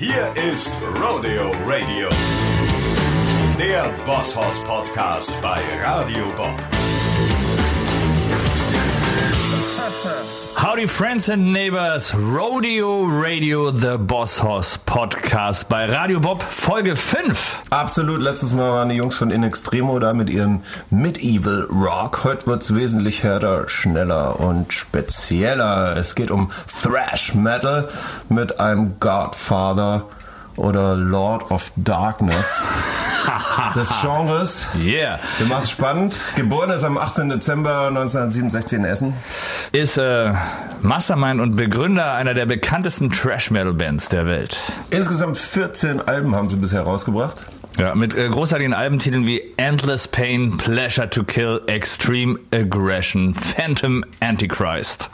Hier ist Rodeo Radio, der Bosshaus Podcast bei Radio Bob. Howdy friends and neighbors, Rodeo Radio, the Boss Horse Podcast bei Radio Bob, Folge 5. Absolut, letztes Mal waren die Jungs von In Extremo da mit ihrem Medieval Rock. Heute wird's wesentlich härter, schneller und spezieller. Es geht um Thrash Metal mit einem Godfather oder Lord of Darkness des Genres. Yeah. Wir machen's spannend. Geboren ist am 18. Dezember 1967 in Essen. Ist äh, Mastermind und Begründer einer der bekanntesten Trash-Metal-Bands der Welt. Insgesamt 14 Alben haben sie bisher rausgebracht. Ja, mit äh, großartigen Albentiteln wie Endless Pain, Pleasure to Kill, Extreme Aggression, Phantom Antichrist.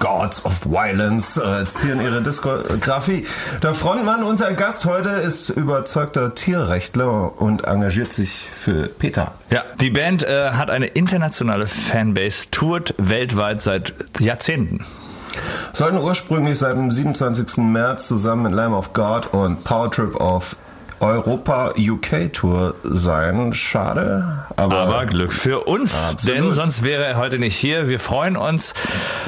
Gods of Violence äh, zieren ihre Diskografie. Der Frontmann, unser Gast heute, ist überzeugter Tierrechtler und engagiert sich für PETA. Ja, die Band äh, hat eine internationale Fanbase, tourt weltweit seit Jahrzehnten. Sollten ursprünglich seit dem 27. März zusammen mit Lamb of God und Powertrip auf Europa UK Tour sein. Schade, aber, Aber Glück für uns, Absolut. denn sonst wäre er heute nicht hier. Wir freuen uns.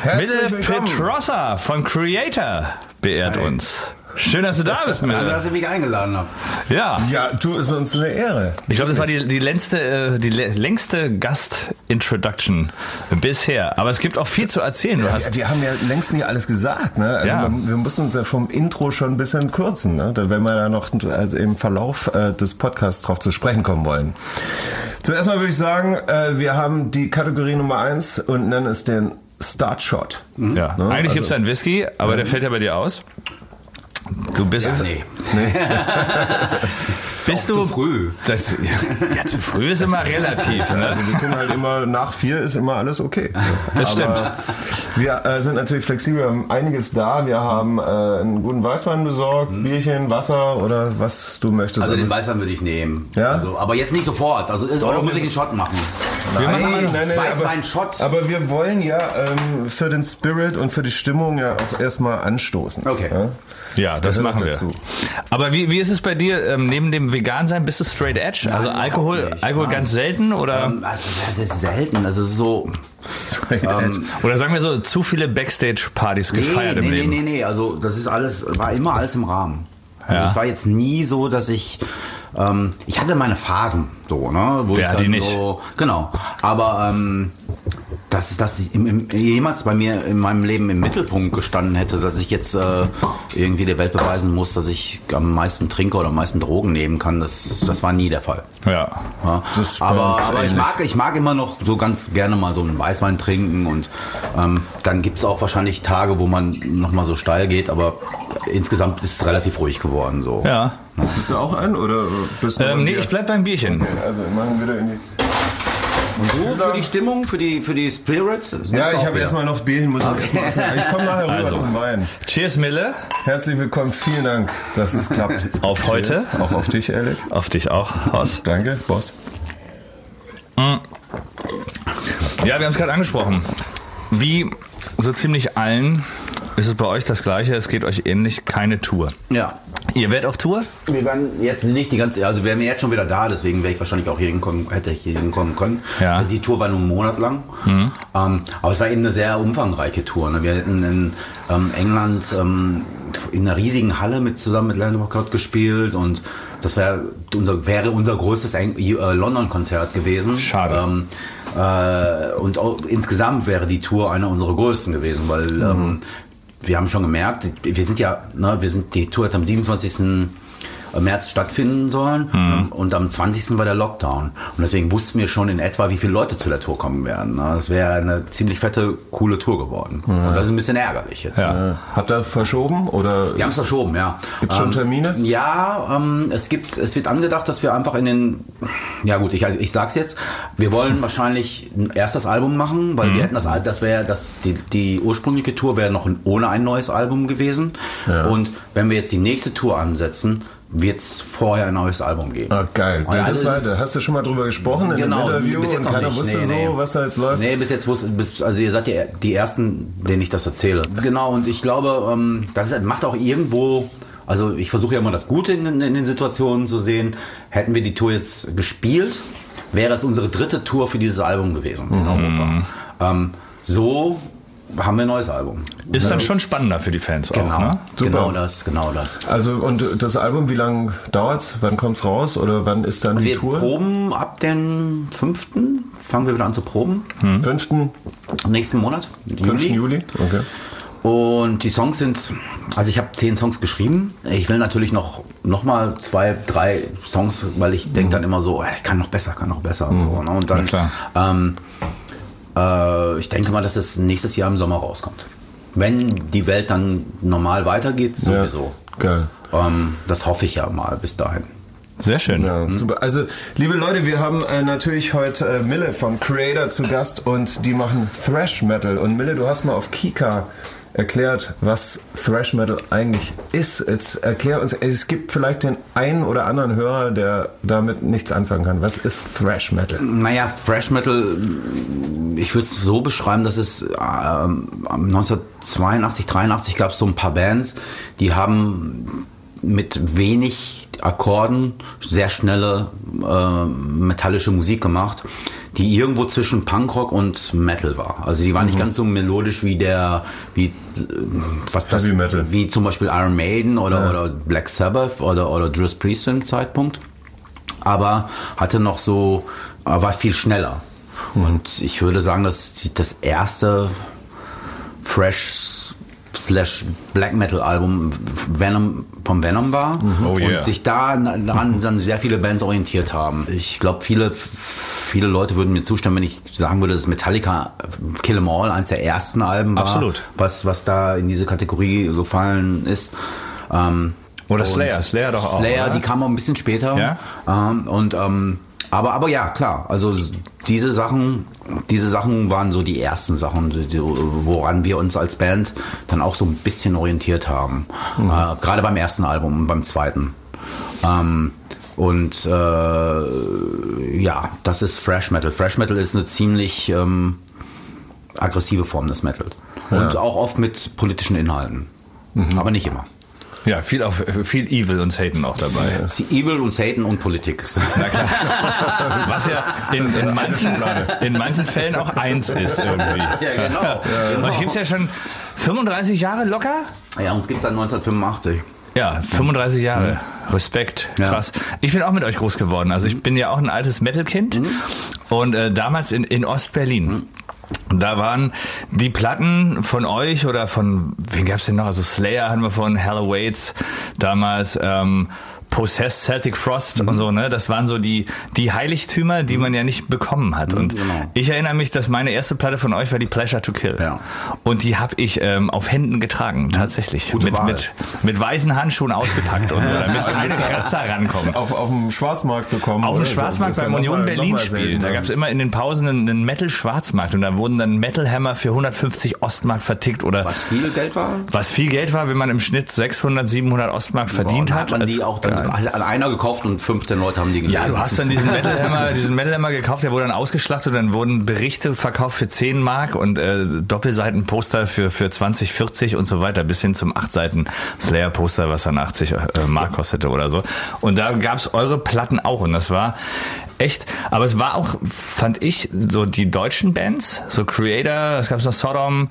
Herzlich Mille. Petrossa von Creator beehrt uns. Schön, dass du da bist, Danke, Mille. dass ihr mich eingeladen habt. Ja, ja, du ist uns eine Ehre. ich glaube, das war die, die, längste, äh, die lä- längste Gast-Introduction bisher. Aber es gibt auch viel zu erzählen. Du Ja, hast wir haben ja längst nicht alles gesagt. Ne? Also Ja. man, wir mussten uns ja vom Intro schon ein bisschen kürzen, ne? da wenn wir da noch also im Verlauf äh, des Podcasts drauf zu sprechen kommen wollen. Zuerst mal würde ich sagen, äh, wir haben die Kategorie Nummer eins und nennen es den Startshot. ja. Ne? Eigentlich Also- gibt es einen Whisky, aber der fällt ja bei dir aus. Du bist. Nee. bist auch du zu früh. Das, ja, zu früh ist immer relativ. Ne? Also wir können halt immer nach vier ist immer alles okay. Das Aber wir äh, sind natürlich flexibel, wir haben einiges da. Wir haben äh, einen guten Weißwein besorgt, Bierchen, Wasser oder was du möchtest. Also den Weißwein würde ich nehmen. Ja? Also, aber jetzt nicht sofort. Also, oder muss ich einen Shot machen? Nein, Weißwein-Shot. Aber, aber wir wollen ja ähm, für den Spirit und für die Stimmung ja auch erstmal anstoßen. Okay. Ja, Ja, das, gehört machen wir. dazu. Aber wie, wie ist es bei dir ähm, neben dem Vegan-Sein? Bist du straight edge? also überhaupt Alkohol. Alkohol Nein. ganz selten oder, Ähm, also, das ist selten. Also so. Edge. oder sagen wir so, zu viele Backstage-Partys gefeiert nee, im nee, Leben? nee, nee. Also das ist alles, war immer alles im Rahmen. Also Ja. es war jetzt nie so, dass ich. Ähm, ich hatte meine Phasen so, ne? Wo Wer ich hat die nicht? So, genau. Aber ähm, dass, im, im, jemals bei mir in meinem Leben im Mittelpunkt gestanden hätte, dass ich jetzt äh, irgendwie der Welt beweisen muss, dass ich am meisten trinke oder am meisten Drogen nehmen kann, das, das war nie der Fall. Ja. Ja, Das aber aber ich, mag, ich mag immer noch so ganz gerne mal so einen Weißwein trinken und ähm, dann gibt es auch wahrscheinlich Tage, wo man noch mal so steil geht, aber insgesamt ist es relativ ruhig geworden. So. Ja. Bist du auch an oder bist du Ähm, nee, ich bleib beim Bierchen. Okay, also immerhin wieder in die. Und du für die Stimmung, für die, für die Spirits? Ja, ich habe erstmal noch Bierchen, muss ich erstmal. Ich komme nachher rüber Also. zum Wein. Cheers, Mille. Herzlich willkommen, vielen Dank, dass es klappt. Auf heute. Cheers. Auch auf dich, Alec. Auf dich auch, Horst. Danke, Boss. Ja, wir haben es gerade angesprochen. Wie so ziemlich allen ist es bei euch das Gleiche. Es geht euch ähnlich. Keine Tour. Ja. Ihr werdet auf Tour? Wir werden jetzt nicht die ganze, also wir wären jetzt schon wieder da, deswegen wäre ich wahrscheinlich auch hier hinkommen, hätte ich hier hinkommen können. Ja. Die Tour war nur einen Monat lang, ähm, aber es war eben eine sehr umfangreiche Tour. Ne? Wir hätten in ähm, England ähm, in einer riesigen Halle mit zusammen mit Landon McCord gespielt und das wäre unser, wäre unser größtes äh, London-Konzert gewesen. Schade. Ähm, äh, und auch, insgesamt wäre die Tour einer unserer größten gewesen, weil ähm, wir haben schon gemerkt, wir sind ja, ne, wir sind, die Tour hat am 27. März stattfinden sollen und am 20. war der Lockdown. Und deswegen wussten wir schon in etwa, wie viele Leute zu der Tour kommen werden. Das wäre eine ziemlich fette, coole Tour geworden. Und das ist ein bisschen ärgerlich jetzt. Ja. Habt ihr verschoben oder? Wir haben es verschoben, ja. Gibt's schon Termine? Ja, ähm, es gibt, es wird angedacht, dass wir einfach in den, ja gut, ich, ich sag's jetzt, wir wollen wahrscheinlich erst das Album machen, weil wir hätten das, das wäre, das die, die ursprüngliche Tour wäre noch ohne ein neues Album gewesen. Und wenn wir jetzt die nächste Tour ansetzen, wird es vorher ein neues Album geben. Ah, geil. Und das war, ist- da hast du schon mal drüber gesprochen in Genau, einem Interview bis jetzt und keiner nicht. wusste Nee, so, nee. was da jetzt läuft. Nee, bis jetzt wusste, bis, also ihr seid die, die Ersten, denen ich das erzähle. Genau, und ich glaube, ähm, das ist, macht auch irgendwo Also ich versuche ja immer das Gute in, in, den Situationen zu sehen. Hätten wir die Tour jetzt gespielt, wäre es unsere dritte Tour für dieses Album gewesen in Europa. Ähm, so haben wir ein neues Album. Ist dann schon spannender für die Fans Genau, auch, ne? Super. genau das, genau das. Also und das Album, wie lange dauert's? Wann kommt's raus oder wann ist dann die Wir Tour? proben ab den 5. fangen wir wieder an zu proben. 5. Nächsten Monat, 5. Juli. Juli? Okay. Und die Songs sind, also ich habe zehn Songs geschrieben. Ich will natürlich noch, noch mal zwei, drei Songs, weil ich denke dann immer so, "Ah, ich kann noch besser, kann noch besser und so. Ne? Und dann, Na ähm, äh, ich denke mal, dass es nächstes Jahr im Sommer rauskommt. Wenn die Welt dann normal weitergeht, sowieso. Ja. Geil. Ähm, das hoffe ich ja mal bis dahin. Sehr schön. Ja, super. Also, liebe Leute, wir haben äh, natürlich heute äh, Mille von Creator zu Gast und die machen Thrash Metal. Und Mille, du hast mal auf Kika erklärt, was Thrash Metal eigentlich ist. Jetzt erklär uns, es gibt vielleicht den einen oder anderen Hörer, der damit nichts anfangen kann. Was ist Thrash Metal? Naja, Thrash Metal, ich würde es so beschreiben, dass es ähm, 1982, 83 gab es so ein paar Bands, die haben mit wenig Akkorden sehr schnelle äh, metallische Musik gemacht, die irgendwo zwischen Punkrock und Metal war. Also die war nicht ganz so melodisch wie der, wie was das, Heavy Metal. wie zum Beispiel Iron Maiden oder, oder Black Sabbath oder, oder Judas Priest im Zeitpunkt aber hatte noch so, war viel schneller. Und ich würde sagen, dass das erste Fresh slash Black Metal Album Venom vom Venom war Oh yeah. und sich da daran dann sehr viele Bands orientiert haben. Ich glaube, viele viele Leute würden mir zustimmen, wenn ich sagen würde, dass Metallica Kill 'Em All eines der ersten Alben war, Absolut. was was da in diese Kategorie gefallen ist. Ähm, Oder Slayer, Slayer doch auch, Slayer, die kam auch ein bisschen später. Ja? Ähm, und ähm, aber aber ja klar, also diese Sachen, diese Sachen waren so die ersten Sachen, die, woran wir uns als Band dann auch so ein bisschen orientiert haben. Mhm. Äh, Gerade beim ersten Album und beim zweiten. Ähm, und äh, ja, das ist Fresh Metal. Fresh Metal ist eine ziemlich ähm, aggressive Form des Metals. Und auch oft mit politischen Inhalten. Mhm. Aber nicht immer. Ja, viel, auf, viel Evil und Satan auch dabei. Sie Evil und Satan und Politik. Was ja in, in, manchen, in manchen Fällen auch eins ist irgendwie. Ja, genau. Euch gibt es ja schon 35 Jahre locker? Ja, uns gibt es seit 1985. Ja, 35 Jahre. Respekt. Ja. Krass. Ich bin auch mit euch groß geworden. Also ich bin ja auch ein altes Metal-Kind. Und äh, damals in, in Ostberlin. Da waren die Platten von euch oder von, wen gab's denn noch? Also Slayer hatten wir von Hell Awaits damals, ähm, Possessed Celtic Frost und so, ne? Das waren so die, die Heiligtümer, die man ja nicht bekommen hat. Und genau. ich erinnere mich, dass meine erste Platte von euch war die Pleasure to Kill. Ja. Und die habe ich ähm, auf Händen getragen, tatsächlich. Gute mit, Wahl. mit, mit weißen Handschuhen ausgepackt und damit keine Kratzer rankommen. Auf, auf dem Schwarzmarkt bekommen. Auf dem? Schwarzmarkt beim Union Berlin noch mal Spiel. seltener. Da gab es immer in den Pausen einen, einen Metal-Schwarzmarkt und da wurden dann Metal-Hammer für 150 Ostmark vertickt oder Was viel Geld war? was viel Geld war, wenn man im Schnitt 600, 700 Ostmark verdient Boah, hat. hat man als- die auch dann hat einer gekauft und 15 Leute haben die gelesen. ja, du hast dann diesen Metal Hammer, diesen Metal Hammer gekauft, der wurde dann ausgeschlachtet und dann wurden Berichte verkauft für 10 Mark und äh, Doppelseitenposter für, für 20, 40 und so weiter, bis hin zum 8 Seiten Slayer Poster, was dann 80 äh, Mark kostete oder so. Und da gab's eure Platten auch und das war echt, aber es war auch, fand ich, so die deutschen Bands, so Creator, es gab noch Sodom,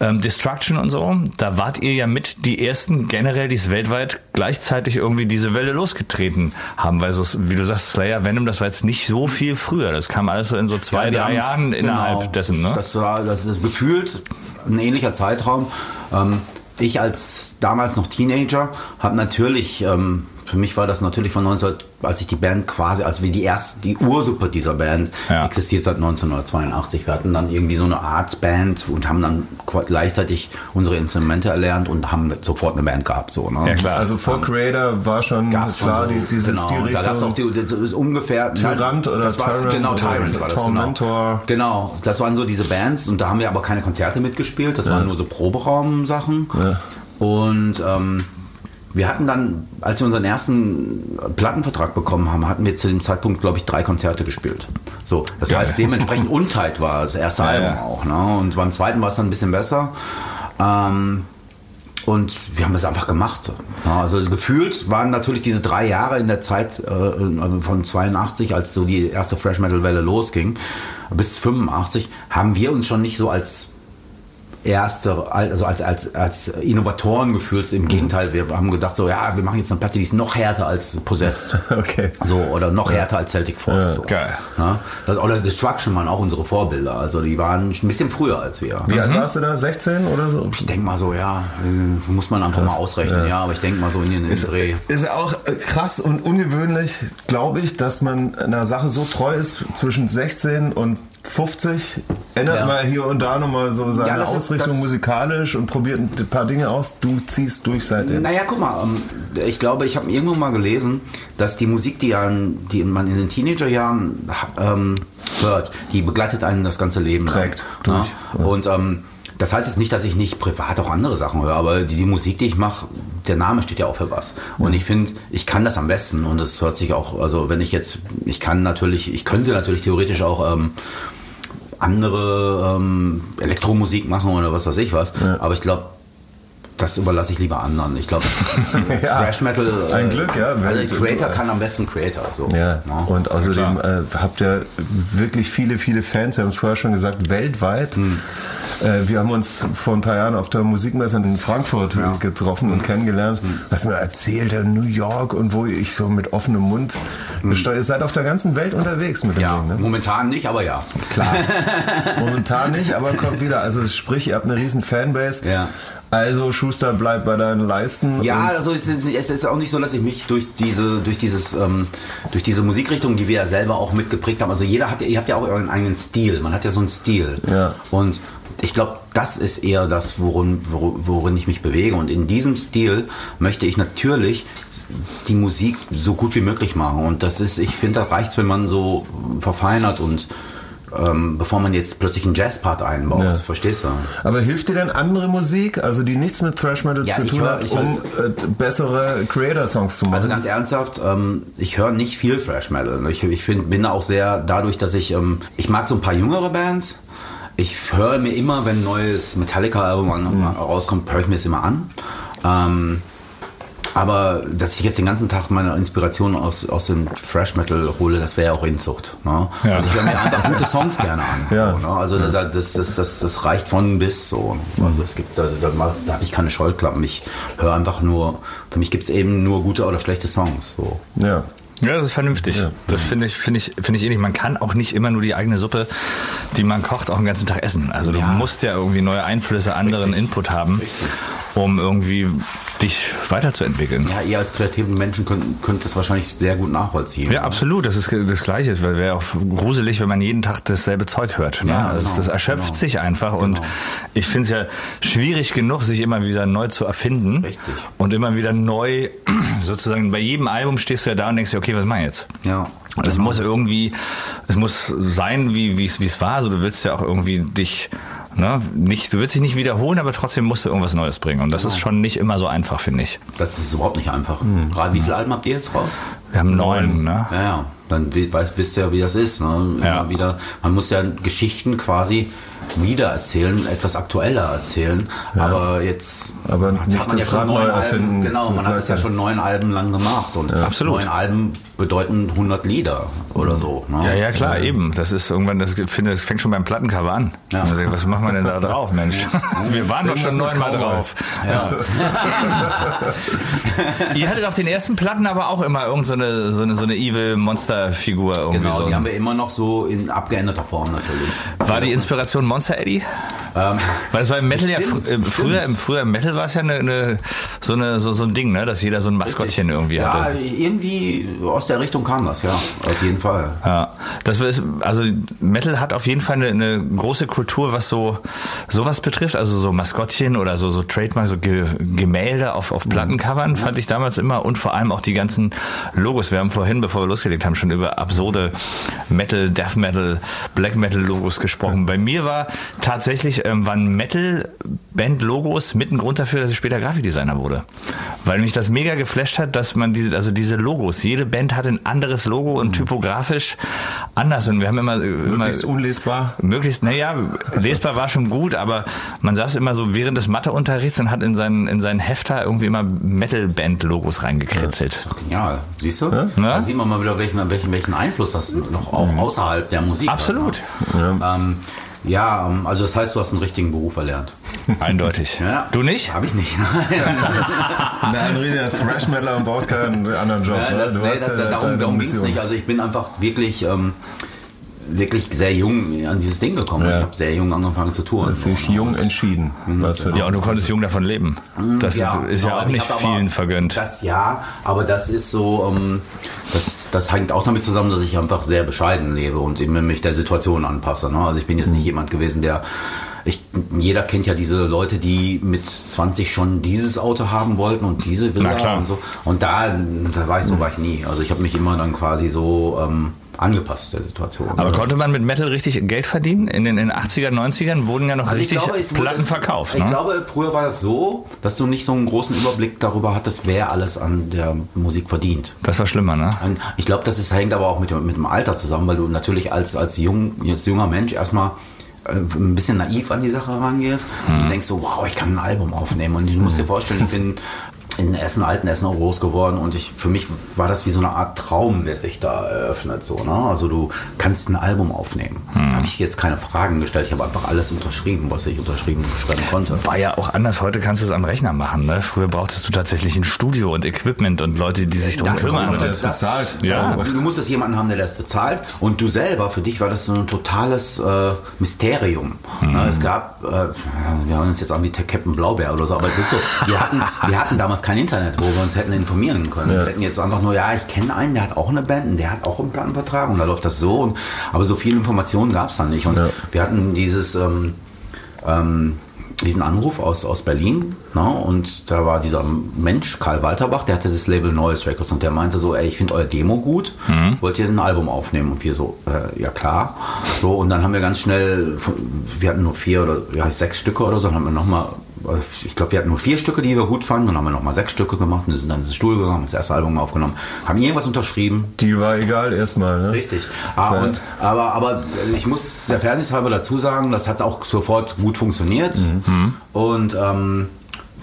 ähm, Destruction und so, da wart ihr ja mit die ersten generell, die es weltweit gleichzeitig irgendwie diese Welle losgetreten haben, weil so, wie du sagst, Slayer, Venom, das war jetzt nicht so viel früher, das kam alles so in so zwei, Ja, drei Jahren innerhalb genau. dessen, ne? Das war das ist gefühlt ein ähnlicher Zeitraum. Ähm, ich als damals noch Teenager habe natürlich, ähm, für mich war das natürlich von 19, als ich die Band quasi, als wir die erste, die Ursuppe dieser Band Ja. existiert seit 1982. Wir hatten dann irgendwie so eine Art Band und haben dann gleichzeitig unsere Instrumente erlernt und haben sofort eine Band gehabt. So, ne? Ja, klar. Also vor Creator war schon Gab's schon klar so, die, dieses genau, die da gab es auch die, das ist ungefähr Tyrant oder das war, Tyrant genau oder Tyrant war das Tormentor. genau. genau das waren so diese Bands und da haben wir aber keine Konzerte mitgespielt das waren nur so Proberaumsachen und ähm, wir hatten dann als wir unseren ersten Plattenvertrag bekommen haben hatten wir zu dem Zeitpunkt glaube ich drei Konzerte gespielt so das Geil. heißt dementsprechend unteilt war das erste Ja, Album ja. auch ne? und beim zweiten war es dann ein bisschen besser ähm, und wir haben das einfach gemacht. So. Ja, also gefühlt waren natürlich diese drei Jahre in der Zeit äh, von 82, als so die erste Fresh Metal Welle losging, bis 85, haben wir uns schon nicht so als erste, also als, als, als Innovatoren gefühlt. Im Gegenteil, wir haben gedacht, so, ja, wir machen jetzt eine Platte, die ist noch härter als Possessed. Okay. So, oder noch härter als Celtic Frost. so. Geil. Ja, das, oder Destruction waren auch unsere Vorbilder. Also die waren ein bisschen früher als wir. Wie alt warst du da? 16 oder so? Ich denke mal so, ja, äh, muss man einfach mal ausrechnen, ja. aber ich denke mal so in den, den Dreh. Ist auch äh, krass und ungewöhnlich, glaube ich, dass man einer Sache so treu ist zwischen 16 und 50. Ändert Ja. mal hier und da nochmal so seine Ja, ist- Ausrichtung das- musikalisch und probiert ein paar Dinge aus. Du ziehst durch seitdem. Naja, guck mal, ähm, ich glaube, ich habe irgendwo mal gelesen, dass die Musik, die, an, die man in den Teenagerjahren ähm, hört, die begleitet einen das ganze Leben. Trägt durch, Ja? Und ähm, das heißt jetzt nicht, dass ich nicht privat auch andere Sachen höre, aber die, die Musik, die ich mache, der Name steht ja auch für was. Und ich finde, ich kann das am besten und es hört sich auch, also wenn ich jetzt, ich kann natürlich, ich könnte natürlich theoretisch auch ähm, andere ähm, Elektromusik machen oder was weiß ich was, aber ich glaube, das überlasse ich lieber anderen. Ich glaube, Ja, Thrash Metal. äh, ein Glück, ja, Also Creator kann am besten Creator. So. Ja, Ja. und außerdem äh, habt ihr wirklich viele, viele Fans, wir haben es vorher schon gesagt, weltweit. Hm. Äh, wir haben uns vor ein paar Jahren auf der Musikmesse in Frankfurt äh, getroffen und kennengelernt. Was mir erzählt, in New York und wo ich so mit offenem Mund gesteuert. Ihr seid auf der ganzen Welt unterwegs mit dem. Ja, Ding, ne? momentan nicht, aber ja. Klar. Momentan nicht, aber kommt wieder. Also sprich, ihr habt eine riesen Fanbase. Ja. Also Schuster, bleib bei deinen Leisten. Ja, also es ist, es ist auch nicht so, dass ich mich durch diese, durch dieses, ähm, durch diese Musikrichtung, die wir ja selber auch mitgeprägt haben. Also jeder hat, ja- ihr habt ja auch euren eigenen Stil. Man hat ja so einen Stil. Ja. Und ich glaube, das ist eher das, worin, wor- worin ich mich bewege. Und in diesem Stil möchte ich natürlich die Musik so gut wie möglich machen. Und das ist, ich finde, da reicht wenn man so verfeinert und ähm, bevor man jetzt plötzlich einen Jazzpart einbaut. Ja. Verstehst du? Aber hilft dir denn andere Musik, also die nichts mit Thrash Metal Ja, zu tun hör- hat, um äh, bessere Creator-Songs zu machen? Also ganz ernsthaft, ähm, ich höre nicht viel Thrash Metal. Ich, ich find, bin da auch sehr dadurch, dass ich, ähm, ich mag so ein paar jüngere Bands. Ich höre mir immer, wenn ein neues Metallica-Album Mhm. rauskommt, höre ich mir es immer an. Ähm, aber dass ich jetzt den ganzen Tag meine Inspiration aus, aus dem Thrash Metal hole, das wäre ja auch Inzucht. Ne? Ja. Also ich höre mir einfach gute Songs gerne an. Ja. So, ne? Also das, das, das, das, das reicht von bis so. Also es gibt, also da, da habe ich keine Scheuklappen. Ich höre einfach nur, für mich gibt es eben nur gute oder schlechte Songs. So. ja. Ja, das ist vernünftig. Das finde ich, finde ich, finde ich ähnlich. Man kann auch nicht immer nur die eigene Suppe, die man kocht, auch den ganzen Tag essen. Also du Ja. musst ja irgendwie neue Einflüsse, anderen Input haben, Richtig. um irgendwie dich weiterzuentwickeln. Ja, ihr als kreativen Menschen könnt, könnt das wahrscheinlich sehr gut nachvollziehen. Ja, absolut. Das ist das Gleiche. Weil wäre auch gruselig, wenn man jeden Tag dasselbe Zeug hört. Ne? Ja, also genau, das erschöpft genau. sich einfach. Und Genau. ich finde es ja schwierig genug, sich immer wieder neu zu erfinden. Richtig. Und immer wieder neu, sozusagen, bei jedem Album stehst du ja da und denkst dir, okay, was mach ich jetzt? Ja. Und es muss irgendwie, es muss sein, wie wie es wie es war. Also du willst ja auch irgendwie dich, ne, nicht, du willst dich nicht wiederholen, aber trotzdem musst du irgendwas Neues bringen. Und das ist schon nicht immer so einfach, finde ich. Das ist überhaupt nicht einfach. Hm. Gerade wie viele Alben habt ihr jetzt raus? Wir haben neun, ne? Ja, ja. Dann we- weiß, wisst ihr ja, wie das ist. Ne? Immer Ja. wieder, man muss ja Geschichten quasi wieder erzählen, etwas aktueller erzählen. Aber jetzt Aber hat nicht man das schon Rad neu erfinden Genau, man hat es ja schon neun Alben lang gemacht. Und Absolut. neun Alben bedeuten 100 Lieder oder so. Ne? Ja, ja, klar, eben. Das ist irgendwann, das, finde, das fängt schon beim Plattencover an. Ja. Also, was machen wir denn da drauf, Mensch? Wir waren doch schon neunmal drauf. Ja. Ihr hattet auf den ersten Platten aber auch immer irgend so eine, so eine, so eine Evil Monster-Figur Genau, so. die haben wir immer noch so in abgeänderter Form natürlich. War die Inspiration Monster Eddie? Ähm, Weil es war im Metal ja Stimmt, fr äh, früher, stimmt. im früher im Metal war es ja eine, eine, so, eine, so, so ein Ding, ne, dass jeder so ein Maskottchen irgendwie ja, hatte. irgendwie aus der Richtung kam das, ja, auf jeden Fall. Ja, das ist, also Metal hat auf jeden Fall eine, eine große Kultur, was so sowas betrifft, also so Maskottchen oder so so Trademark, so Ge Gemälde auf auf Plattencovern fand ich damals immer und vor allem auch die ganzen Logos. Wir haben vorhin, bevor wir losgelegt haben, schon über absurde Metal, Death Metal, Black Metal Logos gesprochen. Bei mir war tatsächlich tatsächlich ähm, waren Metal-Band-Logos mit ein Grund dafür, dass ich später Grafikdesigner wurde. Weil mich das mega geflasht hat, dass man diese, also diese Logos, jede Band hatte ein anderes Logo und typografisch anders. Und wir haben immer, immer Möglichst unlesbar. möglichst, naja, lesbar war schon gut, aber man saß immer so während des Matheunterrichts und hat in seinen, in seinen Hefter irgendwie immer Metal-Band-Logos reingekritzelt. Genial. Siehst du? Ja. Da sieht man mal wieder, welchen, welchen, welchen Einfluss das noch auch außerhalb der Musik hat, Absolut. ne? Ähm, ja, ähm, also das heißt, du hast einen richtigen Beruf erlernt. Eindeutig. Ja. Du nicht? Habe ich nicht. Nein, der Thrash Metaler und baut keinen anderen Job. Ja, ne? das, Du nee, hast das, ja darum deine darum ging es nicht. Also ich bin einfach wirklich, ähm, wirklich sehr jung an dieses Ding gekommen. Ja. Ich habe sehr jung angefangen zu touren. Hast dich jung entschieden. Was für Ja, und du konntest jung davon leben. Das ist ja auch ich nicht vielen aber- vergönnt. Das ja, aber das ist so, ähm, das, das hängt auch damit zusammen, dass ich einfach sehr bescheiden lebe und immer mich der Situation anpasse. Ne? Also ich bin jetzt Mhm. nicht jemand gewesen, der ich, jeder kennt ja diese Leute, die mit 20 schon dieses Auto haben wollten und diese Villa Na klar. und so. Und da, da war ich so war ich nie. Also ich habe mich immer dann quasi so ähm, angepasst der Situation. Aber konnte man mit Metal richtig Geld verdienen? In den, in den 80er, 90ern wurden ja noch Also ich richtig glaube, Platten verkauft. Ich ne? glaube, früher war das so, dass du nicht so einen großen Überblick darüber hattest, wer alles an der Musik verdient. das war schlimmer, ne? Ich glaube, das ist, hängt aber auch mit, dem- mit dem Alter zusammen, weil du natürlich als, als, jung, als junger Mensch erstmal äh, ein bisschen naiv an die Sache rangehst und denkst so, wow, ich kann ein Album aufnehmen. Und du musst dir vorstellen, ich bin in Essen, alten Essen auch groß geworden und ich, für mich war das wie so eine Art Traum, der sich da eröffnet. So, ne? Also du kannst ein Album aufnehmen. Da habe ich jetzt keine Fragen gestellt, ich habe einfach alles unterschrieben, was ich unterschrieben schreiben konnte. War ja auch anders. Heute kannst du es am Rechner machen. Ne? Früher brauchtest du tatsächlich ein Studio und Equipment und Leute, die sich drum Das kümmern. Der ist bezahlt. Ja. Du, du musstest jemanden haben, der das bezahlt. Und du selber, für dich war das so ein totales äh, Mysterium. Ne, es gab, äh, wir hören uns jetzt an wie der Captain Blaubeer oder so, aber es ist so, wir hatten, wir hatten damals kein Internet, wo wir uns hätten informieren können. Wir hätten jetzt einfach nur, ja, ich kenne einen, der hat auch eine Band und der hat auch einen Plattenvertrag und da läuft das so. Und, aber so viele Informationen gab es dann nicht. Und wir hatten dieses... Ähm, ähm, diesen Anruf aus, aus Berlin. Ne? Und da war dieser Mensch, Karl Walterbach, der hatte das Label Neues Records und der meinte so, ey, ich finde euer Demo gut, wollt ihr ein Album aufnehmen? Und wir so, äh, ja klar. So, und dann haben wir ganz schnell, wir hatten nur vier oder ja, sechs Stücke oder so, dann haben wir nochmal, ich glaube, wir hatten nur vier Stücke, die wir gut fanden, und dann haben wir nochmal sechs Stücke gemacht und sind dann ins Studio gegangen, haben das erste Album aufgenommen, haben irgendwas unterschrieben, Die war egal erstmal. Ne? Richtig. Ah, und, aber, aber ich muss der Fairness halber dazu sagen, das hat auch sofort gut funktioniert. Und ähm,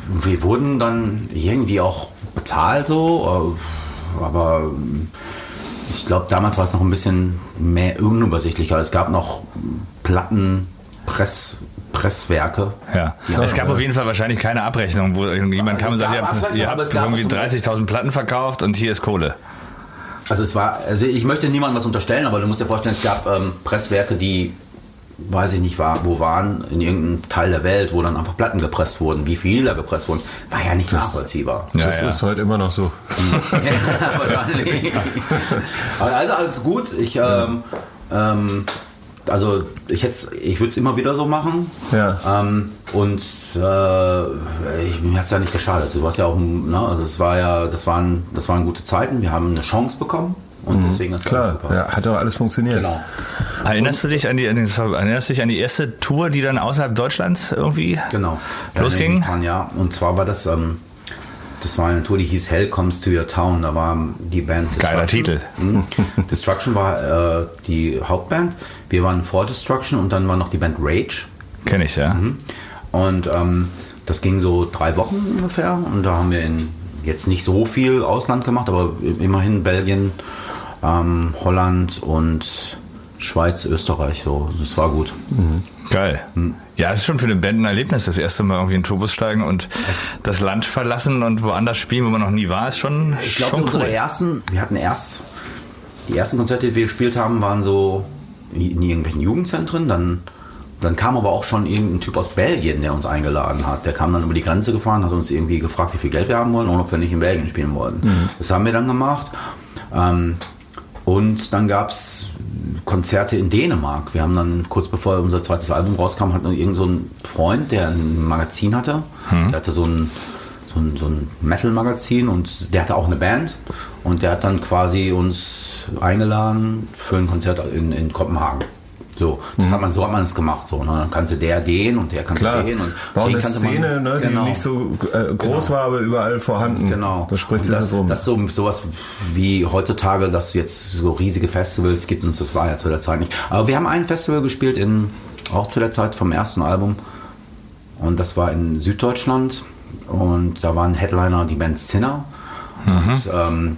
wir wurden dann irgendwie auch bezahlt so, äh, aber ähm, ich glaube, damals war es noch ein bisschen mehr unübersichtlicher. Es gab noch Platten, Press, Presswerke. Ja. Es gab auf jeden Fall wahrscheinlich keine Abrechnung, wo irgendjemand Also kam und es sagt, gab ihr ihr habt irgendwie zum Beispiel- 30.000 Platten verkauft und hier ist Kohle. Also es war, also ich möchte niemandem was unterstellen, aber du musst dir vorstellen, es gab ähm, Presswerke, die, weiß ich nicht, war, wo waren, in irgendeinem Teil der Welt, wo dann einfach Platten gepresst wurden. Wie viel da gepresst wurden, war ja nicht nachvollziehbar. Ja, Das ja. ist heute immer noch so. Ja, wahrscheinlich. Also alles gut. Ich, ähm, ähm, also ich hätte, ich würde es immer wieder so machen. Ja. Ähm, und äh, ich, mir hat es ja nicht geschadet. Du warst ja auch, ne, also es war ja, das waren, das waren gute Zeiten. Wir haben eine Chance bekommen und deswegen ist alles Klar, super. ja, hat doch alles funktioniert. Genau. Erinnerst du dich an die, erinnerst du dich an die erste Tour, die dann außerhalb Deutschlands irgendwie Genau. losging? Ja. Und zwar war das, ähm, das war eine Tour, die hieß Hell Comes to Your Town. Da war die Band Geiler. Titel. Mhm. Destruction war äh, die Hauptband. Wir waren vor Destruction und dann war noch die Band Rage. Kenn ich, ja. Mhm. Und ähm, das ging so drei Wochen ungefähr. Und da haben wir in jetzt nicht so viel Ausland gemacht, aber immerhin Belgien, ähm, Holland und Schweiz, Österreich. So, das war gut. Geil. Ja, es ist schon für eine Band ein Erlebnis, das erste Mal irgendwie in den Turbus steigen und das Land verlassen und woanders spielen, wo man noch nie war, ist schon, Ich glaube, unsere cool. ersten, wir hatten erst, die ersten Konzerte, die wir gespielt haben, waren so in irgendwelchen Jugendzentren. Dann, dann kam aber auch schon irgendein Typ aus Belgien, der uns eingeladen hat. Der kam dann über die Grenze gefahren, hat uns irgendwie gefragt, wie viel Geld wir haben wollen und ob wir nicht in Belgien spielen wollten. Das haben wir dann gemacht. Ähm, und dann gab es Konzerte in Dänemark. Wir haben dann kurz bevor unser zweites Album rauskam, hat irgend so ein Freund, der ein Magazin hatte. Der hatte so ein, so ein, so ein Metal-Magazin und der hatte auch eine Band. Und der hat dann quasi uns eingeladen für ein Konzert in, in Kopenhagen. So, das hat man, so hat man es gemacht. So, ne? Dann kannte der den und der kannte Klar, den. Und war auch eine kannte man- Szene, ne, Genau. die nicht so äh, groß Genau. war, aber überall vorhanden. Genau. Das spricht sich das, das rum. Das ist so, sowas wie heutzutage, dass es jetzt so riesige Festivals gibt und das war ja zu der Zeit nicht. Aber wir haben ein Festival gespielt in, auch zu der Zeit vom ersten Album. Und das war in Süddeutschland. Und da waren Headliner die Band Zinner. Und, ähm,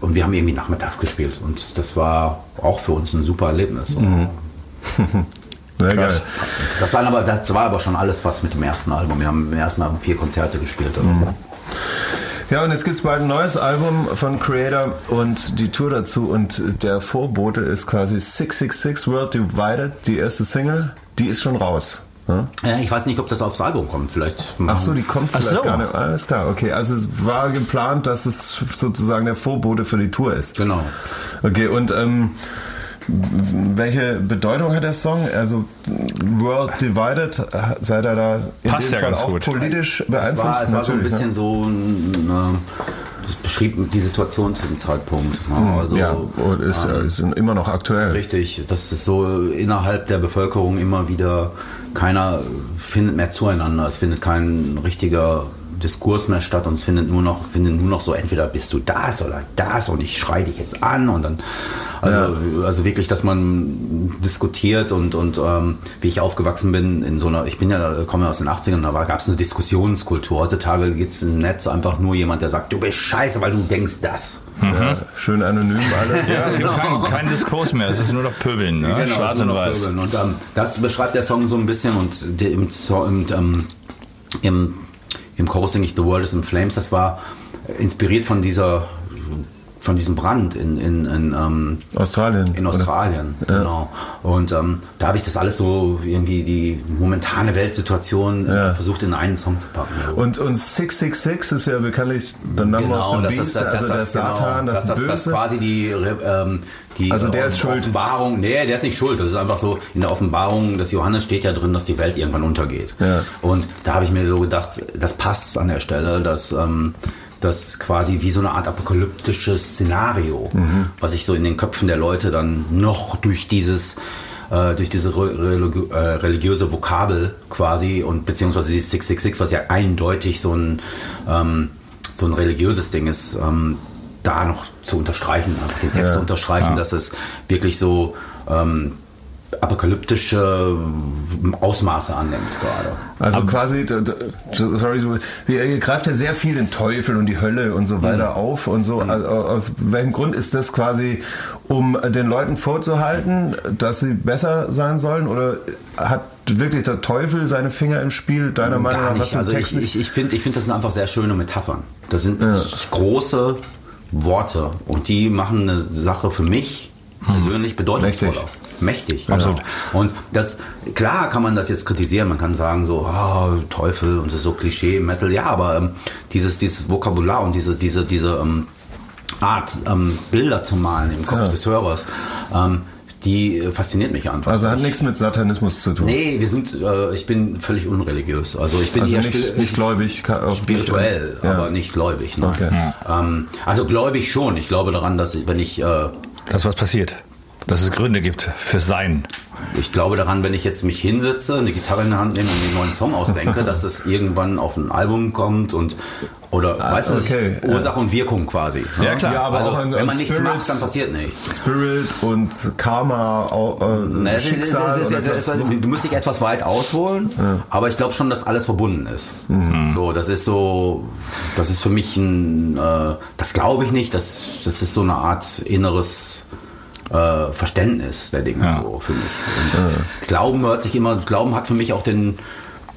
und wir haben irgendwie nachmittags gespielt. Und das war auch für uns ein super Erlebnis. Sehr Krass. geil. Das, waren aber, das war aber schon alles fast mit dem ersten Album. Wir haben im ersten Album vier Konzerte gespielt. Ja, und jetzt gibt's bald ein neues Album von Creator und die Tour dazu. Und der Vorbote ist quasi 666 World Divided, die erste Single. Die ist schon raus. Ja, ich weiß nicht, ob das aufs Album kommt. Vielleicht Ach so, die kommt vielleicht so. gar nicht. Alles klar, okay. Also es war geplant, dass es sozusagen der Vorbote für die Tour ist. Genau. Okay, und ähm, welche Bedeutung hat der Song? Also World Divided, seid ihr da in Passt dem ja Fall auch gut. politisch Es war, beeinflusst? es war so ein bisschen ne? so ein, äh, das beschrieb die Situation zu dem Zeitpunkt. Ne? Also, ja, und ist, ja, ist immer noch aktuell. Richtig, dass es so innerhalb der Bevölkerung immer wieder keiner findet mehr zueinander. Es findet kein richtiger Diskurs mehr statt und es findet nur noch, findet nur noch so, entweder bist du das oder das und ich schreie dich jetzt an und dann, also, also wirklich, dass man diskutiert und, und ähm, wie ich aufgewachsen bin in so einer, ich bin ja, komme ja aus den 80ern, da gab es eine Diskussionskultur. Heutzutage gibt es im Netz einfach nur jemand, der sagt, du bist scheiße, weil du denkst das. Ja, schön anonym alles. Ja, es gibt keinen kein Diskurs mehr, es ist nur noch Pöbeln, ne? Genau, schwarz das und weiß. Pöbeln. Und ähm, das beschreibt der Song so ein bisschen und der, im, im, ähm, im, im Chorus denke ich, The World is in Flames, das war inspiriert von dieser von diesem Brand in, in, in, ähm, Australien. in oder? Australien, genau. Und ähm, da habe ich das alles so irgendwie die momentane Weltsituation Ja. äh, versucht in einen Song zu packen. So. Und, und 666 ist ja bekanntlich the number of the Genau, das beast, ist, das, also der das, Satan, genau, das, das, das, das Böse. quasi die, ähm, die Also der äh, ist schuld. Offenbarung. Nee, der ist nicht schuld. Das ist einfach so, in der Offenbarung des Johannes steht ja drin, dass die Welt irgendwann untergeht. Ja. Und da habe ich mir so gedacht, das passt an der Stelle, dass ähm, das quasi wie so eine Art apokalyptisches Szenario, Mhm. was sich so in den Köpfen der Leute dann noch durch dieses äh, durch diese religi äh, religiöse Vokabel quasi und beziehungsweise dieses 666, was ja eindeutig so ein ähm, so ein religiöses Ding ist, ähm, da noch zu unterstreichen, einfach den Text Ja. zu unterstreichen, dass es wirklich so ähm, apokalyptische Ausmaße annimmt gerade. Also quasi, d- d- sorry, ihr greift ja sehr viel den Teufel und die Hölle und so weiter Mhm. auf und so. Also Aus welchem Grund ist das quasi, um den Leuten vorzuhalten, dass sie besser sein sollen? Oder hat wirklich der Teufel seine Finger im Spiel, deiner Meinung Gar nach, was Also Text ich, ich, ich finde, ich find, das sind einfach sehr schöne Metaphern. Das sind große Worte und die machen eine Sache für mich persönlich bedeutungsvoller. Mächtig. Mächtig. Absolut. Genau. Und das, klar kann man das jetzt kritisieren. Man kann sagen so, ah, Teufel und das ist so Klischee, Metal. Ja, aber ähm, dieses, dieses Vokabular und diese, diese, diese ähm, Art, ähm, Bilder zu malen im Kopf Ja. des Hörers, ähm, die äh, fasziniert mich einfach. Also hat Ich- nichts mit Satanismus zu tun. Nee, wir sind, äh, ich bin völlig unreligiös. Also ich bin Also nicht, nicht gläubig. auch nicht- spirituell, Ja. aber nicht gläubig. Nein. Okay. Ähm, also gläubig schon. Ich glaube daran, dass ich, wenn ich, äh, Dass was passiert. Dass es Gründe gibt fürs Sein. ich glaube daran, wenn ich jetzt mich hinsetze, eine Gitarre in der Hand nehme und einen neuen Song ausdenke, dass es irgendwann auf ein Album kommt und oder weißt du, Ah, okay, Ursache und Wirkung quasi. ne? Ja, klar. Ja, aber also, auch an, wenn an man nichts Spirit, macht, dann passiert nichts. Spirit und Karma, äh, Na, es ist- ist- Schicksal. ist- so. Du musst dich etwas weit ausholen, aber ich glaube schon, dass alles verbunden ist. Mhm. So, das ist so, das ist für mich ein, äh, das glaube ich nicht, das, das ist so eine Art inneres äh, Verständnis der Dinge Ja. so für mich. Und Glauben hört sich immer, Glauben hat für mich auch den,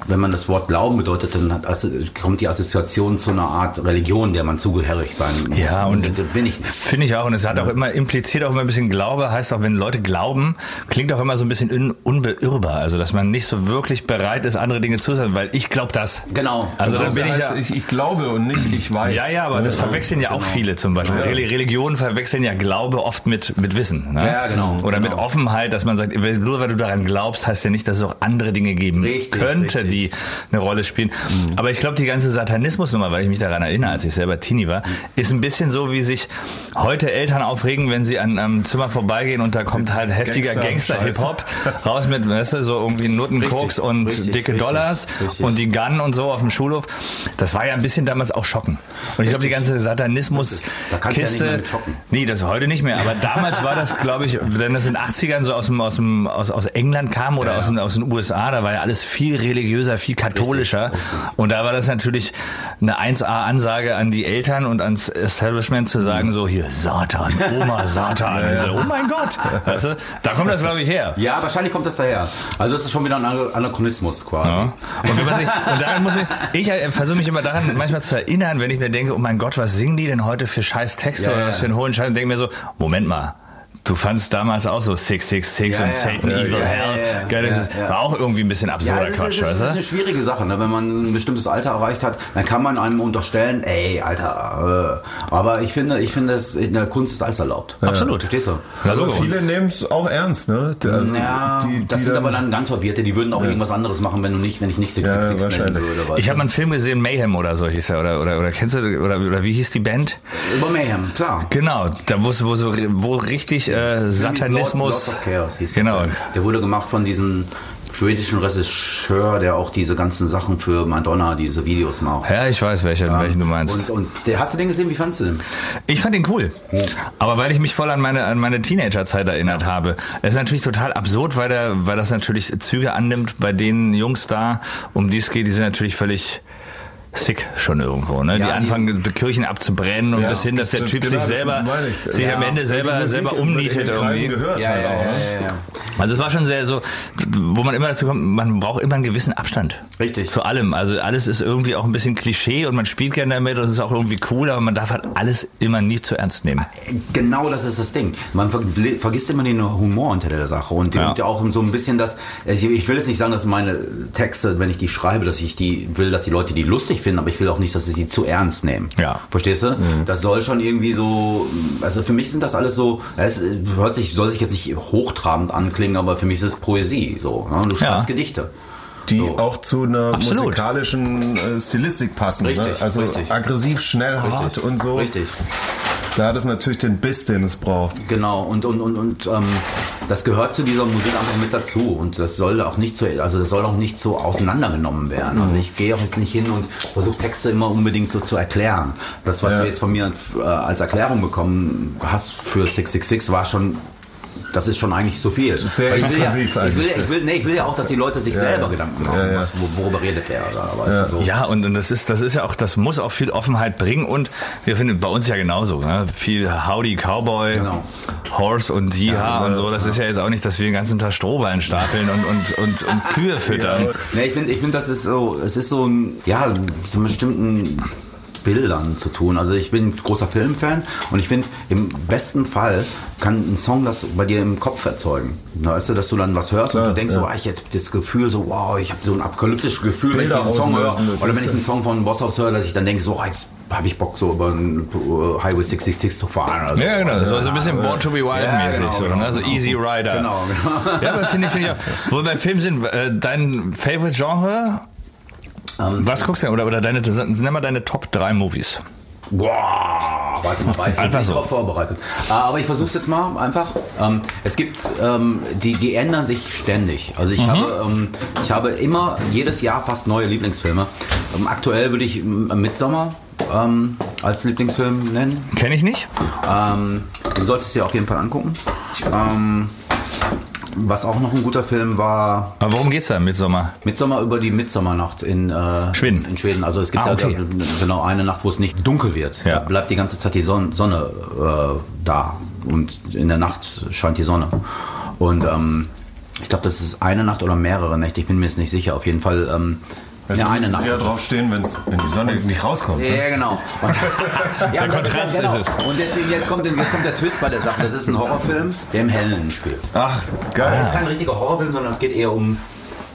wenn man das Wort Glauben bedeutet, dann hat, also kommt die Assoziation zu einer Art Religion, der man zugehörig sein muss. Ja, und- das bin ich. Finde ich auch. Und es hat auch immer impliziert auch immer ein bisschen Glaube. Heißt auch, wenn Leute glauben, klingt auch immer so ein bisschen un unbeirrbar. Also, dass man nicht so wirklich bereit ist, andere Dinge zu sagen, weil ich glaube das. Genau. Also, dann bin ich ja. ich, ich glaube und nicht ich weiß. Ja, ja, aber das verwechseln ja auch viele zum Beispiel. Reli- Religionen verwechseln ja Glaube oft mit, mit Wissen. Ne? Ja, genau, Oder mit genau. Offenheit, dass man sagt, nur weil du daran glaubst, heißt ja nicht, dass es auch andere Dinge geben Richtig, könnte, richtig. Die eine Rolle spielen. Aber ich glaube, die ganze Satanismusnummer, weil ich mich daran erinnere, als ich selber Teenie war, ist ein bisschen so, wie sich heute Eltern aufregen, wenn sie an einem Zimmer vorbeigehen und da kommt halt heftiger Gangster- Gangster-Hip-Hop raus mit, weißt du, so irgendwie Nuttenkoks und richtig, dicke richtig, Dollars richtig. und die Gun und so auf dem Schulhof. Das war ja ein bisschen damals auch schocken. Und ich glaube, die ganze Da ja Satanismus-Kiste. mit schocken. nee, das heute nicht mehr. Aber damals war das, glaube ich, wenn das in den 80ern so aus, dem, aus, dem, aus, aus England kam oder aus, den, aus den USA, da war ja alles viel religiöser, viel katholischer. Und da war das natürlich eine 1A-Ansage an die Eltern und ans Establishment zu sagen, so hier, Satan, Oma, Satan. So, oh mein Gott. Weißt du? Da kommt das, glaube ich, her. Ja, wahrscheinlich kommt das daher. Also es ist schon wieder ein Ana- Anachronismus quasi. Ja. Und, wenn man sich, und daran muss ich, ich äh, versuche mich immer daran manchmal zu erinnern, wenn ich mir denke, oh mein Gott, was singen die denn heute für scheiß Texte Ja, oder ja. was für einen hohen Scheiß? Und denke mir so, Moment mal. Du fandst damals auch so 666 Ja, und ja. Satan, Ja, Evil, ja, Hell. ja, ja. Gell, das Ja, ist, ja. war auch irgendwie ein bisschen absurder Ja, ist, Quatsch, ist, es ist weißt eine schwierige Sache, ne? wenn man ein bestimmtes Alter erreicht hat, dann kann man einem unterstellen, ey, Alter, äh, aber ich finde, ich finde, es, in der Kunst ist alles erlaubt. Absolut. Verstehst du? Ja, Logo. viele nehmen es auch ernst, ne? Also ja, die, das die sind dann- aber dann ganz Verwirrte, die würden auch irgendwas anderes machen, wenn du nicht, wenn ich nicht 666 nennen wahrscheinlich. würde. Ich habe mal einen Film gesehen, Mayhem oder so hieß er, oder, oder, oder kennst du, oder, oder wie hieß die Band? Über Mayhem, klar. Genau, da wo, wo, so, wo richtig äh, Satanismus. Genau. Der. der wurde gemacht von diesem schwedischen Regisseur, der auch diese ganzen Sachen für Madonna, diese Videos macht. Ja, ich weiß, welchen, welchen du meinst. Und, und der, hast du den gesehen? Wie fandst du den? Ich fand ihn cool. Aber weil ich mich voll an meine, an meine Teenagerzeit erinnert habe. Es ist natürlich total absurd, weil, der, weil das natürlich Züge annimmt bei den Jungs da, um die es geht, die sind natürlich völlig sick schon irgendwo. Ne? Ja, die anfangen, die Kirchen abzubrennen und Ja, bis hin, dass der das- Typ genau, sich selber, ich. sich Ja. am Ende selber, selber umnietet irgendwie. gehört halt auch, ne? ja. Also es war schon sehr so, wo man immer dazu kommt, man braucht immer einen gewissen Abstand. Richtig. Zu allem. Also alles ist irgendwie auch ein bisschen Klischee und man spielt gerne damit und es ist auch irgendwie cool, aber man darf halt alles immer nie zu ernst nehmen. Genau das ist das Ding. Man ver vergisst immer den Humor unter der Sache und, Ja. auch so ein bisschen das. also Ich will jetzt nicht sagen, dass meine Texte, wenn ich die schreibe, dass ich die will, dass die Leute die lustig finden, aber ich will auch nicht, dass sie sie zu ernst nehmen. Ja. Verstehst du? Das soll schon irgendwie so. Also für mich sind das alles so. Es hört sich, soll sich jetzt nicht hochtrabend anklingen, aber für mich ist es Poesie. So. Ne? Du schreibst Ja. Gedichte. die So. auch zu einer Absolut. musikalischen äh, Stilistik passen. Richtig, ne? Also richtig. aggressiv, schnell, hart und so. Richtig. Da hat es natürlich den Biss, den es braucht. Genau, und, und, und, und ähm, das gehört zu dieser Musik einfach mit dazu. Und das soll auch nicht so, also das soll auch nicht so auseinandergenommen werden. Also ich gehe auch jetzt nicht hin und versuche Texte immer unbedingt so zu erklären. Das, was Ja. du jetzt von mir äh, als Erklärung bekommen hast für 666, war schon. Das ist schon eigentlich zu viel. Sehr Weil ich will, ja, ich, will, ich, will, nee, ich will ja auch, dass die Leute sich Ja, selber ja. Gedanken machen, Ja, ja. Was, wo- worüber redet der. Oder, so. Ja, und, und das ist, das ist ja auch, das muss auch viel Offenheit bringen und wir finden bei uns ja genauso, ne? Viel Howdy Cowboy, Genau. Horse und Yeehaw und so. Das ist ja jetzt auch nicht, dass wir den ganzen Tag Strohballen stapeln und, und, und, und Kühe füttern. Nee, ich finde, ich find, das ist so, es ist so ein, ja, so einen bestimmten Bildern zu tun. Also ich bin großer Filmfan und ich finde, im besten Fall kann ein Song das bei dir im Kopf erzeugen. Weißt du, dass du dann was hörst und Klar, du denkst ja. so, ah, ich hätte das Gefühl so, wow, ich habe so ein apokalyptisches Gefühl, wenn ich Bilder diesen Song höre. Oder wenn ich einen Song von Boss House höre, dass ich dann denke, so, ah, jetzt habe ich Bock, so über einen äh, Highway 666 zu fahren. oder. Ja, genau. Also, So, so ein bisschen Born to be Wild Ja, mäßig. genau, so, genau, ne? so genau. Easy Rider. Genau, genau. Ja, aber finde ich, finde ich auch. Wo wir beim Film sind, äh, dein Favorite Genre? Ähm, Was guckst du denn? Oder, oder deine, nenn mal deine Top 3 Movies. Boah, warte mal, war ich Einfach nicht so. drauf vorbereitet. Ah, Aber ich versuche es jetzt mal einfach. Ähm, es gibt, ähm, die, die ändern sich ständig. Also ich, habe, ähm, ich habe immer jedes Jahr fast neue Lieblingsfilme. Aktuell würde ich Midsommar ähm, als Lieblingsfilm nennen. Kenne ich nicht. Du solltest dir auf jeden Fall angucken. Ähm, was auch noch ein guter Film war, Aber worum geht's da mit Sommer? Midsommar über die Midsommernacht in äh, Schweden. In Schweden. Also es gibt Ah, da okay. genau eine Nacht, wo es nicht dunkel wird. Ja. Da bleibt die ganze Zeit die Sonne, Sonne äh, da und in der Nacht scheint die Sonne. Und ähm, ich glaube, das ist eine Nacht oder mehrere Nächte. Ich bin mir jetzt nicht sicher. Auf jeden Fall ähm, ja, eine Nacht. ja ist draufstehen, wenn's, wenn die Sonne nicht rauskommt. Ja, Ne? ja, genau. Und, ja, das Kontrast ja, genau. ist es. Und jetzt, jetzt, kommt, jetzt kommt der Twist bei der Sache. Das ist ein Horrorfilm, der im Hellen spielt. Ach, Das geil. ist kein richtiger Horrorfilm, sondern es geht eher um,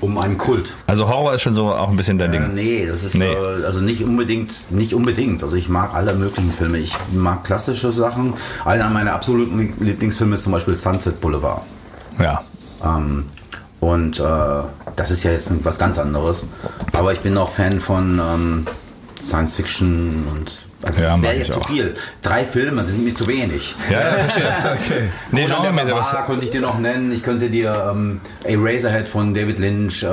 um einen Kult. Also Horror ist schon so auch ein bisschen dein Äh, Ding. nee, das ist Nee. Äh, also nicht unbedingt, nicht unbedingt. Also ich mag alle möglichen Filme. Ich mag klassische Sachen. Einer meiner absoluten Lieblingsfilme ist zum Beispiel Sunset Boulevard. Ja. Ähm, Und äh, das ist ja jetzt was ganz anderes. Aber ich bin auch Fan von ähm, Science Fiction und also Ja, das wäre jetzt zu auch. viel. Drei Filme sind mir zu wenig. Ja, ja, verstehe. okay. Nee, Conan der genremäßig, was, könnte ich dir noch nennen. Ich könnte dir ähm, Eraserhead von David Lynch, äh,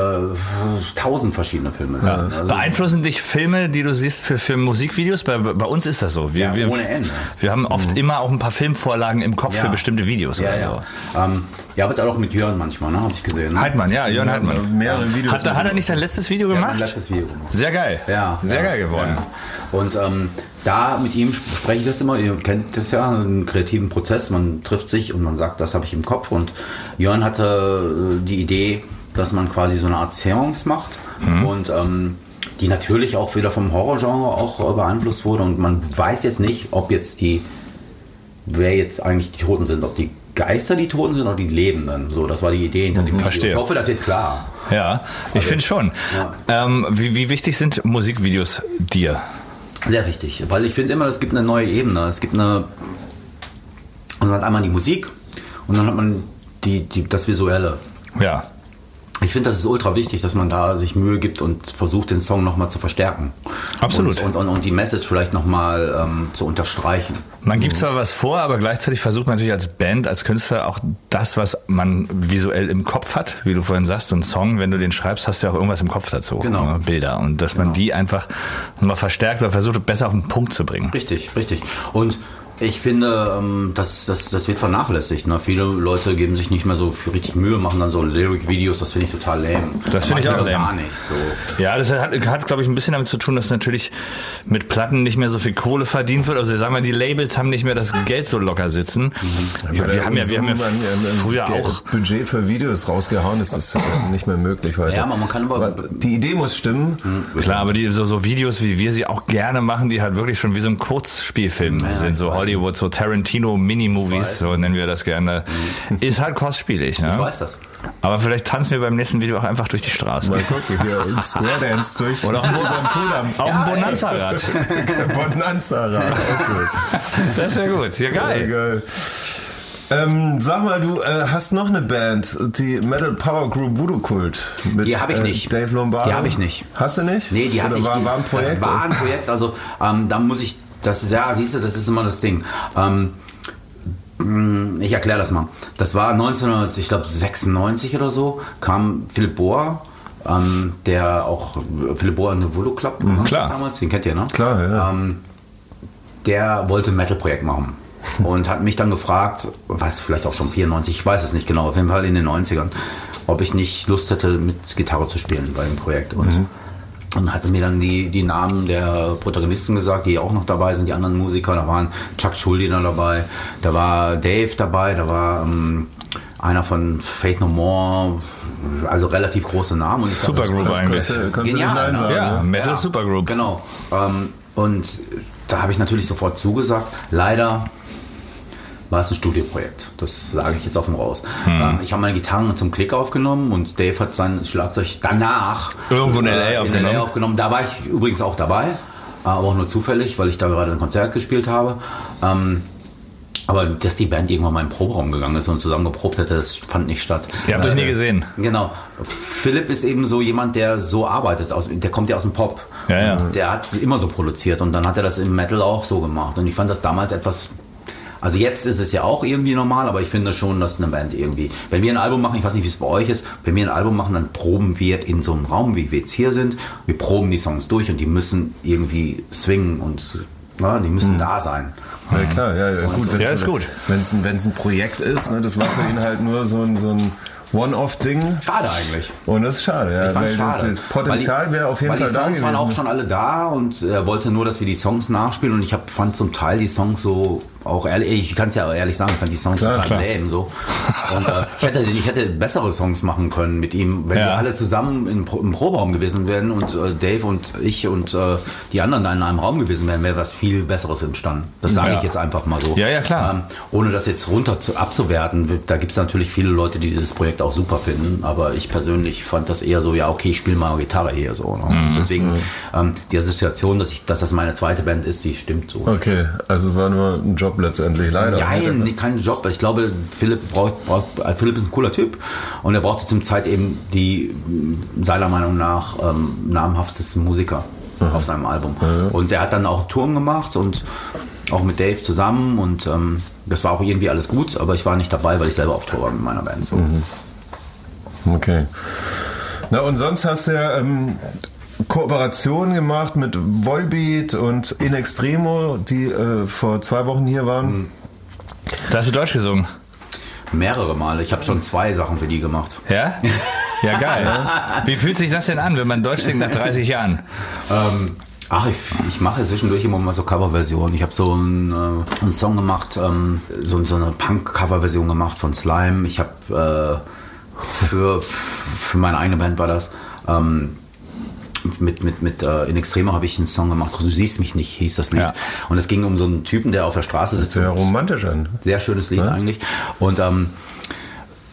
tausend verschiedene Filme sagen. Also Beeinflussen dich Filme, die du siehst für, für Musikvideos? Bei, bei uns ist das so. Wir, Ja, wir, ohne Ende. Wir haben oft immer auch ein paar Filmvorlagen im Kopf Ja. für bestimmte Videos. Ja, oder ja. So. Ähm, ihr arbeitet auch mit Jörn manchmal, ne? Habe ich gesehen. Ne? Heidmann, ja, Jörn Heidmann. Mehrere Videos. Hat, hat er nicht dein letztes Video gemacht? mein letztes Video gemacht. Sehr geil. Ja, Sehr ja, geil geworden. Ja. Und ähm, da mit ihm sp- spreche ich das immer. Ihr kennt das ja, einen kreativen Prozess. Man trifft sich und man sagt, das habe ich im Kopf. Und Jörn hatte äh, die Idee, dass man quasi so eine Art Seance macht und ähm, die natürlich auch wieder vom Horrorgenre auch äh, beeinflusst wurde. Und man weiß jetzt nicht, ob jetzt die, wer jetzt eigentlich die Toten sind, ob die Geister die Toten sind oder die Lebenden. So, das war die Idee hinter dem Video. Verstehe. Ich hoffe, das wird klar. Ja, ich finde schon. Ähm, wie, wie wichtig sind Musikvideos dir? Sehr wichtig, weil ich finde immer, es gibt eine neue Ebene. Es gibt eine. Also man hat einmal die Musik und dann hat man die, die, das Visuelle. Ja. Ich finde, das ist ultra wichtig, dass man da sich Mühe gibt und versucht, den Song nochmal zu verstärken. Absolut. Und, und, und, und die Message vielleicht nochmal ähm, zu unterstreichen. Man gibt zwar was vor, aber gleichzeitig versucht man natürlich als Band, als Künstler auch das, was man visuell im Kopf hat, wie du vorhin sagst, so ein Song, wenn du den schreibst, hast du ja auch irgendwas im Kopf dazu. Genau. ne, Bilder. Und dass man die einfach mal verstärkt oder versucht, besser auf den Punkt zu bringen. Richtig, richtig. Und ich finde, ähm, das, das, das wird vernachlässigt. Ne? Viele Leute geben sich nicht mehr so für richtig Mühe, machen dann so Lyric-Videos, das finde ich total lame. Das finde ich auch lame. gar nicht so. Ja, das hat, hat glaube ich, ein bisschen damit zu tun, dass natürlich mit Platten nicht mehr so viel Kohle verdient wird. Also sagen wir, die Labels haben nicht mehr das Geld so locker sitzen. Ja, wir haben ja, wir haben ja früher auch Budget für Videos rausgehauen, das ist äh, nicht mehr möglich heute. Ja, aber man kann aber- Aber Die Idee muss stimmen. Klar, aber die, so, so Videos, wie wir sie auch gerne machen, die halt wirklich schon wie so ein Kurzspielfilm sind, ich so weiß. Hollywood, so Tarantino Mini-Movies, weiß. so nennen wir das gerne. Ist halt kostspielig, ne? Ich weiß das. Aber vielleicht tanzen wir beim nächsten Video auch einfach durch die Straße. Mal gucken, hier im Square Dance durch Oder auf dem, Kudamm. auf dem Bonanza-Rad. Bonanza-Rad. Okay. Das wäre gut. Ja, Ja, geil. geil. Ähm, sag mal, du äh, hast noch eine Band, die Metal Power Group Voodoo Kult. Mit, Die habe ich äh, nicht. Dave Lombardo. Die habe ich nicht. Hast du nicht? Nee, die hatte Oder ich. war, die, war ein Projekt. Das war ein Projekt, also ähm, da muss ich, das ist, ja, siehst du, das ist immer das Ding. Ähm, mh, ich erkläre das mal. Das war 1996 oder so, kam Philipp Bohr, ähm, der auch Philipp Bohr in den Voodoo Club gemacht Mhm, klar. hat damals, den kennt ihr, ne? Klar, ja. Ähm, der wollte ein Metal-Projekt machen und hat mich dann gefragt, weiß vielleicht auch schon 94, ich weiß es nicht genau, auf jeden Fall in den 90ern, ob ich nicht Lust hätte, mit Gitarre zu spielen bei dem Projekt. Und, und hat mir dann die, die Namen der Protagonisten gesagt, die auch noch dabei sind, die anderen Musiker. Da waren Chuck Schuldiner dabei, da war Dave dabei, da war ähm, einer von Faith No More, also relativ große Namen. Und dachte, Supergroup das- eigentlich. Kannst Genial, sagen? Ja, ne? Metal Supergroup. Genau. Ähm, und da habe ich natürlich sofort zugesagt. Leider war es ein Studioprojekt. Das sage ich jetzt offen raus. Hm. Ähm, ich habe meine Gitarren zum Klick aufgenommen und Dave hat sein Schlagzeug danach Irgendwo in LA äh, aufgenommen. aufgenommen. Da war ich übrigens auch dabei, äh, aber auch nur zufällig, weil ich da gerade ein Konzert gespielt habe. Ähm, aber dass die Band irgendwann mal in den Proberaum gegangen ist und zusammen geprobt hätte, das fand nicht statt. Ihr habt euch nie gesehen. Genau. Philipp ist eben so jemand, der so arbeitet. Aus, der kommt ja aus dem Pop. Ja, ja. Der hat immer so produziert und dann hat er das im Metal auch so gemacht. Und ich fand das damals etwas. Also jetzt ist es ja auch irgendwie normal, aber ich finde schon, dass eine Band irgendwie, wenn wir ein Album machen, ich weiß nicht, wie es bei euch ist, wenn wir ein Album machen, dann proben wir in so einem Raum, wie wir jetzt hier sind. Wir proben die Songs durch und die müssen irgendwie swingen und na, die müssen da sein. Ja, klar, ja, ja gut. Wenn's- Ja, ist gut. Wenn's ein, wenn's ein Projekt ist, ne, das war für ihn halt nur so ein, so ein One-Off-Ding. Schade eigentlich. Und das ist schade, ja. Ich fand weil schade. Das Potenzial die- wäre auf jeden weil Fall die da Songs gewesen. waren auch schon alle da und er wollte nur, dass wir die Songs nachspielen und ich hab, fand zum Teil die Songs so, auch ehrlich, ich kann es ja ehrlich sagen, ich fand die Songs Klar, total klar. lame so. Und äh, ich, hätte, ich hätte bessere Songs machen können mit ihm, wenn Ja. wir alle zusammen im, Pro- im Proberaum gewesen wären und äh, Dave und ich und äh, die anderen da in einem Raum gewesen wären, wäre was viel Besseres entstanden. Das sage Ja. ich jetzt einfach mal so. Ja, ja, klar. Ähm, ohne das jetzt runter zu, abzuwerten, da gibt es natürlich viele Leute, die dieses Projekt auch super finden, aber ich persönlich fand das eher so, ja, okay, ich spiele mal Gitarre hier so. Ne? Mhm. Deswegen ähm, die Assoziation, dass, ich, dass das meine zweite Band ist, die stimmt so. Okay, also es war nur ein Job letztendlich, leider. Nein, nee, kein Job. Ich glaube, Philipp braucht, braucht äh, Philipp ist ein cooler Typ und er brauchte zum Zeit eben die mh, seiner Meinung nach ähm, namhaftesten Musiker auf seinem Album. Und er hat dann auch Touren gemacht und auch mit Dave zusammen und ähm, das war auch irgendwie alles gut, aber ich war nicht dabei, weil ich selber auf Tour war mit meiner Band. So. Okay. Na und sonst hast du ja ähm, Kooperationen gemacht mit Volbeat und In Extremo, die äh, vor zwei Wochen hier waren. Da hast du Deutsch gesungen. Mehrere Male. Ich habe schon zwei Sachen für die gemacht. Ja? Ja, geil. Wie fühlt sich das denn an, wenn man Deutsch singt nach 30 Jahren? Ähm, ach, ich, ich mache zwischendurch immer mal so Coverversionen. Ich habe so einen, äh, einen Song gemacht, ähm, so, so eine Punk-Coverversion gemacht von Slime. Ich habe äh, für, für meine eigene Band war das. Ähm, mit, mit, mit äh, In Extremo habe ich einen Song gemacht, Du siehst mich nicht, hieß das Lied. Ja. Und es ging um so einen Typen, der auf der Straße sitzt. Sehr romantisch an. Sehr schönes Lied eigentlich. Und ähm,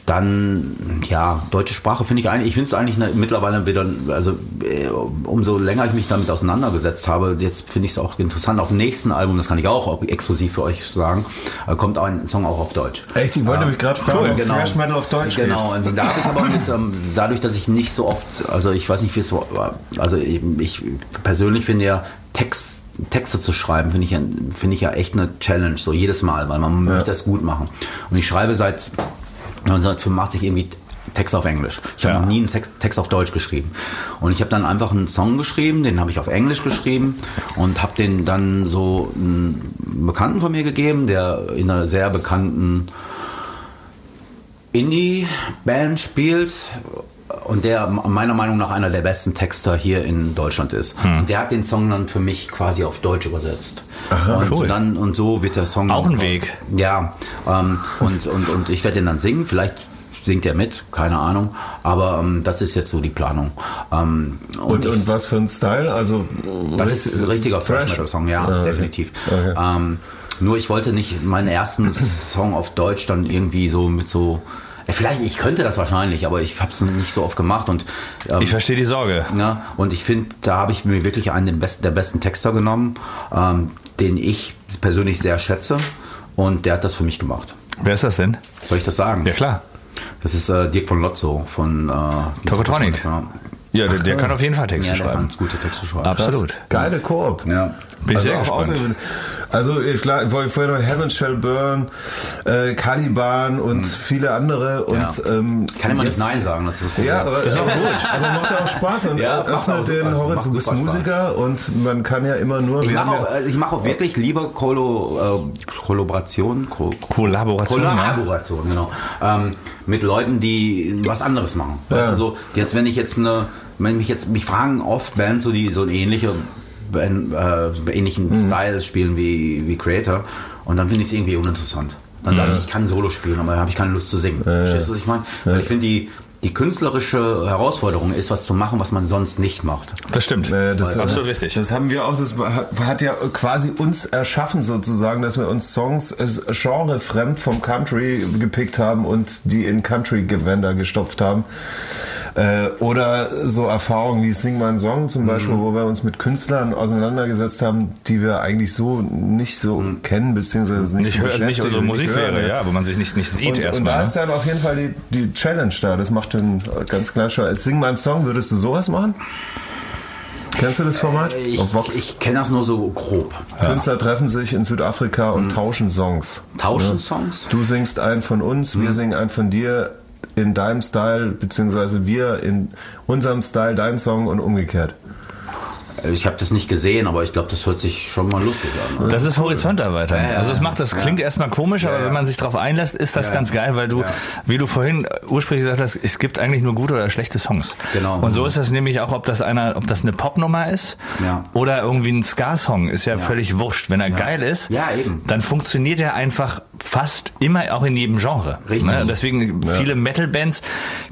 dann, ja, deutsche Sprache finde ich eigentlich, ich finde es eigentlich ne, mittlerweile wieder, also äh, umso länger ich mich damit auseinandergesetzt habe, jetzt finde ich es auch interessant. Auf dem nächsten Album, das kann ich auch, exklusiv für euch sagen, äh, kommt auch ein Song auch auf Deutsch. Echt, ich wollte mich gerade fragen, ob Thrash Metal auf Deutsch Genau, und da habe ich aber mit, ähm, dadurch, dass ich nicht so oft, also ich weiß nicht, wie es so, also eben, ich persönlich finde ja Text Texte zu schreiben, finde ich, ja- finde ich ja echt eine Challenge, so jedes Mal, weil man möchte es gut machen. Und ich schreibe seit 1985 irgendwie Text auf Englisch. Ich habe Ja. noch nie einen Text auf Deutsch geschrieben. Und ich habe dann einfach einen Song geschrieben, den habe ich auf Englisch geschrieben und habe den dann so einen Bekannten von mir gegeben, der in einer sehr bekannten Indie-Band spielt und der meiner Meinung nach einer der besten Texter hier in Deutschland ist. Und der hat den Song dann für mich quasi auf Deutsch übersetzt. und cool. dann und so wird der Song Auch ein Weg. Ja, ähm, und, und, und ich werde den dann singen. Vielleicht singt er mit, keine Ahnung. Aber ähm, das ist jetzt so die Planung. Ähm, Und, ich- und was für ein Style? Also das ist ein richtiger Thrash Metal Song, ja, Ah, okay. definitiv. Okay. Ähm, nur ich wollte nicht meinen ersten Song auf Deutsch dann irgendwie so mit so. Ja, Vielleicht, ich könnte das wahrscheinlich, aber ich habe es nicht so oft gemacht und ähm, Ich verstehe die Sorge. ja, und ich finde, da habe ich mir wirklich einen der besten, der besten Texter genommen, ähm, den ich persönlich sehr schätze und der hat das für mich gemacht. Wer ist das denn? Soll ich das sagen? Ja, klar. Das ist äh, Dirk von Lotzo von äh, Tokotronic. Ja, Ja, der, der kann auf jeden Fall Texte ja der schreiben. kann gute Texte schreiben. Absolut. Geile Koop. Ja. Bin ich sehr auch gespannt. Also ich klar, ich wollte vorher noch Heaven Shall Burn, äh, Caliban und viele andere und Ja. ähm, Kann immer nicht Nein sagen, das ist das Problem. Ja, aber, Das ist auch gut. aber macht ja auch Spaß und Ja, macht öffnet den super- Horizont. Du bist. Musiker und man kann ja immer nur. Ich mache auch, ja, äh, ich mach auch wirklich lieber Kollo, äh, Kollaboration, Ko Kollaboration, ja. Kollaboration, genau, ähm, mit Leuten, die was anderes machen. Weißt Ja. du, so, jetzt, wenn ich jetzt eine, wenn mich jetzt, mich fragen oft Bands, so die so eine ähnliche, Band, äh, ähnlichen Mhm. Style spielen wie, wie Creator und dann finde ich es irgendwie uninteressant. Dann sage ich, ich kann Solo spielen, aber habe ich keine Lust zu singen. Verstehst du, was ich meine? Weil ich finde, die, die künstlerische Herausforderung ist, was zu machen, was man sonst nicht macht. Das stimmt. äh, das, ist absolut richtig. Das haben wir auch, das hat hat ja quasi uns erschaffen sozusagen, dass wir uns Songs äh, genrefremd vom Country gepickt haben und die in Country-Gewänder gestopft haben. Äh, oder so Erfahrungen wie Sing My Song zum Beispiel, Mhm. wo wir uns mit Künstlern auseinandergesetzt haben, die wir eigentlich so nicht so kennen, beziehungsweise nicht, Nicht, so hört, nicht beschäftigen, unsere Musik hören, wäre, ne? ja, wo man sich nicht, nicht sieht Und, und erstmal. da ne? ist dann auf jeden Fall die, die Challenge da. Das macht dann ganz klar schon. Als Sing My Song würdest du sowas machen? Kennst du das Format? Ich, Auf Vox? ich kenne das nur so grob. Künstler treffen sich in Südafrika und tauschen Songs. Tauschen Songs? Du singst einen von uns, wir singen einen von dir in deinem Style, beziehungsweise wir in unserem Style deinen Song und umgekehrt. Ich habe das nicht gesehen, aber ich glaube, das hört sich schon mal lustig an. ne? Das ist Horizont erweitern. Ja, ja, also es macht, das klingt erstmal komisch, aber ja. wenn man sich darauf einlässt, ist das Ja, ganz geil, weil du, Ja. wie du vorhin äh, ursprünglich gesagt hast, es gibt eigentlich nur gute oder schlechte Songs. Genau. Und so ist das nämlich auch, ob das einer, ob das eine Popnummer ist Ja. oder irgendwie ein Ska-Song, ist ja, völlig wurscht. Wenn er geil ist, Ja, eben. dann funktioniert er einfach fast immer auch in jedem Genre. Richtig. Ne? Deswegen viele Metal-Bands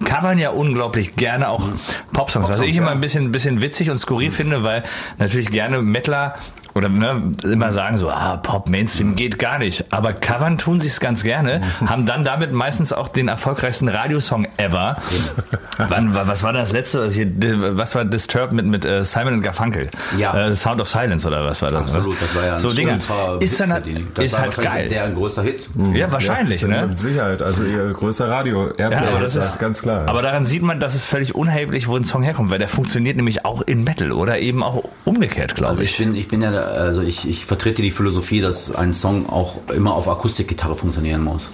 covern ja unglaublich gerne auch Popsongs, was Popsongs, ich immer ein bisschen, ein bisschen witzig und skurril finde, weil natürlich gerne Mettler oder ne, immer sagen so, ah, Pop, Mainstream geht gar nicht. Aber covern tun sie es ganz gerne, haben dann damit meistens auch den erfolgreichsten Radiosong ever. Wann, wa- was war das letzte? Was hier- Was war Disturbed mit, mit äh, Simon und Garfunkel? Ja. Äh, Sound of Silence oder was war das? Absolut, das war ja ein so Dinge. Ist, dann. Das ist war halt geil. Der ein großer Hit. Ja, wahrscheinlich, Ja, ne? Mit Sicherheit. Also ihr größter Radio. Ja, Airplay, aber das ist ganz klar. Aber daran sieht man, dass es völlig unerheblich, wo ein Song herkommt, weil der funktioniert nämlich auch in Metal oder eben auch umgekehrt, glaube Also ich. ich bin, ich bin ja, da- also ich, ich vertrete die Philosophie, dass ein Song auch immer auf Akustikgitarre funktionieren muss.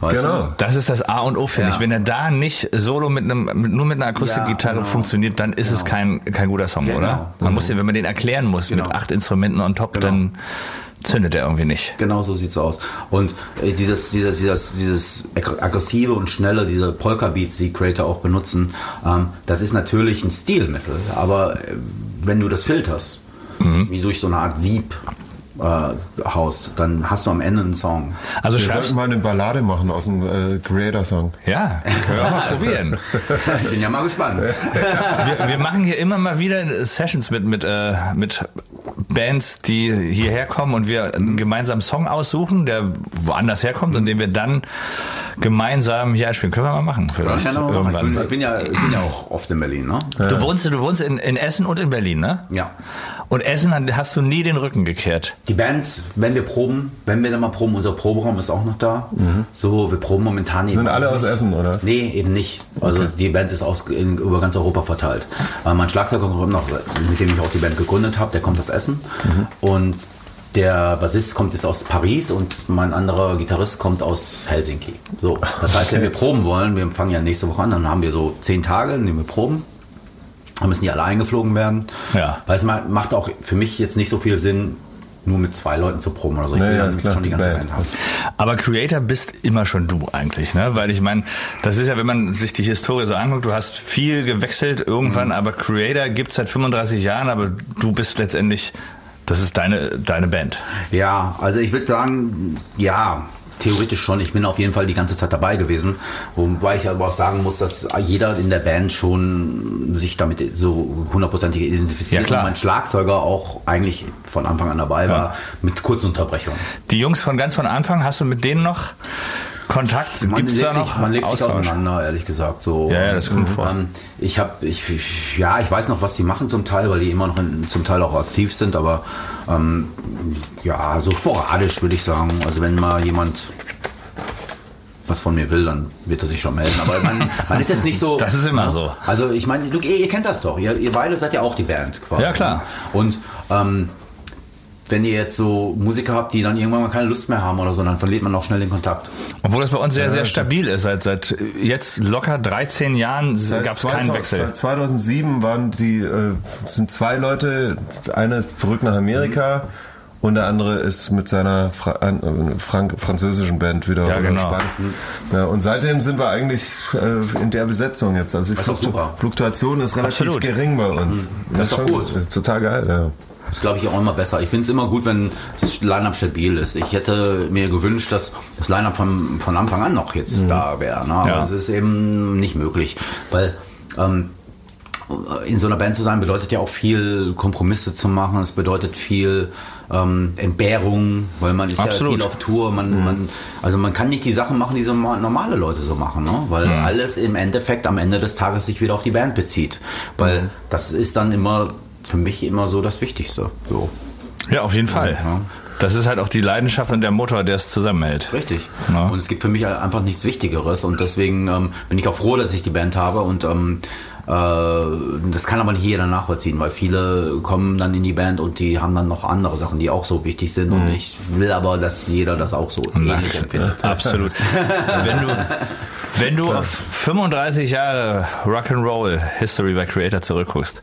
Weißt Genau. Du? Das ist das A und O, finde Ja. ich. Wenn er da nicht solo mit einem, nur mit einer Akustikgitarre Ja, genau. funktioniert, dann ist es kein, kein guter Song, Genau. oder? Man muss den, wenn man den erklären muss Genau. mit acht Instrumenten on top, Genau. dann zündet er irgendwie nicht. Genau so sieht's aus. Und äh, dieses, dieses, dieses, dieses ag- aggressive und schnelle, diese Polka-Beats, die Creator auch benutzen, ähm, das ist natürlich ein Stilmittel. Aber äh, wenn du das filterst, Mhm. wie durch so eine Art Sieb, äh, Haus, dann hast du am Ende einen Song. Also Wir sollten mal eine Ballade machen aus dem äh, Creator-Song. ja, können wir auch mal probieren. Ich bin ja mal gespannt. Wir, wir machen hier immer mal wieder Sessions mit, mit, äh, mit Bands, die hierher kommen und wir einen gemeinsamen Song aussuchen, der woanders herkommt und den wir dann gemeinsam hier einspielen. Können wir mal machen. Für uns Ich, kann auch machen. ich, bin, irgendwann. ich, bin ja, ich bin ja auch oft in Berlin, ne? Du wohnst, du wohnst in, in Essen und in Berlin, ne? Ja. Und Essen hast du nie den Rücken gekehrt. Die Band, wenn wir proben, wenn wir dann mal proben, unser Proberaum ist auch noch da. So, wir proben momentan eben Sind alle aus nicht. Essen, oder? Nee, eben nicht. Also die Band ist aus, in, über ganz Europa verteilt. Äh, mein Schlagzeuger kommt noch, mit dem ich auch die Band gegründet habe, der kommt aus Essen. Und der Bassist kommt jetzt aus Paris und mein anderer Gitarrist kommt aus Helsinki. So, das heißt, wenn wir proben wollen, wir fangen ja nächste Woche an, dann haben wir so zehn Tage, in denen wir proben. Dann müssen die alle eingeflogen werden. Ja. Weil es ma- macht auch für mich jetzt nicht so viel Sinn, nur mit zwei Leuten zu proben oder so. Ich will ja, dann klar, schon die ganze Band. Haben. Aber Creator bist immer schon du eigentlich, ne? Weil ich meine, das ist ja, wenn man sich die Historie so anguckt, du hast viel gewechselt irgendwann, aber Creator gibt's seit 35 Jahren, aber du bist letztendlich, das ist deine, deine Band. Ja, also ich würde sagen, ja, theoretisch schon. Ich bin auf jeden Fall die ganze Zeit dabei gewesen. Wobei ich aber auch sagen muss, dass jeder in der Band schon sich damit so hundertprozentig identifiziert. Ja, klar. Und mein Schlagzeuger auch eigentlich von Anfang an dabei war, mit kurzen Unterbrechungen. Die Jungs von ganz von Anfang, hast du mit denen noch Kontakt? Man Gibt's da noch sich, man lebt sich auseinander, ehrlich gesagt. So. Ja, ja, das kommt vor. Ähm, ich habe, ich, ich, ja, ich weiß noch, was die machen zum Teil, weil die immer noch in, zum Teil auch aktiv sind, aber ähm, ja, so sporadisch würde ich sagen. Also wenn mal jemand was von mir will, dann wird er sich schon melden. Aber man, man ist jetzt nicht so. Das ist immer ne? so. Also ich meine, ihr, ihr kennt das doch. Ihr, ihr beide seid ja auch die Band quasi. Ja, klar. Und ähm, wenn ihr jetzt so Musiker habt, die dann irgendwann mal keine Lust mehr haben oder so, dann verliert man auch schnell den Kontakt. Obwohl das bei uns sehr, sehr stabil ist. Seit, seit jetzt locker 13 Jahren gab es 2000 keinen Wechsel. seit 2007 waren die, äh, sind zwei Leute, einer ist zurück nach Amerika und der andere ist mit seiner Fra äh, Frank französischen Band wieder Ja, genau. gespannt. Ja, und seitdem sind wir eigentlich äh, in der Besetzung jetzt. Also die Das ist Fluktu. Fluktuation ist relativ Absolut. gering bei uns. Das ist doch schon gut. Das ist total geil, ja. Das glaube ich auch immer besser. Ich finde es immer gut, wenn das Line-Up stabil ist. Ich hätte mir gewünscht, dass das Line-Up von, von Anfang an noch jetzt da wäre. Ne? Aber Ja. es ist eben nicht möglich. Weil ähm, in so einer Band zu sein bedeutet ja auch viel Kompromisse zu machen. Es bedeutet viel ähm, Entbehrung, weil man ist Absolut. ja viel auf Tour. Man, man, also man kann nicht die Sachen machen, die so ma- normale Leute so machen, ne? weil alles im Endeffekt am Ende des Tages sich wieder auf die Band bezieht. Weil das ist dann immer für mich immer so das Wichtigste. So. Ja, auf jeden Fall. Ja. Das ist halt auch die Leidenschaft und der Motor, der es zusammenhält. Richtig. Ja. Und es gibt für mich einfach nichts Wichtigeres und deswegen ähm, bin ich auch froh, dass ich die Band habe und ähm, äh, das kann aber nicht jeder nachvollziehen, weil viele kommen dann in die Band und die haben dann noch andere Sachen, die auch so wichtig sind und ich will aber, dass jeder das auch so ähnlich empfindet. Absolut. wenn du, wenn du auf 35 Jahre Rock'n'Roll History by Creator zurückguckst,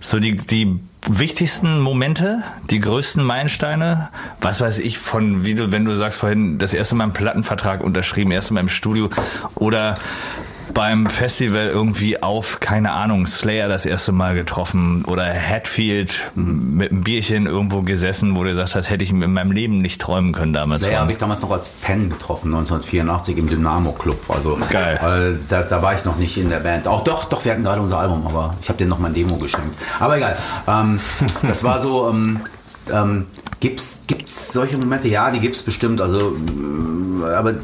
so die, die wichtigsten Momente, die größten Meilensteine, was weiß ich von, wie du, wenn du sagst vorhin, das erste Mal einen Plattenvertrag unterschrieben, erste Mal im Studio oder beim Festival irgendwie auf, keine Ahnung, Slayer das erste Mal getroffen oder Hatfield mit einem Bierchen irgendwo gesessen, wo du gesagt hast, hätte ich in meinem Leben nicht träumen können damals. Slayer habe ich damals noch als Fan getroffen, 1984 im Dynamo Club. Also Geil. Äh, da, da war ich noch nicht in der Band. Auch doch, doch, wir hatten gerade unser Album, aber ich habe dir noch mein Demo geschenkt. Aber egal. Ähm, das war so. Ähm, ähm, gibt's gibt's solche Momente? Ja, die gibt's bestimmt. Also, mm, aber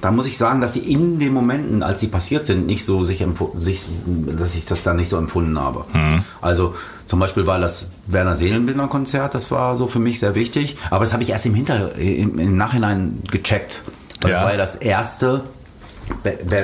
da muss ich sagen, dass sie in den Momenten, als sie passiert sind, nicht so sich, sich dass ich das da nicht so empfunden habe. Also zum Beispiel war das Werner Seelenbinder Konzert, das war so für mich sehr wichtig. Aber das habe ich erst im Hinter im, im Nachhinein gecheckt. Weil das Ja. war ja das erste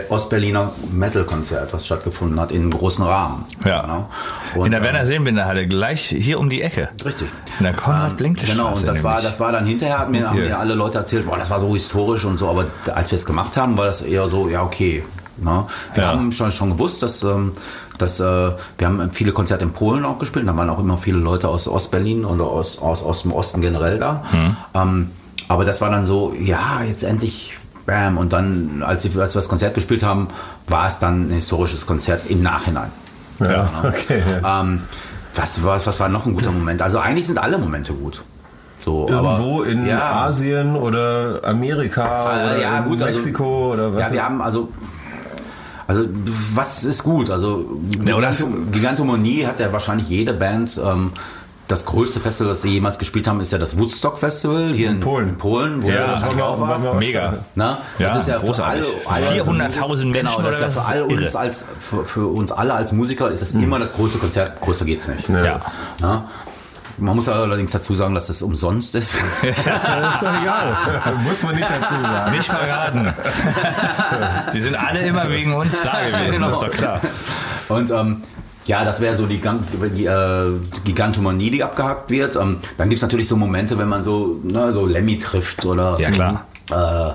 Ostberliner Metal-Konzert, was stattgefunden hat, in einem großen Rahmen. Ja. Genau. Und, in der ähm, Werner Seelenbinder Halle, gleich hier um die Ecke. Richtig. In der konrad blinkle Genau, und das war, das war dann hinterher, hat mir, haben mir alle Leute erzählt, boah, das war so historisch und so, aber als wir es gemacht haben, war das eher so, ja, okay. Ne? Wir Ja. haben schon, schon gewusst, dass, ähm, dass äh, wir haben viele Konzerte in Polen auch gespielt, da waren auch immer viele Leute aus Ostberlin oder aus, aus, aus dem Osten generell da. Hm. Ähm, aber das war dann so, ja, jetzt endlich, bam. Und dann, als, sie, als wir das Konzert gespielt haben, war es dann ein historisches Konzert im Nachhinein. Ja, okay. Ähm, was, was, was war noch ein guter Moment? Also eigentlich sind alle Momente gut. So, Irgendwo aber, in ja, Asien oder Amerika Äh, oder ja, in gut, also- Mexiko oder was? Ja, wir haben also. Also, was ist gut? Also, Ja, oder das- Giganto- Gigantomonie hat ja wahrscheinlich jede Band. Ähm, das größte Festival, das sie jemals gespielt haben, ist ja das Woodstock Festival hier in, Polen. in Polen, wo Ja, wir das war- auch war- waren. war- Mega. Na, Ja, das ist ja großartig. für alle, alle 400.000 Menschen Genau, das ist ja für alle uns als für, für uns alle als Musiker ist es immer das größte Konzert. Größer geht's nicht. Ja. Na? Man muss allerdings dazu sagen, dass es umsonst ist. Das ist doch egal. Muss man nicht dazu sagen. Nicht verraten. die sind alle immer wegen uns da gewesen, Genau. das ist doch klar. Und ähm, ja, das wäre so die, die äh, Gigantomanie, die abgehakt wird. Ähm, dann gibt es natürlich so Momente, wenn man so, ne, so Lemmy trifft oder Ja, klar. äh,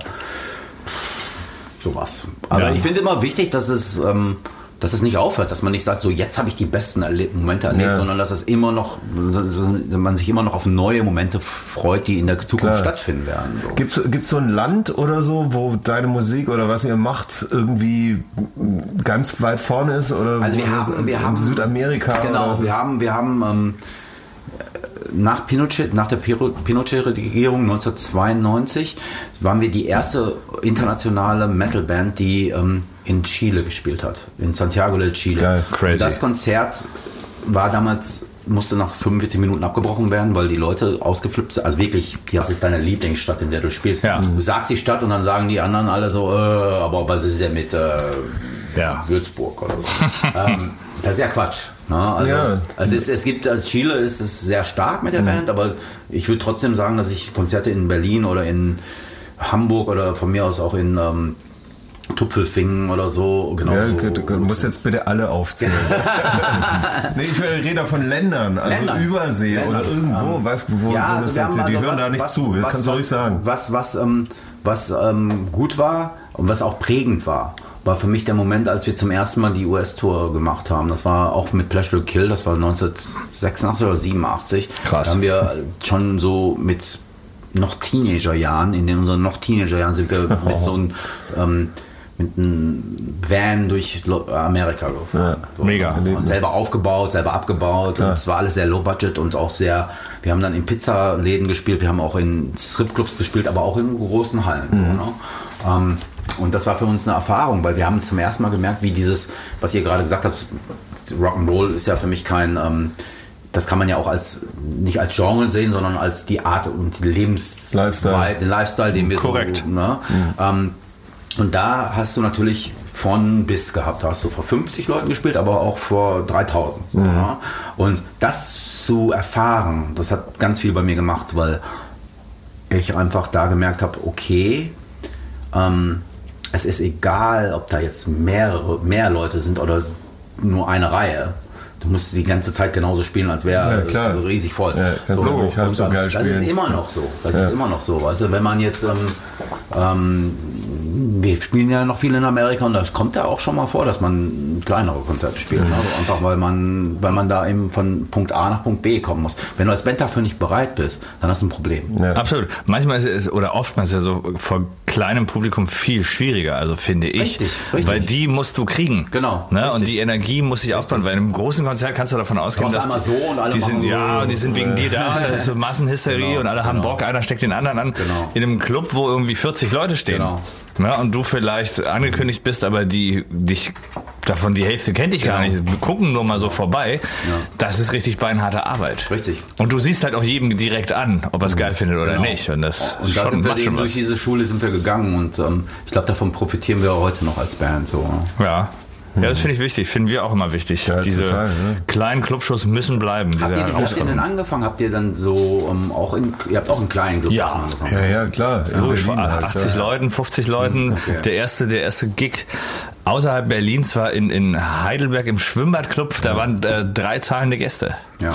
sowas. Aber Ja. ich finde immer wichtig, dass es, ähm, dass es nicht aufhört, dass man nicht sagt, so jetzt habe ich die besten Erle Momente erlebt, Ja. sondern dass es immer noch, man sich immer noch auf neue Momente freut, die in der Zukunft Klar. stattfinden werden. So. Gibt es so ein Land oder so, wo deine Musik oder was ihr macht irgendwie ganz weit vorne ist? Oder Also wir haben, wir haben Südamerika? Genau, wir haben, wir haben ähm, nach Pinochet, nach der Pinochet-Regierung 1992 waren wir die erste internationale Metalband, die ähm, in Chile gespielt hat, in Santiago del Chile. Geil, crazy. Das Konzert war damals musste nach 45 Minuten abgebrochen werden, weil die Leute ausgeflippt sind. Also wirklich, das ist deine Lieblingsstadt, in der du spielst. Ja. Du sagst die Stadt und dann sagen die anderen alle so, äh, aber was ist denn mit äh, Ja. Würzburg oder so? ähm, das ist ja Quatsch. Ne? Also, Ja. also es, es gibt, als Chile ist es sehr stark mit der Band, aber ich würde trotzdem sagen, dass ich Konzerte in Berlin oder in Hamburg oder von mir aus auch in ähm, Tupfelfingen oder so, genau. Ja, du, du musst jetzt bitte alle aufzählen. nee, ich rede von Ländern, also Ländern. Übersee Ländern. oder irgendwo, Ähm, weißt, wo, ja, wo also das jetzt, die also hören was- da nicht was- zu, das was- kannst du ruhig sagen. Was, was, ähm, was ähm, gut war und was auch prägend war, war für mich der Moment, als wir zum ersten Mal die US-Tour gemacht haben. Das war auch mit Pleasure Kill, das war 1986 oder 87. Krass. Da haben wir schon so mit noch Teenagerjahren, in den unseren noch Teenagerjahren sind wir mit so einem ähm, mit einem Van durch Amerika gefahren. So, Mega. Und selber aufgebaut, selber abgebaut. Und es war alles sehr low budget und auch sehr. Wir haben dann in Pizzaläden gespielt, wir haben auch in Stripclubs gespielt, aber auch in großen Hallen. so, ne? ähm, und das war für uns eine Erfahrung, weil wir haben zum ersten Mal gemerkt, wie dieses, was ihr gerade gesagt habt, Rock'n'Roll ist ja für mich kein. Ähm, das kann man ja auch als nicht als Genre sehen, sondern als die Art und Lebens Lifestyle. den Lifestyle, den wir Korrekt. so. Ne? Ähm, und da hast du natürlich von bis gehabt. Da hast du vor 50 Leuten gespielt, aber auch vor 3000. So, ne? Und das zu erfahren, das hat ganz viel bei mir gemacht, weil ich einfach da gemerkt habe, okay, ähm, es ist egal, ob da jetzt mehrere, mehr Leute sind oder nur eine Reihe. Du musst die ganze Zeit genauso spielen, als wäre Ja, es so riesig voll. Ja, kannst du nicht halb und, so geil Das spielen. ist immer noch so. Das Ja. ist immer noch so. Weißt du, wenn man jetzt ähm, ähm, wir spielen ja noch viel in Amerika und das kommt ja auch schon mal vor, dass man kleinere Konzerte spielt. Ne? Also einfach weil man, weil man da eben von Punkt A nach Punkt B kommen muss. Wenn du als Band dafür nicht bereit bist, dann hast du ein Problem. Ja. Absolut. Manchmal ist es, oder oftmals ist ja so vor kleinem Publikum viel schwieriger, also finde ich. Richtig, richtig. Weil die musst du kriegen. Genau, Ne? Und die Energie muss sich aufbauen, weil in einem großen Konzert kannst du davon ausgehen, dass einmal so und alle die sind, ja, die sind wegen dir da, das ist so Massenhysterie Genau, und alle haben genau. Bock, einer steckt den anderen an. Genau. In einem Club, wo irgendwie 40 Leute stehen. Genau. Ne? Und du vielleicht angekündigt bist, aber die dich davon die Hälfte kennt ich gar Genau. nicht. Wir gucken nur mal so vorbei. Ja. Das ist richtig beinharte Arbeit. Richtig. Und du siehst halt auch jedem direkt an, ob er es geil findet oder Genau. nicht. Und das Und da schon, sind wir eben durch diese Schule sind wir gegangen und ähm, ich glaube, davon profitieren wir heute noch als Band. So. ne? Ja. Ja, das finde ich wichtig. Finden wir auch immer wichtig. Ja, diese total, ne? kleinen Clubshows müssen bleiben. Habt ihr, wie habt ihr denn angefangen? Habt ihr dann so ähm, auch in, ihr habt auch in kleinen Clubs Ja. angefangen? Ja, ja, klar. In Berlin halt, 80 ja. Leuten, 50 Leuten. okay. Der erste, der erste Gig außerhalb Berlins war in, in Heidelberg im Schwimmbadclub. Da waren äh, drei zahlende Gäste. Ja.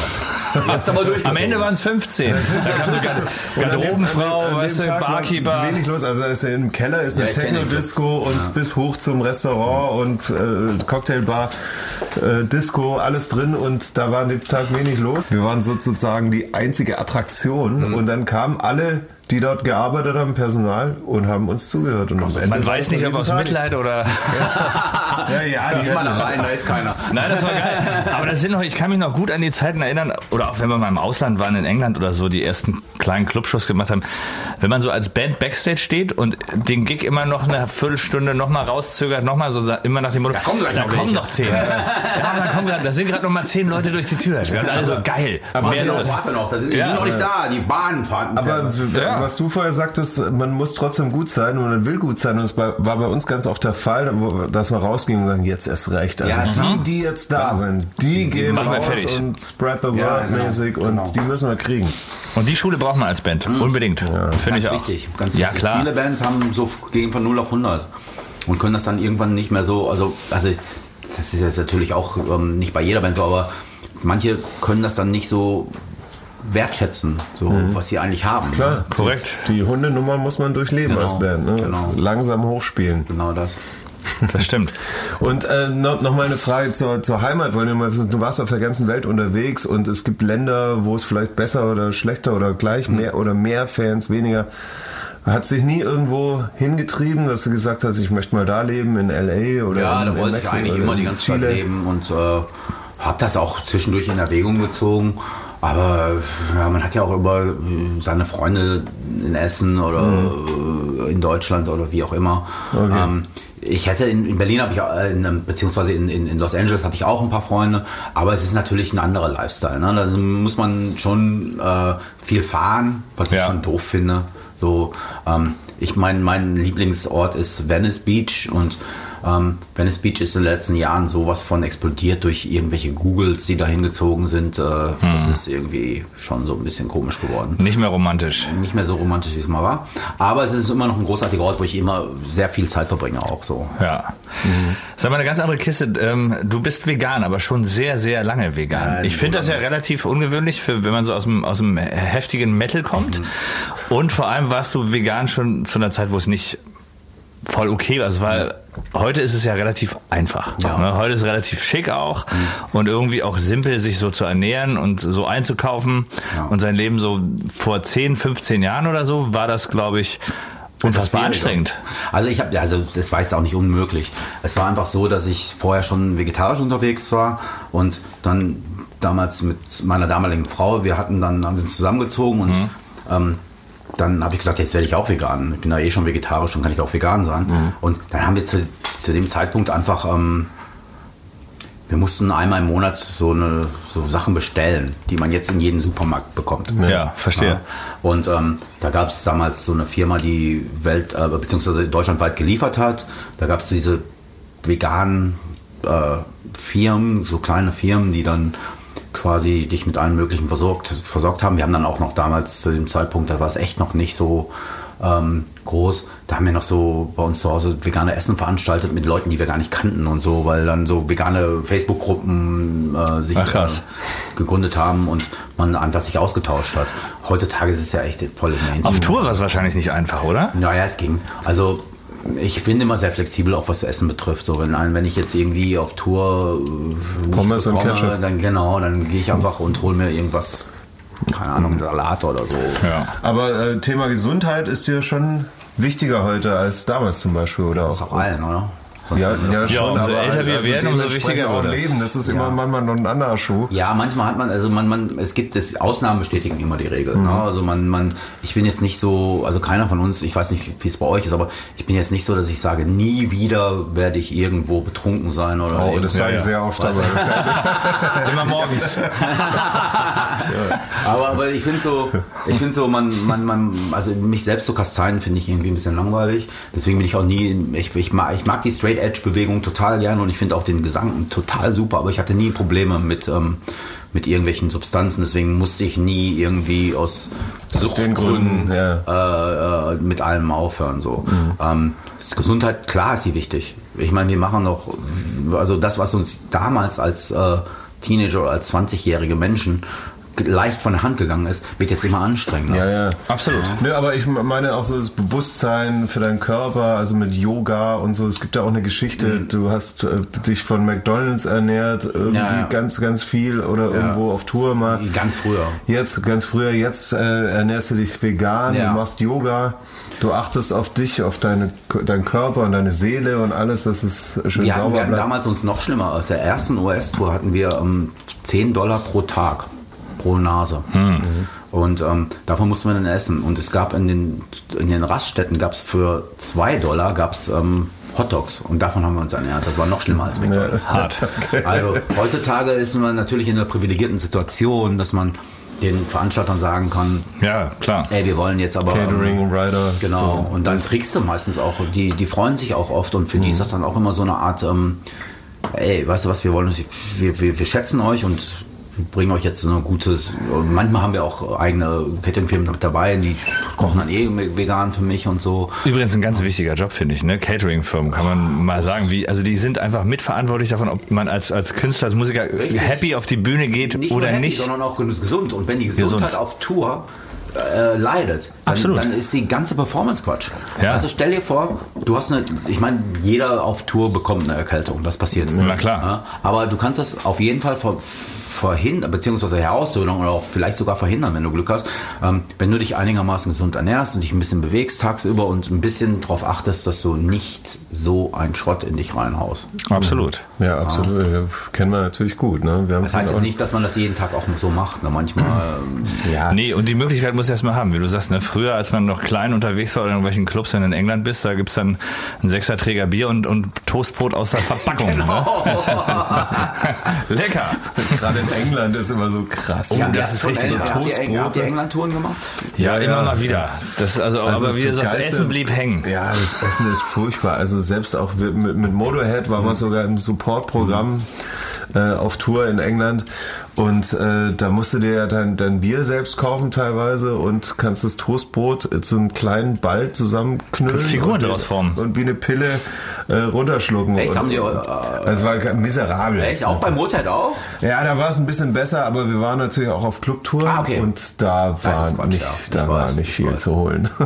Am. Ende waren es 15. Da kam eine an Garderobenfrau, an dem- an weißt du, Barkeeper. Wenig los. Also ist ja im Keller ist eine Ja, Techno-Disco und bis hoch zum Restaurant und äh, Cocktailbar, äh, Disco, alles drin und da war an dem Tag wenig los. Wir waren sozusagen die einzige Attraktion Mhm. und dann kamen alle, die dort gearbeitet haben, Personal und haben uns zugehört. Und am Ende Man weiß nicht, ob aus. Mitleid oder. Ja, ja, die Geh mal hätten da rein, da ist keiner. Nein, das war geil. Aber das sind noch, ich kann mich noch gut an die Zeiten erinnern, oder auch wenn wir mal im Ausland waren, in England oder so, die ersten kleinen Clubshows gemacht haben. Wenn man so als Band Backstage steht und den Gig immer noch eine Viertelstunde nochmal rauszögert, nochmal so immer nach dem Motto, Da kommen gleich da noch kommen welche." noch zehn. ja, da kommen grad, da sind gerade noch mal zehn Leute durch die Tür. Wir haben alle so geil. aber Mehr los. Warte noch, da sind, die Ja. sind noch nicht da, die Bahn fahren. Aber Ja. Was du vorher sagtest, man muss trotzdem gut sein und man will gut sein. Und es war bei uns ganz oft der Fall, dass wir rausgingen und sagen, jetzt erst recht. Also Ja, die, die jetzt da sind, die gehen machen raus und spread the Ja, word genau, mäßig und genau. die müssen wir kriegen. Und die Schule braucht man als Band. Unbedingt. Finde Ganz ich auch. wichtig, ganz ja, wichtig. klar. Viele Bands haben so gehen von 0 auf 100 und können das dann irgendwann nicht mehr so, also, also das ist jetzt natürlich auch ähm, nicht bei jeder Band so, aber manche können das dann nicht so wertschätzen, so was sie eigentlich haben. Klar, Ne? Korrekt. Die, die Hundenummer muss man durchleben Genau, als Band. Ne? genau. Langsam hochspielen. Genau das. Das stimmt. Und äh, noch, noch mal eine Frage zur, zur Heimat, weil du, mal wissen, du warst auf der ganzen Welt unterwegs und es gibt Länder, wo es vielleicht besser oder schlechter oder gleich Mhm. mehr oder mehr Fans, weniger. Hat sich nie irgendwo hingetrieben, dass du gesagt hast, ich möchte mal da leben, in L.A. oder Ja, in, da wollte ich eigentlich immer die ganze Chile. Zeit leben und äh, habe das auch zwischendurch in Erwägung gezogen. Aber ja, man hat ja auch über äh, seine Freunde in Essen oder äh, in Deutschland oder wie auch immer. Okay. Ähm, ich hätte in, in Berlin habe ich auch, äh, in, beziehungsweise in, in, in Los Angeles habe ich auch ein paar Freunde, aber es ist natürlich ein anderer Lifestyle. Ne? Da muss man schon äh, viel fahren, was ich Ja. schon doof finde. So, ähm, ich meine, mein Lieblingsort ist Venice Beach und ähm, Venice Beach ist in den letzten Jahren sowas von explodiert durch irgendwelche Googles, die da hingezogen sind. Äh, Das ist irgendwie schon so ein bisschen komisch geworden. Nicht mehr romantisch. Nicht mehr so romantisch, wie es mal war. Aber es ist immer noch ein großartiger Ort, wo ich immer sehr viel Zeit verbringe, auch so. Ja. Sag mal eine ganz andere Kiste. Ähm, du bist vegan, aber schon sehr, sehr lange vegan. Nein, ich finde das ja relativ ungewöhnlich, für, wenn man so aus dem, aus dem heftigen Metal kommt. Und vor allem warst du vegan schon zu einer Zeit, wo es nicht voll okay. Also weil heute ist es ja relativ einfach. Ja. Ne? Heute ist es relativ schick auch und irgendwie auch simpel, sich so zu ernähren und so einzukaufen. Ja. Und sein Leben so vor 10, 15 Jahren oder so war das, glaube ich, unfassbar anstrengend. Also ich habe, also es war jetzt auch nicht unmöglich. Es war einfach so, dass ich vorher schon vegetarisch unterwegs war und dann damals mit meiner damaligen Frau, wir hatten dann, haben uns zusammengezogen und Mhm. ähm, dann habe ich gesagt, jetzt werde ich auch vegan. Ich bin da eh schon vegetarisch, dann kann ich auch vegan sein. Mhm. Und dann haben wir zu, zu dem Zeitpunkt einfach, ähm, wir mussten einmal im Monat so eine so Sachen bestellen, die man jetzt in jedem Supermarkt bekommt. Ja, verstehe. Ja. Und ähm, da gab es damals so eine Firma, die welt äh, beziehungsweise deutschlandweit geliefert hat. Da gab es diese veganen äh, Firmen, so kleine Firmen, die dann quasi dich mit allem Möglichen versorgt, versorgt haben. Wir haben dann auch noch damals zu dem Zeitpunkt, da war es echt noch nicht so ähm, groß. Da haben wir noch so bei uns zu Hause vegane Essen veranstaltet mit Leuten, die wir gar nicht kannten und so, weil dann so vegane Facebook-Gruppen äh, sich Ach, äh, gegründet haben und man einfach sich ausgetauscht hat. Heutzutage ist es ja echt voll im Mainstream. Auf Tour war es wahrscheinlich nicht einfach, oder? Naja, es ging. Also ich bin immer sehr flexibel, auch was das Essen betrifft. So, wenn, wenn ich jetzt irgendwie auf Tour äh, Pommes und bekomme, Ketchup. dann genau, dann gehe ich einfach und hole mir irgendwas, keine Ahnung, Salat oder so. Ja. Aber äh, Thema Gesundheit ist dir schon wichtiger heute als damals zum Beispiel, oder Das auch allen, oder? Ja, ja, schon, umso aber älter wir also werden, umso wichtiger auch wird es. Leben. Das ist immer manchmal noch ein anderer Schuh. Ja, manchmal hat man, also man, man, es gibt es, Ausnahmen bestätigen immer die Regel. Ne? Also man, man, ich bin jetzt nicht so, also keiner von uns, ich weiß nicht, wie es bei euch ist, aber ich bin jetzt nicht so, dass ich sage, nie wieder werde ich irgendwo betrunken sein oder. Oh, das sage ich ja. sehr oft. Aber das ist ja, Immer morgens. aber, aber ich finde so, ich finde so, man, man, man, also mich selbst zu kasteien finde ich irgendwie ein bisschen langweilig. Deswegen bin ich auch nie, ich, ich, mag, ich mag die Straight Edge Bewegung total gerne und ich finde auch den Gesang total super, aber ich hatte nie Probleme mit, ähm, mit irgendwelchen Substanzen. Deswegen musste ich nie irgendwie aus, Aus den Gründen, Suchtgründen ja. äh, äh, mit allem aufhören. So. Ähm, das Gesundheit, klar ist sie wichtig. Ich meine, wir machen doch, also das, was uns damals als äh, Teenager oder als 20-jährige Menschen leicht von der Hand gegangen ist, wird jetzt immer anstrengender. ja, ja. Absolut. Nö, aber ich meine auch so das Bewusstsein für deinen Körper, also mit Yoga und so. Es gibt da auch eine Geschichte. Du hast äh, dich von McDonalds ernährt, irgendwie Ja, ja. ganz, ganz viel oder irgendwo auf Tour mal. Ganz früher. Jetzt, ganz früher, jetzt äh, ernährst du dich vegan, Ja. du machst Yoga, du achtest auf dich, auf deine, deinen Körper und deine Seele und alles, dass es schön Wir hatten, sauber wir hatten bleibt. damals uns noch schlimmer. Aus der ersten US-Tour hatten wir ähm, 10 Dollar pro Tag, pro Nase. Und ähm, davon mussten wir dann essen. Und es gab in den, in den Raststätten gab es für 2 Dollar gab's, ähm, Hotdogs. Und davon haben wir uns ernährt. Das war noch schlimmer als McDonalds. Hart. Also heutzutage ist man natürlich in einer privilegierten Situation, dass man den Veranstaltern sagen kann, Ja, klar. ey, wir wollen jetzt aber... Catering, ähm, Rider. Genau, und dann kriegst du meistens auch, die, die freuen sich auch oft und für die ist das dann auch immer so eine Art, ähm, ey, weißt du was, wir wollen, wir, wir, wir schätzen euch und bringen euch jetzt so eine gute, und manchmal haben wir auch eigene Cateringfirmen mit dabei, die kochen dann eh vegan für mich und so. Übrigens ein ganz wichtiger Job, finde ich, ne? Catering-Firmen, kann man mal sagen. Wie, also die sind einfach mitverantwortlich davon, ob man als, als Künstler, als Musiker Richtig. happy auf die Bühne geht Nicht oder happy, nicht. sondern auch gesund. Und wenn die Gesundheit Gesund. auf Tour äh, leidet, dann, dann ist die ganze Performance Quatsch. Ja. Also stell dir vor, du hast eine, ich meine, jeder auf Tour bekommt eine Erkältung, das passiert. Na klar. Ja, aber du kannst das auf jeden Fall ver verhindern, beziehungsweise herauszögern oder auch vielleicht sogar verhindern, wenn du Glück hast, ähm, wenn du dich einigermaßen gesund ernährst und dich ein bisschen bewegst tagsüber und ein bisschen darauf achtest, dass du nicht so einen Schrott in dich reinhaust. Absolut. Ja, absolut. Ja, kennen wir natürlich gut. Ne? Wir haben Das heißt es jetzt nicht, dass man das jeden Tag auch so macht. Ne? Manchmal ähm, Ja, Nee, und die Möglichkeit muss erst mal haben, wie du sagst, ne? Früher, als man noch klein unterwegs war oder in irgendwelchen Clubs, wenn du in England bist, da gibt's dann einen Sechserträger Bier und, und Toastbrot aus der Verpackung. Genau. Ne? Lecker. gerade in England ist immer so krass. Ja, Und das ist richtig. Habt ihr, habt ihr. England-Touren gemacht? Ja, Ja, immer mal wieder. Das, also, Also aber das wie sagst, Geilste- Essen blieb hängen. Ja, das Essen ist furchtbar. Also selbst auch mit, mit Motorhead war man sogar im Supportprogramm äh, auf Tour in England. Und äh, da musst du dir ja dein, dein Bier selbst kaufen teilweise und kannst das Toastbrot äh, zu einem kleinen Ball zusammenknüllen. Kannst Figuren und, draus formen. Und wie eine Pille äh, runterschlucken. Echt? Und, Haben die, äh, Es war miserabel. Echt? Auch beim Motorhead auch? Ja, da war es ein bisschen besser, aber wir waren natürlich auch auf Clubtour Ah, okay. und da Das war Quatsch, nicht, ja. da war weiß, nicht ich viel weiß. zu holen.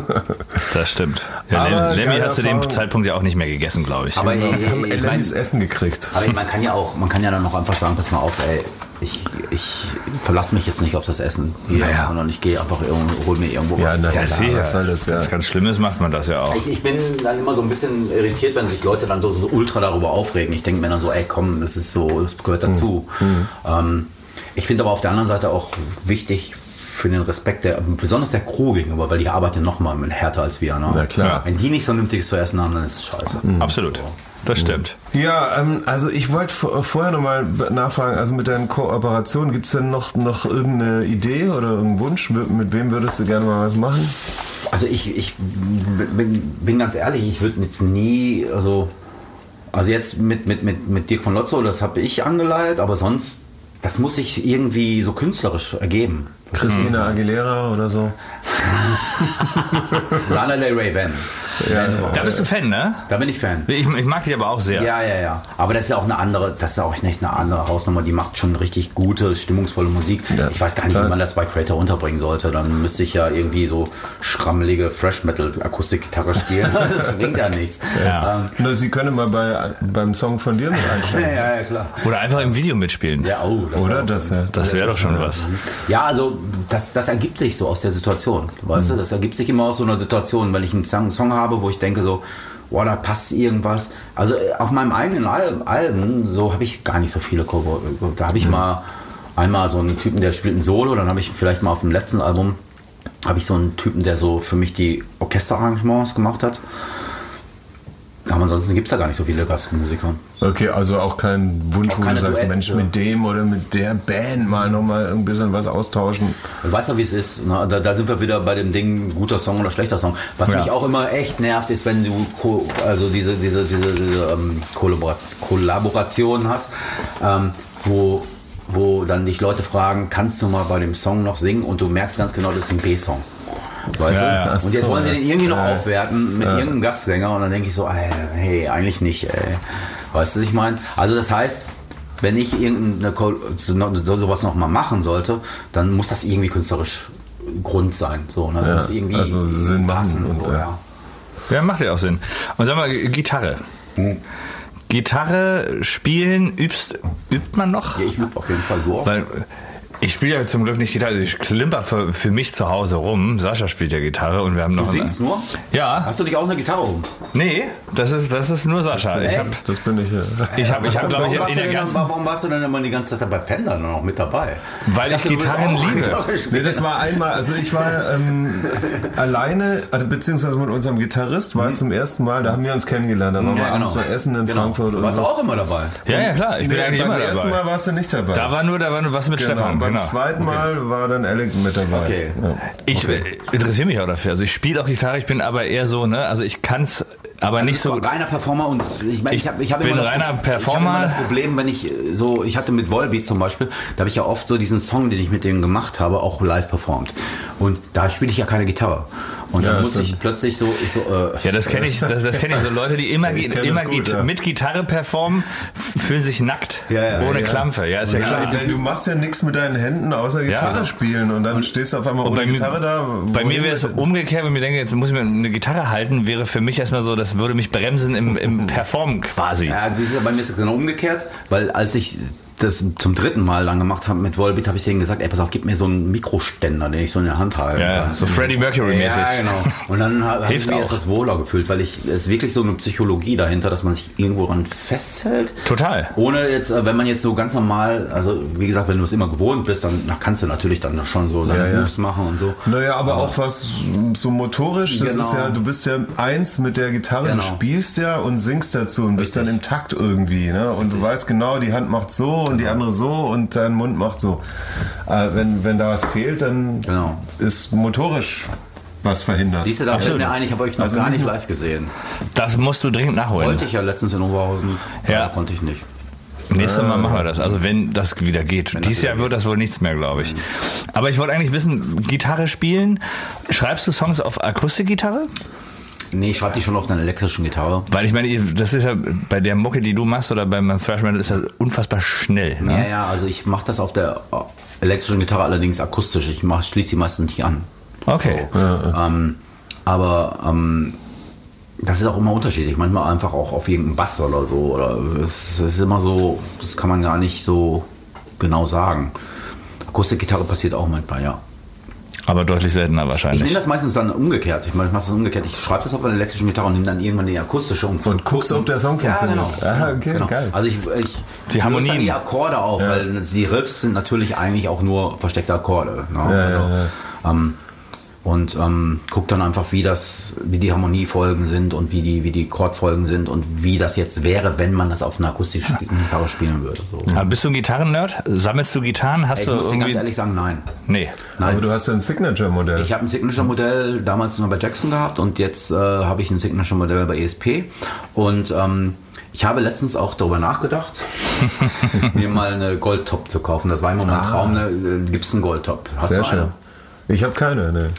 Das stimmt. Ja, Aber Lemmy, hat zu dem. Zeitpunkt ja auch nicht mehr gegessen, glaube ich. Aber wir haben ich, Lemmys mein, Essen gekriegt. aber man kann ja auch, man kann ja dann noch einfach sagen, pass mal auf, ey, ich, ich verlasse mich jetzt nicht auf das Essen hier, Naja. sondern ich gehe einfach irgendwo, hol mir irgendwo Ja, was. na Ja, klar. Sicher. das, ja. Wenn es ganz Schlimmes macht man das ja auch. Ich, ich bin dann immer so ein bisschen irritiert, wenn sich Leute dann so, so ultra darüber aufregen. Ich denke mir dann so, ey, komm, das ist so, das gehört dazu. Hm. Ähm, ich finde aber auf der anderen Seite auch wichtig für den Respekt der, besonders der Crew gegenüber, weil die arbeiten noch mal härter als wir. Ne? Na klar. Wenn die nicht so vernünftiges zu essen haben, dann ist es scheiße. Absolut. Das stimmt. Ja, ähm, also ich wollte vor- vorher nochmal nachfragen, also mit deinen Kooperationen, gibt es denn noch, noch irgendeine Idee oder irgendeinen Wunsch? Mit wem würdest du gerne mal was machen? Also ich, ich bin, bin ganz ehrlich, ich würde jetzt nie, also, also jetzt mit, mit, mit, mit Dirk von Lotzo, das habe ich angeleiert, aber sonst, das muss sich irgendwie so künstlerisch ergeben. Christina Aguilera oder so? Lana Del Rey, wenn. Da bist du Fan, ne? Da bin ich Fan. Ich, ich mag die aber auch sehr. Ja, ja, ja. Aber das ist ja auch eine andere, das ist ja auch nicht eine andere Hausnummer. Die macht schon richtig gute, stimmungsvolle Musik. Ja, ich weiß gar nicht, total. wie man das bei Creator unterbringen sollte. Dann müsste ich ja irgendwie so schrammelige Fresh Metal Akustikgitarre spielen. das bringt ja nichts. Ja. Ähm, Sie können mal bei, beim Song von dir mit ja, einsteigen. ja, klar. Oder einfach im Video mitspielen. Ja, oh, das Oder das, ja. Das wäre doch schon was. Ja, also das, das ergibt sich so aus der Situation. Weißt Mhm. du, das ergibt sich immer aus so einer Situation, wenn ich einen Song, Song habe, wo ich denke so, boah, da passt irgendwas. Also äh, auf meinem eigenen Al Alben, so habe ich gar nicht so viele Cover. Da habe ich mal einmal so einen Typen, der spielt ein Solo, dann habe ich vielleicht mal auf dem letzten Album habe ich so einen Typen, der so für mich die Orchesterarrangements gemacht hat. Aber ansonsten gibt es da gar nicht so viele Gastmusiker. Okay, also auch kein Wunsch, Auch wo du sagst, Duette. Mensch, mit dem oder mit der Band mal nochmal ein bisschen was austauschen. Du weißt ja, wie es ist. Ne? Da, da sind wir wieder bei dem Ding, guter Song oder schlechter Song. Was Ja. mich auch immer echt nervt, ist, wenn du ko also diese, diese, diese, diese ähm, Kollaborat Kollaboration hast, ähm, wo, wo dann dich Leute fragen, kannst du mal bei dem Song noch singen? Und du merkst ganz genau, das ist ein B-Song. Weißt Ja, ja. du? Und jetzt so, wollen sie den irgendwie noch ja. aufwerten mit irgendeinem Gastsänger und dann denke ich so, ey, hey, eigentlich nicht, ey. Weißt du, was ich meine? Also das heißt, wenn ich irgendeine so, so, sowas noch mal machen sollte, dann muss das irgendwie künstlerisch Grund sein. So, ne? Das Ja, muss irgendwie also Sinn machen passen. und, so, ja. ja. Ja, macht ja auch Sinn. Und sag mal, Gitarre. Gitarre spielen übst, übt man noch? Ja, ich übe auf jeden Fall durch. Weil ich spiele ja zum Glück nicht Gitarre, ich klimper für, für mich zu Hause rum. Sascha spielt ja Gitarre und wir haben noch. Du singst nur? Ja. Hast du nicht auch eine Gitarre um? Nee, das ist, das ist nur Sascha. Ich habe, Das bin ich ja. ich hab, ich hab, glaube Warum, ich, warst in du der denn, ganzen. warum warst du denn immer die ganze Zeit bei Fender dann auch mit dabei? Weil ich dachte, du willst Gitarren liebe. Gitarre. Nee, das war einmal, also ich war ähm, alleine, also beziehungsweise mit unserem Gitarrist, war zum ersten Mal, da haben wir uns kennengelernt, da waren wir Ja, abends genau. noch essen in Genau. Frankfurt. Du und warst so. auch immer dabei. Ja, ja, klar, ich bin Nee, eigentlich beim immer ersten dabei. Mal warst du nicht dabei. Da war nur, da war nur was mit genau. Stefan. Beim Genau. zweiten Mal war dann Alex mit dabei. Okay. Ja. Ich äh, interessiere mich auch dafür. Also ich spiele auch Gitarre, ich bin aber eher so, ne, also ich kann's, aber nicht so. reiner Performer und ich meine, ich, Ich habe ich hab bin immer das, Ich habe Performer. immer das Problem, wenn ich äh, so, ich hatte mit Volbeat zum Beispiel, da habe ich ja oft so diesen Song, den ich mit dem gemacht habe, auch live performt. Und da spiele ich ja keine Gitarre. Und Ja, dann muss das- ich plötzlich so, ich so, äh, Ja, das kenne ich, das, das kenne ich. So Leute, die immer, immer gut, ja. mit Gitarre performen, fühlen sich nackt. Ja, ja, ohne ja. Klampfe. Ja, ist ja, Ja, klar. du machst ja nichts mit deinen Händen außer Gitarre Ja. spielen und dann stehst du auf einmal ohne bei mir- Gitarre da. Bei mir wäre es umgekehrt, wenn ich mir denke, jetzt muss ich mir eine Gitarre halten, wäre für mich erstmal so, das würde mich bremsen im, im Performen quasi. ja, das ist, bei mir ist es genau umgekehrt, weil als ich das zum dritten Mal dann gemacht habe mit Volbeat, habe ich denen gesagt, ey, pass auf, gib mir so einen Mikroständer, den ich so in der Hand halte. Ja, so Freddie Mercury-mäßig. Ja, genau. Und dann habe hab ich mich auch. etwas wohler gefühlt, weil ich, es ist wirklich so eine Psychologie dahinter, dass man sich irgendwo dran festhält. Total. Ohne jetzt, äh, wenn man jetzt so ganz normal, also wie gesagt, wenn du es immer gewohnt bist, dann na, kannst du natürlich dann schon so seine Ja, ja. Moves machen und so. Naja, aber auch was so motorisch, das Genau. ist ja, du bist ja eins mit der Gitarre, Genau. du spielst ja und singst dazu und bist Richtig. dann im Takt irgendwie, ne? Und du weißt genau, die Hand macht so und die andere so und dein Mund macht so. Äh, wenn, wenn da was fehlt, dann Genau. ist motorisch was verhindert. Siehst du, da fällt mir ein, ich habe euch noch Also gar nicht live gesehen. Das musst du dringend nachholen. Wollte ich ja letztens in Oberhausen, Ja. aber konnte ich nicht. Nächstes Mal machen wir das. Also wenn das wieder geht. Wenn Dieses Jahr wird das wohl nichts mehr, glaube ich. Aber ich wollte eigentlich wissen, Gitarre spielen. Schreibst du Songs auf Akustikgitarre? Nee, ich schreibe die schon auf einer elektrischen Gitarre. Weil ich meine, das ist ja bei der Mucke, die du machst oder beim Thrash Metal ist das unfassbar schnell. Ne? Ja, ja, also ich mache das auf der äh, elektrischen Gitarre allerdings akustisch. Ich mach, schließe die meistens nicht an. Okay. Ähm, aber ähm, das ist auch immer unterschiedlich. Manchmal einfach auch auf irgendeinen Bass oder so. Oder es ist immer so, das kann man gar nicht so genau sagen. Akustikgitarre passiert auch manchmal, ja. Aber deutlich seltener Ich wahrscheinlich. nehme das meistens dann umgekehrt. Ich mache das umgekehrt. Ich schreibe das auf einer elektrischen Gitarre und nehme dann irgendwann die akustische und, Und guckst, ob der Song ja, funktioniert. genau. Ah, okay, genau. geil. Also ich, ich Die Harmonien. dann die Akkorde auf, weil die Riffs sind natürlich eigentlich auch nur versteckte Akkorde. Ne? also, Ähm, und ähm, guck dann einfach, wie das, wie die Harmoniefolgen sind und wie die, wie die Chordfolgen sind und wie das jetzt wäre, wenn man das auf einer akustischen Gitarre spielen würde. So. Aber bist du ein Gitarren-Nerd? Sammelst du Gitarren? Hast Ich du muss dir irgendwie. ganz ehrlich sagen, nein. nee. Aber Nein. du hast ja ein Signature-Modell. Ich habe ein Signature-Modell damals noch bei Jackson gehabt und jetzt äh, habe ich ein Signature-Modell bei ESP. Und ähm, ich habe letztens auch darüber nachgedacht, mir mal eine Goldtop zu kaufen. Das war immer mein Traum. Ne? Gibt es einen Goldtop? Hast Sehr du schön. eine? Ich habe keine, ne.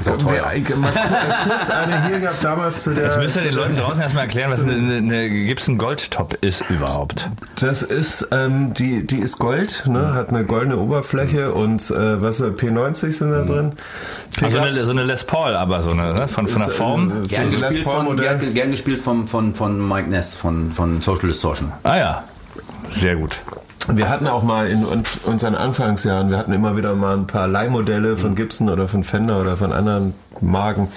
Ist auch teuer. Ich- mal äh, kurz eine hier gehabt damals zu der. Jetzt müsst ihr den Leuten draußen erstmal erklären, was eine, eine Gibson Gold-Top ist überhaupt. Das ist, ähm, die, die ist Gold, ne? hat eine goldene Oberfläche und äh, was für P90 sind da drin. Also eine, so eine Les Paul, aber so eine, ne? von, von der Form. äh, Gern so Les gespielt, Paul von, gern, gern gespielt von, von, von Mike Ness von, von Social Distortion. Ah ja, sehr gut. Wir hatten auch mal in un- unseren Anfangsjahren, wir hatten immer wieder mal ein paar Leihmodelle von Gibson oder von Fender oder von anderen Marken.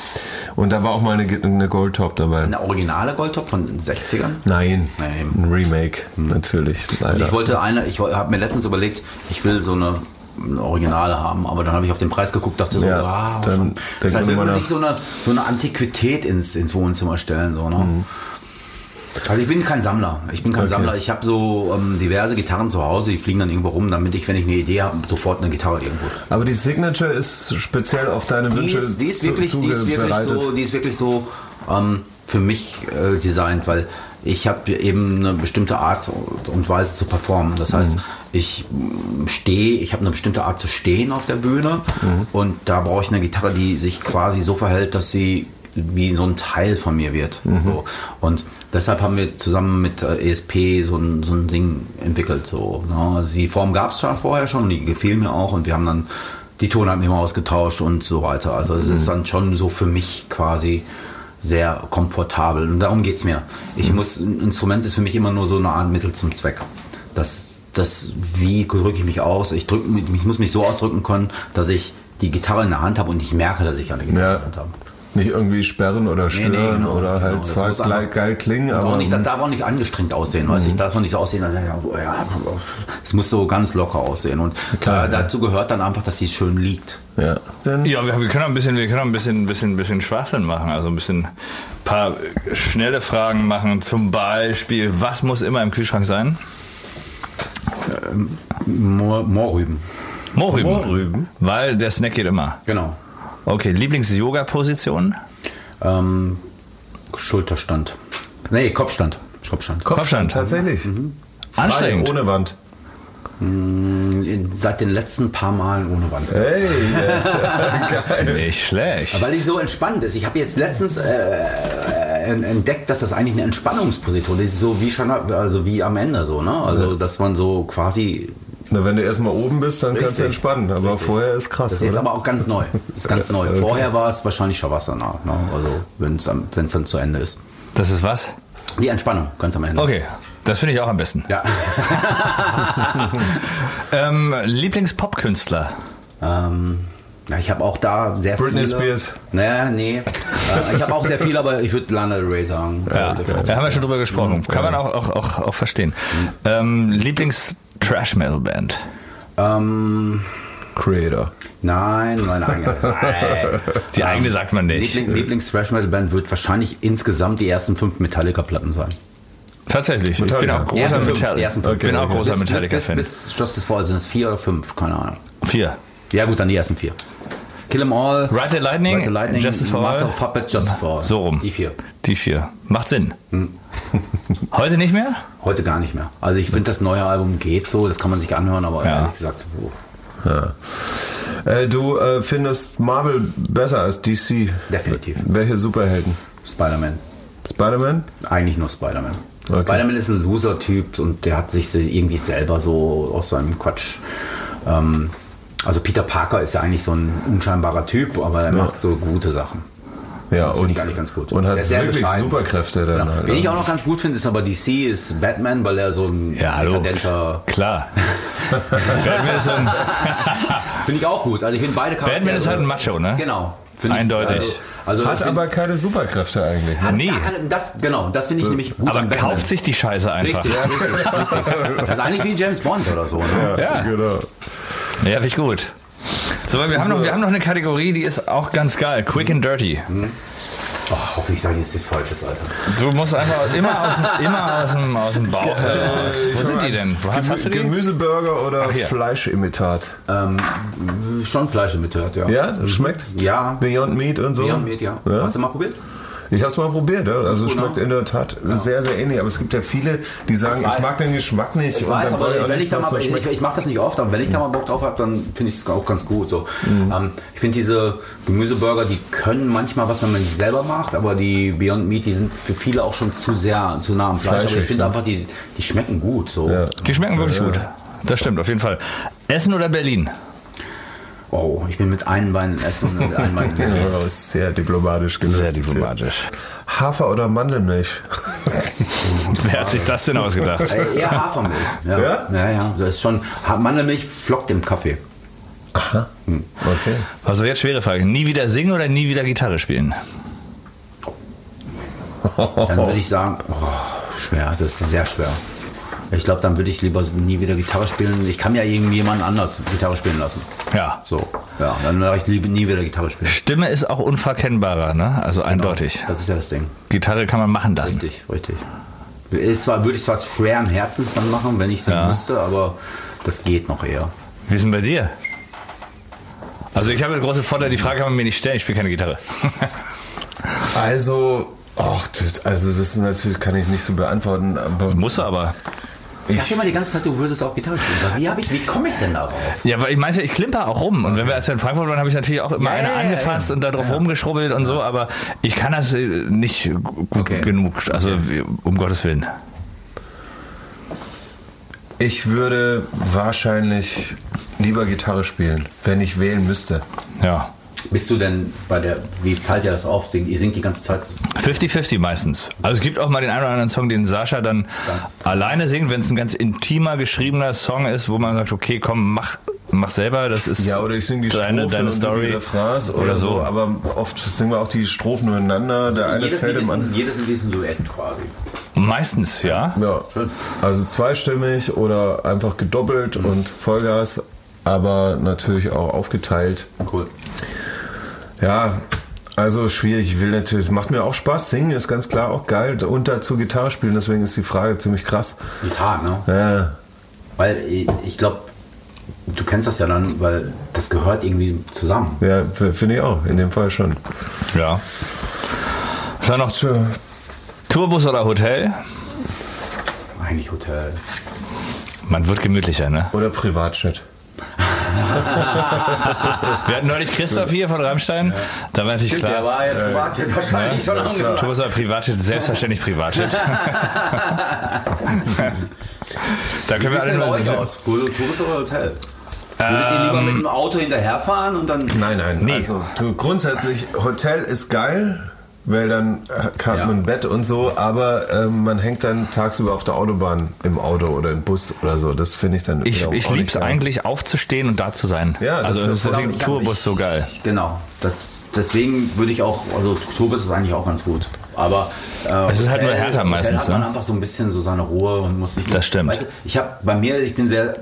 Und da war auch mal eine, eine Goldtop dabei. Eine originale Goldtop von den 60ern? Nein, Nein. ein Remake, natürlich, leider. Ich wollte eine, ich habe mir letztens überlegt, ich will so eine, Originale haben, aber dann habe ich auf den Preis geguckt, dachte so, Ja, wow, dann denkt das heißt, will man sich so eine, so eine Antiquität ins, ins Wohnzimmer stellen. So, ne? Also ich bin kein Sammler. Ich bin kein Okay. Sammler. Ich habe so ähm, diverse Gitarren zu Hause, die fliegen dann irgendwo rum, damit ich, wenn ich eine Idee habe, sofort eine Gitarre irgendwo. Aber die Signature ist speziell auf deine Die Wünsche ist, die ist wirklich, die ist wirklich so, die ist wirklich so ähm, für mich äh, designt, weil ich habe eben eine bestimmte Art und Weise zu performen. Das heißt, ich stehe, ich habe eine bestimmte Art zu stehen auf der Bühne und da brauche ich eine Gitarre, die sich quasi so verhält, dass sie wie so ein Teil von mir wird. So. Und deshalb haben wir zusammen mit äh, ESP so ein, so ein Ding entwickelt. So, ne? also die Form gab es schon vorher schon, die gefiel mir auch und wir haben dann die Tonarten immer ausgetauscht und so weiter. Also es ist dann schon so für mich quasi sehr komfortabel. Und darum geht's mir. Ich muss, ein Instrument ist für mich immer nur so eine Art Mittel zum Zweck. Das, das wie drücke ich mich aus? Ich, drück, ich muss mich so ausdrücken können, dass ich die Gitarre in der Hand habe und ich merke, dass ich eine Gitarre Ja. in der Hand habe. Nicht irgendwie sperren oder stören genau, oder genau. halt zwar geil, einfach- geil klingen, aber auch nicht, das darf auch nicht angestrengt aussehen, weißt du? Ich darf auch nicht so aussehen, als, ja, ja, es muss so ganz locker aussehen. Und Klar, äh, ja. dazu gehört dann einfach, dass sie schön liegt. ja. Denn Ja, wir, wir können auch ein bisschen, wir können ein bisschen, bisschen, bisschen Schwachsinn machen. Also ein bisschen paar schnelle Fragen machen. Zum Beispiel, was muss immer im Kühlschrank sein? Moor, Moorrüben. Mohrrüben. Mohrrüben? Weil der Snack geht immer. Genau. Okay, Lieblings-Yoga-Position? Ähm, Schulterstand. Nee, Kopfstand. Kopfstand. Kopfstand. Tatsächlich. Frei, Anstrengend. ohne Wand. Seit den letzten paar Malen ohne Wand. Hey, äh, geil. Nicht schlecht. Weil die so entspannt ist. Ich habe jetzt letztens äh, äh, entdeckt, dass das eigentlich eine Entspannungsposition ist. So wie schon, also wie am Ende so, ne? Also dass man so quasi. Na, wenn du erstmal oben bist, dann kannst du Richtig. entspannen. Aber Richtig. vorher ist krass, Das ist jetzt oder? aber auch ganz neu. Das ist ganz neu. Okay. Vorher war es wahrscheinlich Shavasana, ne? Also wenn es dann zu Ende ist. Das ist was? Die Entspannung, ganz am Ende. Okay, das finde ich auch am besten. Ja. Ähm, Lieblings-Pop-Künstler? ähm, ja, ich habe auch da sehr Britney viele. Spears. Naja, nee. Äh, ich habe auch sehr viel, aber ich würde Lana Del Rey sagen. Ja, Definitiv. da haben wir schon drüber gesprochen. Kann man auch, auch, auch, auch verstehen. Ähm, Lieblings-Trash-Metal-Band? Ähm, Creator. nein, meine eigene. Nein. Die eigene sagt man nicht. Liebling, Lieblings-Thrash-Metal-Band wird wahrscheinlich insgesamt die ersten fünf Metallica-Platten sein. Tatsächlich. Ich bin Metallica. auch großer, ersten fünf, Metall die ersten fünf. bin auch Okay, großer bis, Metallica-Fan. Bis, bis Justice for sind es vier oder fünf, keine Ahnung. Vier. Ja gut, dann die ersten vier. Kill 'em All, Ride the Lightning, Ride the Lightning Justice for Master All. of Puppets, Justice for All. So rum. Die vier. Die vier. Macht Sinn. Hm. Heute nicht mehr? Heute gar nicht mehr. Also ich finde, das neue Album geht so, das kann man sich anhören, aber Ja. ehrlich gesagt, oh, Äh, du äh, findest Marvel besser als DC. definitiv. Welche Superhelden? Spider-Man. Spider-Man? Eigentlich nur Spider-Man. Okay. Spider-Man ist ein Loser-Typ und der hat sich so irgendwie selber so aus seinem Quatsch. Ähm, also Peter Parker ist ja eigentlich so ein unscheinbarer Typ, aber er macht so gute Sachen. Ja, Das finde und, ich eigentlich ganz gut. und hat wirklich bescheiden. Superkräfte dann Genau. halt. Wen ich auch noch ganz gut finde, ist aber DC, ist Batman, weil er so ein Ja, hallo. dekadenter. Klar. Batman ist so ein, Finde ich auch gut. Also ich finde beide Charaktere. Batman ist halt ein Macho, ne? Genau. Finde Eindeutig. Ich, also, also Hat aber keine Superkräfte eigentlich. Ne? keine- Das, genau, das finde ich nämlich gut aber kauft sich die Scheiße einfach. Richtig, ja, richtig, richtig. Das ist eigentlich wie James Bond oder so. Ne? Ja. Genau. Ja, finde ich gut. So, wir haben, noch, wir haben noch eine Kategorie, die ist auch ganz geil. Quick and Dirty. Oh, hoffe ich sage jetzt nichts Falsches, Alter. Du musst einfach immer aus dem, immer aus dem, aus dem Bauch heraus. Wo sind die denn? Hast du die? Gemüseburger oder Ach. Fleischimitat? Ähm, schon Fleisch mit hört, ja. Ja, schmeckt? Ja. Beyond Meat und so? Beyond Meat, ja. Ja? Hast du mal probiert? Ich hab's mal probiert, ja. also es schmeckt ne? in der Tat sehr, sehr ähnlich. Aber es gibt ja viele, die sagen, Ich ich, mag den Geschmack nicht. Ich weiß, aber wenn nichts, ich da mal, ich, schmeckt. ich mache das nicht oft, aber wenn ich da mal Bock drauf habe, dann finde ich es auch ganz gut. So. Mhm. Ähm, ich finde diese Gemüseburger, die können manchmal was, wenn man die selber macht, aber die Beyond Meat, die sind für viele auch schon zu sehr, zu nah am Fleisch. aber ich finde ne? einfach, die, die schmecken gut. So. Ja. Die schmecken wirklich gut. Das stimmt, auf jeden Fall. Essen oder Berlin? Oh, ich bin mit einem Bein essen und mit einem Bein gehen. Ja, sehr diplomatisch gelöst. Sehr diplomatisch. Hafer oder Mandelmilch? Wer hat sich das denn ausgedacht? Äh, Eher Hafermilch. Ja, Ja? ja, ja. Das ist schon. Mandelmilch flockt im Kaffee. Aha. Okay. Also jetzt schwere Frage. Nie wieder singen oder nie wieder Gitarre spielen? Dann würde ich sagen, oh, schwer, das ist sehr schwer. Ich glaube, dann würde ich lieber nie wieder Gitarre spielen. Ich kann ja irgendjemand anders Gitarre spielen lassen. Ja. So, ja, dann würde ich lieber nie wieder Gitarre spielen. Stimme ist auch unverkennbarer, ne? Also eindeutig. Das ist ja das Ding. Gitarre kann man machen lassen. Richtig, richtig. Ist zwar, würde ich zwar schweren Herzens dann machen, wenn ich es Ja. müsste, aber das geht noch eher. Wie ist denn bei dir? Also ich habe den großen Vorteil, die Frage kann man mir nicht stellen, ich spiele keine Gitarre. Also, ach, also das ist natürlich, kann ich nicht so beantworten, aber Muss er aber. Ich dachte immer die ganze Zeit, du würdest auch Gitarre spielen. Aber Wie, ich, wie komme ich denn darauf? Ja, weil ich meine, ich klimper auch rum. Und wenn wir als wir in Frankfurt waren, habe ich natürlich auch immer Ja, eine ja, angefasst ja. und da drauf rumgeschrubbelt und so, aber ich kann das äh, nicht gut Okay. genug. Also um Gottes Willen. ich würde wahrscheinlich lieber Gitarre spielen, wenn ich wählen müsste. Ja. Bist du denn bei der, wie zahlt ihr das auf? Singt, ihr singt die ganze Zeit 50-50 meistens. Also es gibt auch mal den einen oder anderen Song, den Sascha dann Ganz- alleine singt, wenn es ein ganz intimer geschriebener Song ist, wo man sagt, okay, komm, mach, mach selber, das ist Ja, oder ich singe die deine, Strophe deine und Story die Refrains oder, so. Aber oft singen wir auch die Strophen nebeneinander. Der eine jedes fällt im ist ein, anderen. jedes Lied ist ein Duett quasi. Meistens, ja. Ja, Schön. also zweistimmig oder einfach gedoppelt Mhm. und Vollgas, aber natürlich auch aufgeteilt. Cool. Ja, also schwierig. Ich will natürlich, es macht mir auch Spaß. Singen ist ganz klar auch geil. Und dazu Gitarre spielen, deswegen ist die Frage ziemlich krass. Ist hart, ne? Ja, Weil ich, glaube, du kennst das ja dann, weil das gehört irgendwie zusammen. ja finde ich auch, in dem Fall schon. Ja. Was war noch? Tja, Tourbus oder Hotel? Eigentlich Hotel. Man wird gemütlicher, ne? Oder Privatjet. Wir hatten neulich Christoph hier von Rammstein. Da war natürlich klar. war ja privat wahrscheinlich schon angesagt. Tourbus oder Privatjet? Selbstverständlich Privatjet. da Wie können wir sieht alle nur euch aus? Tourist oder Hotel? Würdet ihr lieber mit dem Auto hinterherfahren und dann. Nein, nein. Nee. Also grundsätzlich, Hotel ist geil, weil dann äh, hat Ja. man ein Bett und so, aber ähm, man hängt dann tagsüber auf der Autobahn im Auto oder im Bus oder so. Das finde ich dann Ich, ich liebe es eigentlich aufzustehen und da zu sein. Ja, das also ist das ist deswegen Tourbus so geil. Genau. Das, deswegen würde ich auch, also Tourbus ist eigentlich auch ganz gut. Aber äh, Es ist halt nur härter Hotel meistens, hat man ne? einfach so ein bisschen so seine Ruhe und muss nicht. Das stimmt. Weißt ich habe bei mir, ich bin sehr,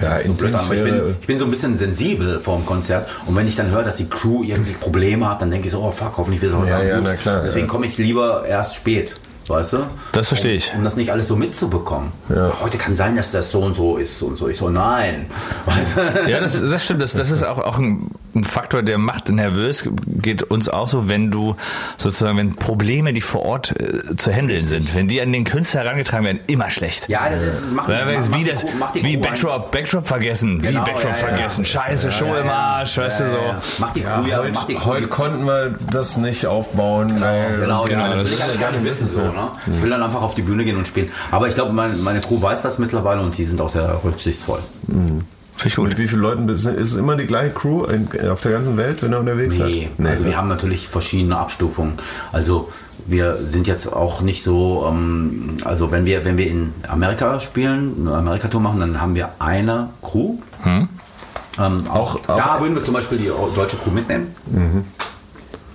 das Ja, so blöd, ich bin, ich bin so ein bisschen sensibel vor dem Konzert und wenn ich dann höre, dass die Crew irgendwie Probleme hat, dann denke ich so, oh fuck, hoffentlich wird es Ja, auch ja, gut. na klar, Deswegen ja. komme ich lieber erst spät. Weißt du? Das verstehe ich. Um, um das nicht alles so mitzubekommen. Ja. Heute kann sein, dass das so und so ist und so. Ich so, nein. Weißt du? Ja, das, das stimmt. Das, das ist auch, auch ein, ein Faktor, der macht nervös. Geht uns auch so, wenn du sozusagen, wenn Probleme, die vor Ort äh, zu handeln sind, wenn die an den Künstler herangetragen werden, immer schlecht. Ja, das ist, mach, Weil, mach, mach wie das, die wie Backdrop, Backdrop vergessen, Genau, wie Backdrop ja, ja. vergessen, Scheiße, Show im Arsch, weißt du Ja, so. ja, ja. Mach die Crew, ja, mach die Heute, Crew. heute konnten wir das nicht aufbauen. weil Genau, ja, das will das ich alles gar nicht wissen. So, ne? Ich will dann einfach auf die Bühne gehen und spielen. Aber ich glaube, mein, meine Crew weiß das mittlerweile und die sind auch sehr rücksichtsvoll. Gut. Mit wie vielen Leuten ist ist es immer die gleiche Crew in, auf der ganzen Welt, wenn er unterwegs Nee, seid? also ne? wir haben natürlich verschiedene Abstufungen. Also wir sind jetzt auch nicht so, ähm, also wenn wir, wenn wir in Amerika spielen, eine Amerika-Tour machen, dann haben wir eine Crew. Hm? Ähm, auch, Auch- da würden wir zum Beispiel die deutsche Crew mitnehmen.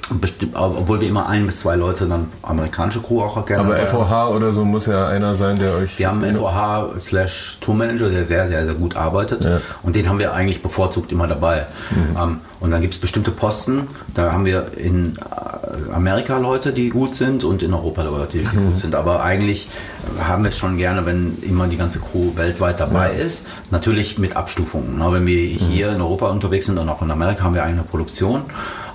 Bestimmt, obwohl wir immer ein bis zwei Leute dann amerikanische Crew auch gerne Aber. FOH oder so muss ja einer sein, der euch. Wir haben einen FOH slash Tourmanager, der sehr, sehr, sehr gut arbeitet. Ja. Und den haben wir eigentlich bevorzugt immer dabei. Ähm, und dann gibt es bestimmte Posten, da haben wir in äh, Amerika Leute, die gut sind und in Europa Leute, die gut sind. Aber eigentlich haben wir es schon gerne, wenn immer die ganze Crew weltweit dabei ist. Natürlich mit Abstufungen. Ne? Wenn wir hier in Europa unterwegs sind und auch in Amerika haben wir eine Produktion.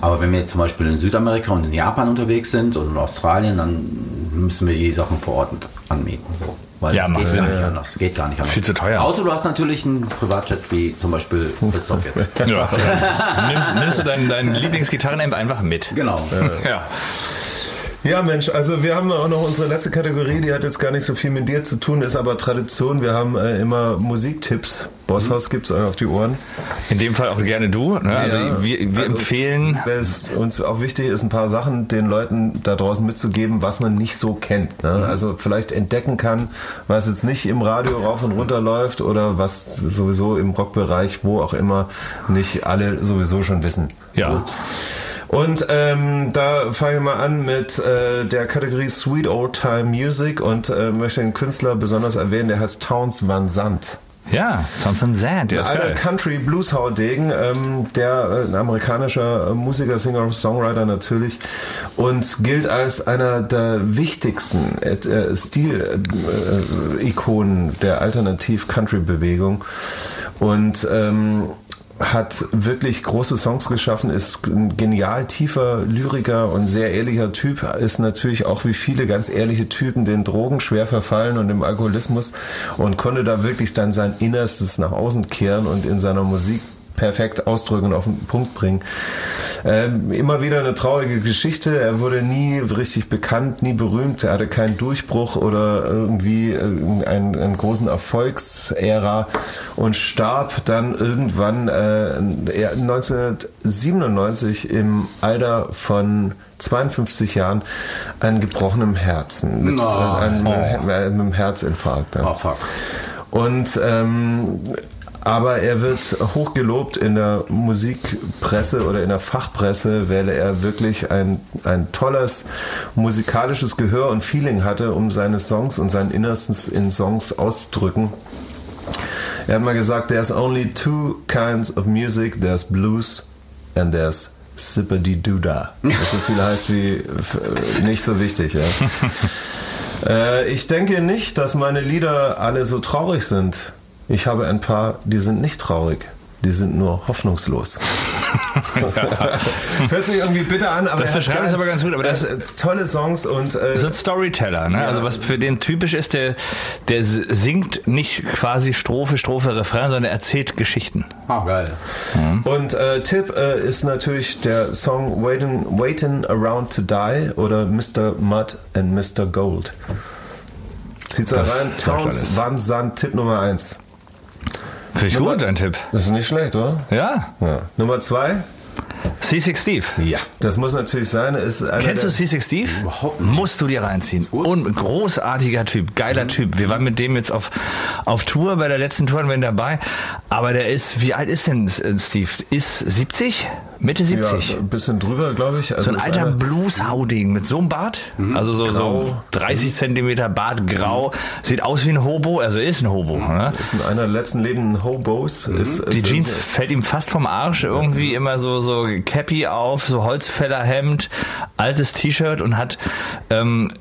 Aber wenn wir jetzt zum Beispiel in Südamerika und in Japan unterwegs sind und in Australien, dann müssen wir die Sachen vor Ort anmieten. So. Weil Ja, das geht gar nicht anders. Geht gar nicht anders. Viel zu teuer. Außer du hast natürlich einen Privatjet wie zum Beispiel Christoph jetzt. Ja. nimmst, nimmst du deinen, deinen Lieblingsgitarrenamp einfach mit. Genau. Ja. Ja, Mensch, also wir haben auch noch unsere letzte Kategorie, die hat jetzt gar nicht so viel mit dir zu tun, ist aber Tradition. Wir haben äh, immer Musiktipps. Bosshaus gibt's euch auf die Ohren. In dem Fall auch gerne du. Ne? Also Ja, wir, wir also, empfehlen. Es uns auch wichtig ist, ein paar Sachen den Leuten da draußen mitzugeben, was man nicht so kennt. Ne? Also vielleicht entdecken kann, was jetzt nicht im Radio rauf und runter läuft oder was sowieso im Rockbereich, wo auch immer, nicht alle sowieso schon wissen. Ja. Und ähm, da fange ich mal an mit äh, der Kategorie Sweet Old Time Music und äh, möchte einen Künstler besonders erwähnen, der heißt Towns Van Sant. Ja, Thompson Zand, der ist Alter. Country Blues Haudegen, ähm, der äh, ein amerikanischer äh, Musiker, Singer, Songwriter natürlich und gilt als einer der wichtigsten äh, äh, Stil-Ikonen der Alternativ Country Bewegung und ähm, hat wirklich große Songs geschaffen, ist ein genial tiefer Lyriker und sehr ehrlicher Typ, ist natürlich auch wie viele ganz ehrliche Typen den Drogen schwer verfallen und im Alkoholismus und konnte da wirklich dann sein Innerstes nach außen kehren und in seiner Musik perfekt ausdrücken und auf den Punkt bringen. Ähm, immer wieder eine traurige Geschichte. Er wurde nie richtig bekannt, nie berühmt. Er hatte keinen Durchbruch oder irgendwie äh, einen, einen großen Erfolgsära und starb dann irgendwann äh, er- 1997 im Alter von 52 Jahren an gebrochenem Herzen mit, No. äh, einem, einem Herzinfarkt. ja. Oh, fuck. Und ähm, aber er wird hochgelobt in der Musikpresse oder in der Fachpresse, weil er wirklich ein, ein tolles musikalisches Gehör und Feeling hatte, um seine Songs und sein Innerstes in Songs auszudrücken. Er hat mal gesagt, there's only two kinds of music, there's blues and there's Sippity-Doodah. Was so viel heißt wie f- nicht so wichtig, ja. Äh, ich denke nicht, dass meine Lieder alle so traurig sind. Ich habe ein paar, die sind nicht traurig. Die sind nur hoffnungslos. Hört sich irgendwie bitter an, aber Das beschreibt es aber ganz gut, aber das- äh, tolle Songs und äh, So ein Storyteller, ne? Also was für den typisch ist, der, der singt nicht quasi Strophe, Strophe, Refrain, sondern er erzählt Geschichten. Ah, geil. Und äh, Tipp äh, ist natürlich der Song Waiting, Waiting Around to Die oder Mr. Mud and Mr. Gold. Zieht's da rein. Towns Van Zandt, Tipp Nummer 1. Finde ich gut, dein Tipp. Das ist nicht schlecht, oder? Ja. Ja. Nummer 2? C6 Steve. Ja. Das muss natürlich sein. Ist Kennst du der- C6 Steve? Musst du dir reinziehen. Und großartiger Typ, geiler Typ. Wir waren mit dem jetzt auf, auf Tour, bei der letzten Tour waren wir dabei. Aber der ist, wie alt ist denn äh, Steve? Ist 70? Mitte 70? Ja, ein bisschen drüber, glaube ich. Also So ein ist alter Blueshauding mit so einem Bart. Also so, so 30 Zentimeter Bart, grau. Sieht aus wie ein Hobo, also ist ein Hobo. Ne? ist in einer der letzten lebenden Hobos. Ist, Die ist- Jeans fällt ihm fast vom Arsch. Irgendwie immer so, so Cappy auf, so Holzfällerhemd, altes T-Shirt und hat ähm,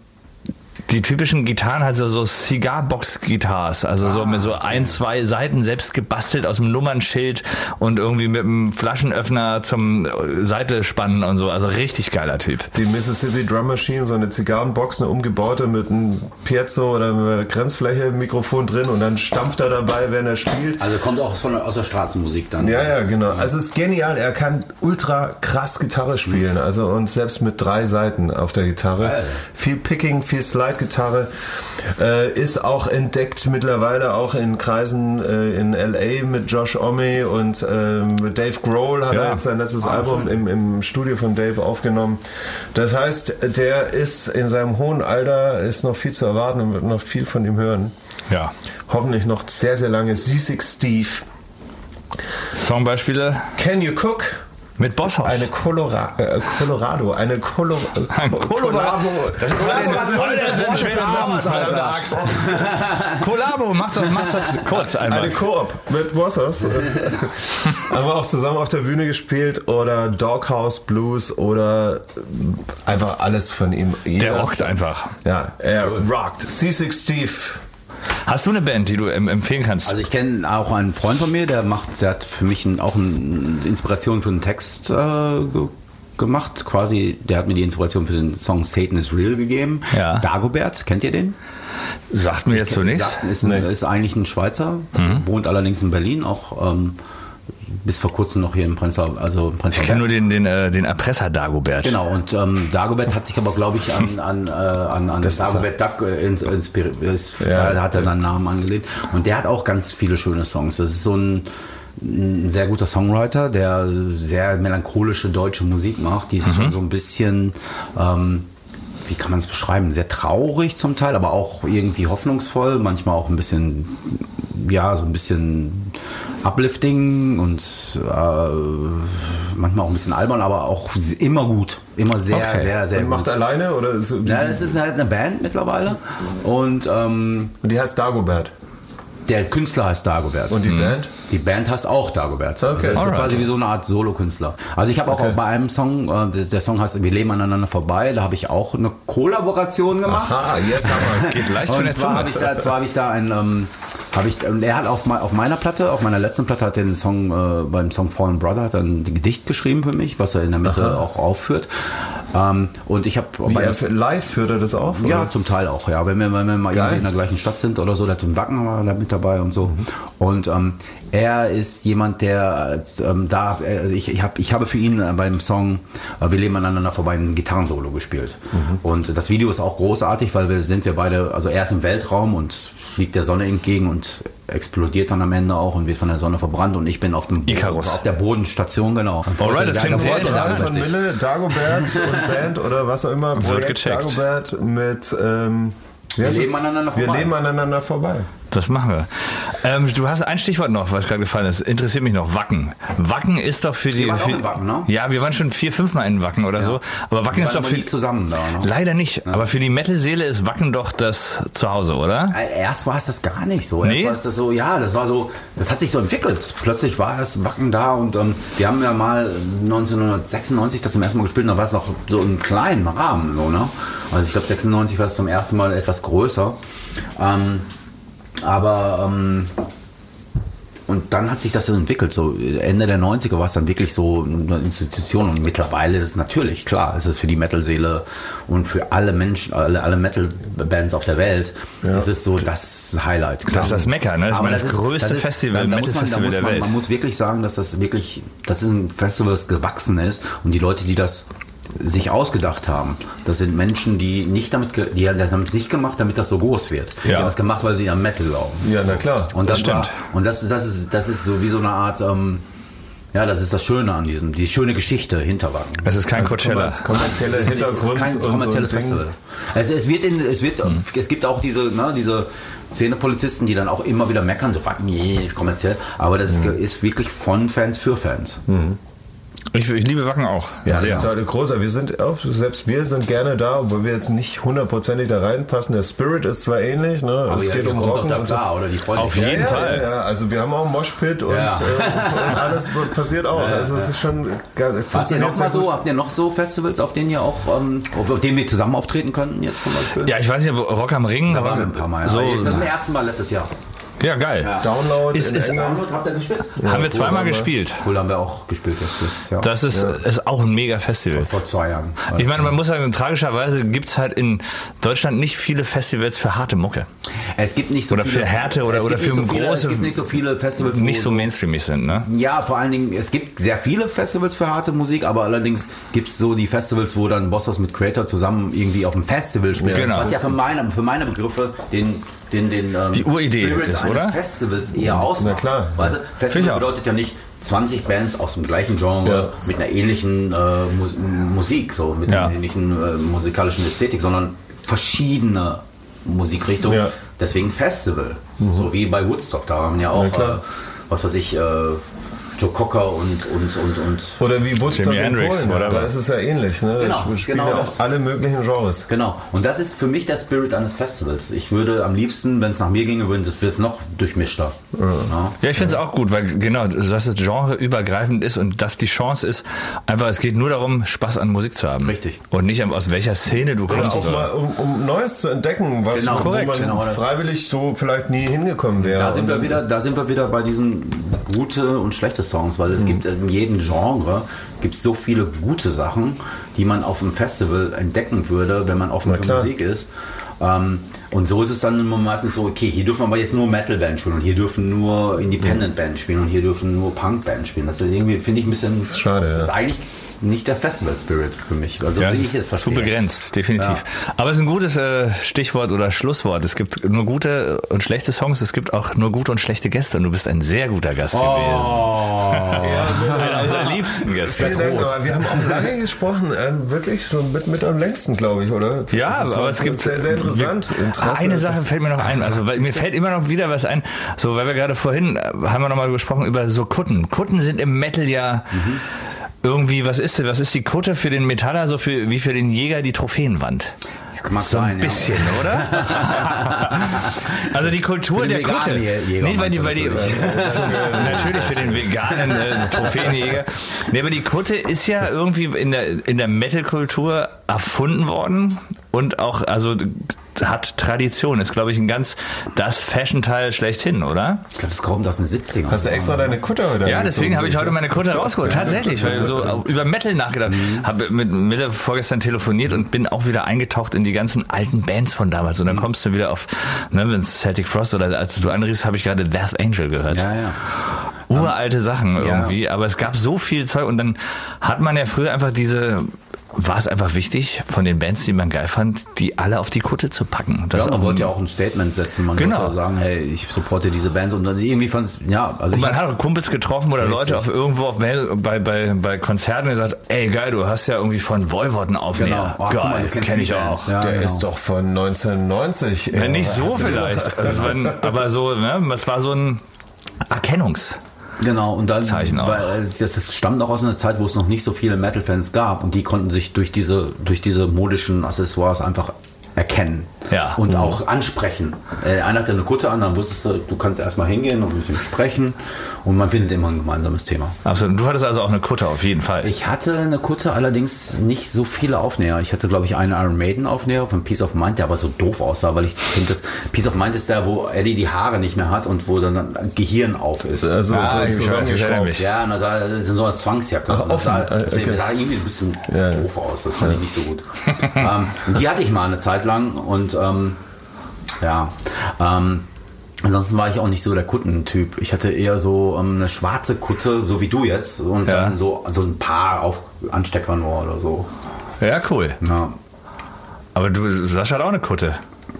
die typischen Gitarren, halt so, so Cigar-Box-Guitars, also so mit so ein, zwei Seiten selbst gebastelt aus dem Nummernschild und irgendwie mit einem Flaschenöffner zum äh, Seite spannen und so. Also richtig geiler Typ. die Mississippi Drum Machine, so eine Zigarrenbox, eine umgebaute mit einem Piezo oder einer Grenzfläche, Mikrofon drin und dann stampft er dabei, wenn er spielt. Also kommt auch von, aus der Straßenmusik dann. Ja, ja, genau. Also es ist genial. Er kann ultra krass Gitarre spielen. Also und selbst mit drei Seiten auf der Gitarre. Geil. Viel Picking, viel Slide-Gitarre. Äh, ist auch entdeckt mittlerweile auch in Kreisen äh, in LA mit Josh Omme und ähm, Dave Grohl hat Ja. er jetzt sein letztes Ah, Album im, im Studio von Dave aufgenommen. Das heißt, der ist in seinem hohen Alter ist noch viel zu erwarten und wird noch viel von ihm hören. Ja. Hoffentlich noch sehr, sehr lange. Seasick Steve. Songbeispiele Can you cook? Mit Bosshaus. Eine Colora äh, Colorado, eine Colo Ein Col- Colorado. Das ist ein- Alter. verdammte Axt. Collabo, macht das, macht das kurz einmal. Eine Koop mit Bossers. Haben wir auch zusammen auf der Bühne gespielt oder Doghouse Blues oder einfach alles von ihm. Der rockt einfach. Ja, er rockt. C6 Steve. Hast du eine Band, die du em- empfehlen kannst? Also ich kenne auch einen Freund von mir, der macht, der hat für mich ein, auch eine Inspiration für einen Text äh, ge gemacht. Quasi, der hat mir die Inspiration für den Song Satan is Real gegeben. Ja. Dagobert, kennt ihr den? Sagt mir jetzt so nichts. Ist, ein, ist eigentlich ein Schweizer, wohnt allerdings in Berlin, auch ähm, bis vor kurzem noch hier in Prenzlau, also in Ich Prenzlauer kenne nur den, den, äh, den Erpresser Dagobert. Genau, und ähm, Dagobert hat sich aber, glaube ich, an, an, äh, an, an Das Dagobert Duck äh, ins- inspiriert. Ja. Da hat er seinen Namen angelegt. Und der hat auch ganz viele schöne Songs. Das ist so ein, ein sehr guter Songwriter, der sehr melancholische deutsche Musik macht. Die ist schon so ein bisschen, ähm, wie kann man es beschreiben, sehr traurig zum Teil, aber auch irgendwie hoffnungsvoll, manchmal auch ein bisschen, ja, so ein bisschen uplifting und äh, manchmal auch ein bisschen albern, aber auch immer gut. Immer sehr, Okay. sehr, sehr Und gut. macht alleine oder ist, Ja, das ist halt eine Band mittlerweile. Und ähm, Und die heißt Dagobert. Der Künstler heißt Dagobert. Und die Band? Die Band heißt auch Dagobert. Okay. Also das ist quasi wie so eine Art Solokünstler. Also ich habe auch, Okay. auch bei einem Song, äh, der, Song heißt Wir leben aneinander vorbei, da habe ich auch eine Kollaboration gemacht. Aha, jetzt haben wir es. Geht leicht von Und der zwar habe ich da, zwar habe ich da ein, ähm, habe ich, er hat auf, auf meiner Platte, auf meiner letzten Platte hat er den Song, äh, beim Song Fallen Brother hat er ein Gedicht geschrieben für mich, was er in der Mitte auch aufführt. Ähm, und ich habe live führt er das auf? ja, oder? zum Teil auch, ja. Wenn wir, wenn wir mal in der gleichen Stadt sind oder so, der hat den Wacken mit dabei und so. Und ähm, er ist jemand, der äh, ähm, da, äh, ich, ich, hab, ich habe für ihn äh, beim Song äh, Wir leben aneinander vorbei ein Gitarrensolo gespielt. Und das Video ist auch großartig, weil wir sind wir beide, also er ist im Weltraum und fliegt der Sonne entgegen und explodiert dann am Ende auch und wird von der Sonne verbrannt und ich bin auf dem Icarus. auf der Bodenstation, genau. Alright, das klingt sehr interessant. von Mille, Dagobert und Band oder was auch immer. Projekt. Dagobert mit. Ähm, Wir leben aneinander Wir leben aneinander vorbei. Das machen wir. Ähm, du hast ein Stichwort noch, was gerade gefallen ist. Interessiert mich noch. Wacken. Wacken ist doch für die. waren auch für, in Wacken, ne? Ja, wir waren schon vier, fünf Mal in Wacken oder so. Aber Wacken Wir ist waren doch für. zusammen da, ne? Leider nicht. Aber für die Metal-Seele ist Wacken doch das Zuhause, oder? Erst war es das gar nicht so. Erst Nee? war es das so, ja, das war so, das hat sich so entwickelt. Plötzlich war das Wacken da und ähm, wir haben ja mal 1996 das zum ersten Mal gespielt und da war es noch so im kleinen Rahmen. So, ne? Also ich glaube 96 war es zum ersten Mal etwas größer. Ähm, aber ähm, und dann hat sich das so entwickelt. So Ende der 90er war es dann wirklich so eine Institution. Und mittlerweile ist es natürlich klar, es ist für die Metal-Seele und für alle Menschen, alle, alle Metal-Bands auf der Welt, ist es so das Highlight. Klar. Das ist das Mekka, ne? Das ist Aber das größte Festival, da, da muss man, da Metal-Festival muss der man, Welt. man muss wirklich sagen, dass das wirklich, das ist ein Festival, das gewachsen ist. Und die Leute, die das sich ausgedacht haben. Das sind Menschen, die nicht damit, die haben es nicht gemacht, damit das so groß wird. Die Ja. haben es gemacht, weil sie am Metal glauben. Ja, na klar. Und Das das, war, stimmt. und das, das ist, das ist so wie so eine Art, ähm, ja, das ist das Schöne an diesem, die schöne Geschichte hinter Wacken. Es ist kein Also Coachella. kommerzieller Es ist Hintergrund kein so kommerzielles Ding. Festival. Es, es wird, in, es, wird es gibt auch diese, ne, diese Szenepolizisten, die dann auch immer wieder meckern, so Wacken, nee, kommerziell. Aber das ist, ist wirklich von Fans für Fans. Ich, ich liebe Wacken auch. Ja, das Sehr. ist total großer. Wir sind auch, selbst wir sind gerne da, obwohl wir jetzt nicht hundertprozentig da reinpassen. Der Spirit ist zwar ähnlich, ne? Aber es ihr- geht um Rocken da klar, oder? Die freuen Auf jeden ja, Fall. Ja, ja, also wir haben auch einen Moshpit und, Ja. äh, und alles passiert auch. also es ist schon ganz, Habt ihr funktioniert noch mal so, habt ihr noch so Festivals, auf denen ihr auch, ähm, auf denen wir zusammen auftreten könnten jetzt zum Beispiel? Ja, ich weiß nicht, ob Rock am Ring. da waren wir ein paar Mal. Ja. So, jetzt zum ersten Mal letztes Jahr. Ja, geil. Download Ist- in ist- England. Download habt ihr gespielt? Haben wir zweimal aber- gespielt. Cool haben wir auch gespielt jetzt letztes Jahr. Das ist, ist auch ein mega Festival. vor zwei Jahren. Ich meine, man muss sagen, tragischerweise gibt's halt in Deutschland nicht viele Festivals für harte Mucke. Es gibt nicht so Oder viele, für Härte oder- es oder gibt für so viele, große- Es gibt nicht so viele Festivals, wo Nicht so mainstreamig sind, ne? Ja, vor allen Dingen, es gibt sehr viele Festivals für harte Musik, aber allerdings gibt es so die Festivals, wo dann Bossos mit Creator zusammen irgendwie auf dem Festival spielen. Genau. Was ja für meine, für meine Begriffe den, den, den ähm, Die Uridee Spirit ist, eines oder? Festivals eher ausmacht. Na klar. Weißt du, Festival auch. bedeutet ja nicht 20 Bands aus dem gleichen Genre Ja. mit einer ähnlichen äh, Mus Musik, so mit Ja. einer ähnlichen äh, musikalischen Ästhetik, sondern verschiedene Musikrichtungen. Ja. Deswegen Festival. So wie bei Woodstock. Da haben ja auch, äh, was weiß ich, äh, Joe Cocker und, und, und, und Oder wie Woodstock in Polen. whatever. Da ist es ja ähnlich. Ne? Genau, da spielen genau ja auch das. alle möglichen Genres. Genau. Und das ist für mich der Spirit eines Festivals. Ich würde am liebsten, wenn es nach mir ginge, würden das es noch durchmischter. Ja. Ja, ich finde es auch gut, weil genau, dass es genreübergreifend ist und dass die Chance ist, einfach, es geht nur darum, Spaß an Musik zu haben. Richtig. Und nicht aus welcher Szene du Oder kommst. auch mal, um, um Neues zu entdecken, was, Genau, wo korrekt, man genau freiwillig so vielleicht nie hingekommen wäre. Da sind wir wieder, da sind wir wieder bei diesen gute und schlechte Songs, weil es gibt in jedem Genre gibt es so viele gute Sachen, die man auf dem Festival entdecken würde, wenn man offen für. Musik ist. Ähm, und so ist es dann immer meistens so, okay, hier dürfen aber jetzt nur Metal-Band spielen und hier dürfen nur Independent-Band spielen und hier dürfen nur Punk-Band spielen. Das ist irgendwie, finde ich, ein bisschen. Das ist schade, ja. Das ist eigentlich nicht der Festival-Spirit für mich. Also, Ja, wie es ist zu begrenzt, definitiv. Aber es ist ein gutes äh, Stichwort oder Schlusswort. Es gibt nur gute und schlechte Songs, es gibt auch nur gute und schlechte Gäste. Und du bist ein sehr guter Gast Oh. gewesen. Einer unserer liebsten Gäste. Aber wir haben auch lange gesprochen, ähm, wirklich schon mit, mit am längsten, glaube ich, oder? Ja, Das aber war es gibt sehr, sehr interessant. Interesse, eine Sache fällt mir noch ein. Also weil, mir fällt immer noch wieder was ein. So, weil wir gerade vorhin äh, haben wir noch mal gesprochen über so Kutten. Kutten sind im Metal ja irgendwie. Was ist denn? Was ist die Kutte für den Metaller so für wie für den Jäger die Trophäenwand? Das mag So ein sein, ja. bisschen, oder? also die Kultur Für den der Kutte. Jäger nee, weil die, weil die, natürlich für den veganen äh, Trophäenjäger. Nee, aber die Kutte ist ja irgendwie in der, in der Metal-Kultur erfunden worden und auch, also hat Tradition, ist glaube ich ein ganz das Fashion-Teil schlechthin, oder? Ich glaube, das kommt aus den 70ern. Hast du extra deine Kutte heute Ja, deswegen habe ich heute meine Kutte rausgeholt. Tatsächlich, weil so auch über Metal nachgedacht. Habe mit Mille vorgestern telefoniert und bin auch wieder eingetaucht in die ganzen alten Bands von damals. Und dann kommst du wieder auf, ne, wenn es Celtic Frost oder als du anriefst, habe ich gerade Death Angel gehört. Ja, ja. Uralte Sachen irgendwie. Aber es gab so viel Zeug und dann hat man ja früher einfach diese war es einfach wichtig, von den Bands, die man geil fand, die alle auf die Kutte zu packen. Das ja, man wollte ja auch ein Statement setzen. Man Genau. wollte auch sagen, hey, ich supporte diese Bands und dann irgendwie fand ja, also Und man hat auch Kumpels getroffen oder. Leute auf irgendwo auf Mail, bei, bei, bei Konzerten gesagt, ey geil, du hast ja irgendwie von Voivod einen Aufnäher. Genau. Mal, geil, kennst kenn ich Bands. auch. Ja, Der genau. ist doch von 1990. Ja, nicht so den vielleicht. war, ein- aber so, ne, das war so ein Erkennungs. Genau, und dann, Zeichen auch. weil das, das stammt auch aus einer Zeit, wo es noch nicht so viele Metal-Fans gab und die konnten sich durch diese, durch diese modischen Accessoires einfach erkennen Ja. und auch ansprechen. Äh, einer hatte eine Kutte an, dann wusstest du, du kannst erstmal hingehen und mit ihm sprechen und man findet immer ein gemeinsames Thema. Absolut. Du hattest also auch eine Kutte auf jeden Fall. Ich hatte eine Kutte, allerdings nicht so viele Aufnäher. Ich hatte, glaube ich, einen Iron Maiden Aufnäher von Peace of Mind, der aber so doof aussah, weil ich finde, das Peace of Mind ist der, wo Eddie die Haare nicht mehr hat und wo dann sein Gehirn auf ist. Also, Ah, so erinnere zusammengeschraubt. Ja, und das sah- das ist so eine Zwangsjacke. Ach, das sah. Ah, das okay. sah irgendwie ein bisschen Ja. doof aus. Das fand ich nicht so gut. ähm, und die hatte ich mal eine Zeit lang und ähm, ja. Ähm, Ansonsten war ich auch nicht so der Kuttentyp. Ich hatte eher so ähm, eine schwarze Kutte, so wie du jetzt, und Ja. dann so, so ein paar auf Anstecker nur oder so. Ja, cool. Ja. Aber du, Sascha hat auch eine Kutte.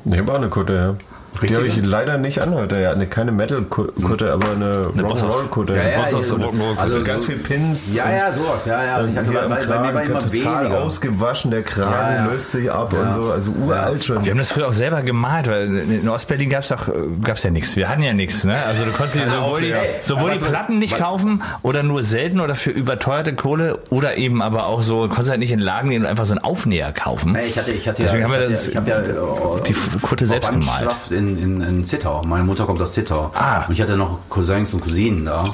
Ich habe auch eine Kutte, ja. Die habe ich leider nicht an heute. Ja, eine, keine Metal-Kutte, aber eine, Bosshaus. Rock'n'Roll-Kutte. Ja, ja, Rock'n'Roll-Kutte. also ganz viel Pins. Ja, ja, sowas, ja, ja. Ich hatte hier bei, bei, bei mir war Kragen immer total weniger. ausgewaschen, der Kragen Ja, ja. löst sich ab Ja. und so, also uralt schon. Wir haben das früher auch selber gemalt, weil in Ostberlin doch, äh, gab's ja nichts. Wir hatten ja nichts, ne? Also du konntest dir sowohl die, sowohl die Platten nicht kaufen oder nur selten oder für überteuerte Kohle oder eben aber auch so, du konntest halt nicht in den Laden gehen und einfach so einen Aufnäher kaufen. Ich hatte, ich hatte Deswegen ja, haben wir das- ich hab ja äh, die Kutte selbst gemalt. Verwandtschaft In, in, in Zittau. Meine Mutter kommt aus Zittau. Ah. Und ich hatte noch Cousins und Cousinen da.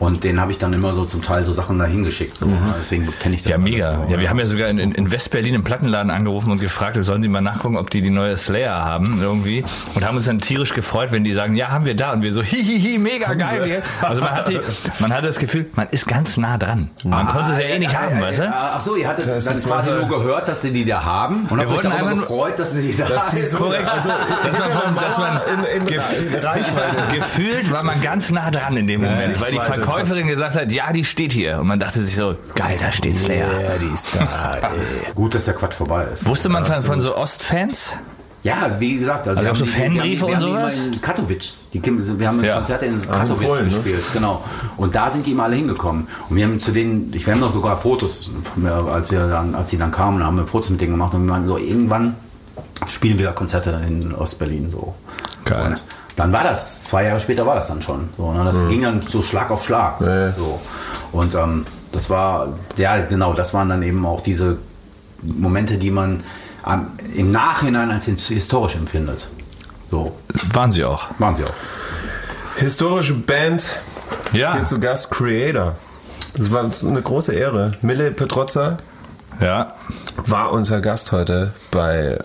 Und denen habe ich dann immer so zum Teil so Sachen dahin geschickt. So. Deswegen kenne ich das Mhm. Ja, mega. so. Ja, wir haben ja sogar in, in, in Westberlin im Plattenladen angerufen und gefragt, sollen die mal nachgucken, ob die die neue Slayer haben irgendwie. Und haben uns dann tierisch gefreut, wenn die sagen, ja, haben wir da. Und wir so, hihihi, mega geil. Also man hatte, man hatte das Gefühl, man ist ganz nah dran. Man konnte es ja eh nicht haben, weißt du? Ah, Ach so, ihr hattet Das dann quasi nur gehört, dass sie die da haben. Und habt euch wollten darüber einfach nur- gefreut, dass sie die da Dass die so- Korrekt. also, dass man, von, dass man in, in, in Reichweite. gefühlt war man ganz nah dran in dem Moment, weil die Sichtweite Verkäuferin gesagt hat, ja, die steht hier. Und man dachte sich so, geil, da steht Slayer. Ja, die ist da. ey. Gut, dass der Quatsch vorbei ist. Wusste man von, von so Ostfans? Ja, wie gesagt, also, Also wir auch so haben die- wir haben Fanbriefe wir und haben sowas? in Katowice. Die, wir haben Ja. Konzerte in in Katowice ne? gespielt, genau. Und da sind die immer alle hingekommen. Und wir haben zu denen, ich wir haben noch sogar Fotos, als wir dann, als sie dann kamen, haben wir Fotos mit denen gemacht und wir meinten so, irgendwann spielen wir Konzerte in Ostberlin so. Geil. Und dann war das, zwei Jahre später war das dann schon. So, ne? Das ging dann so Schlag auf Schlag. Ja. So. Und ähm, das war, ja genau, das waren dann eben auch diese Momente, die man ähm, im Nachhinein als historisch empfindet. So, Waren sie auch. waren sie auch. Historische Band, Ja. hier zu Gast Creator. Das war uns eine große Ehre. Mille Petrozza Ja. war unser Gast heute bei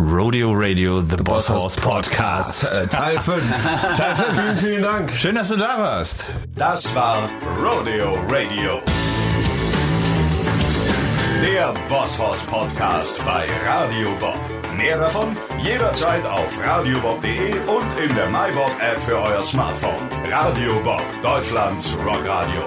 Rodeo Radio, The, The Boss Horse Podcast, Podcast. Teil 5. Teil 5, vielen, vielen Dank. Schön, dass du da warst. Das war Rodeo Radio. Der Boss Horse Podcast bei Radio Bob. Mehr davon jederzeit auf radiobob.de und in der MyBob App für euer Smartphone. Radio Bob, Deutschlands Rockradio.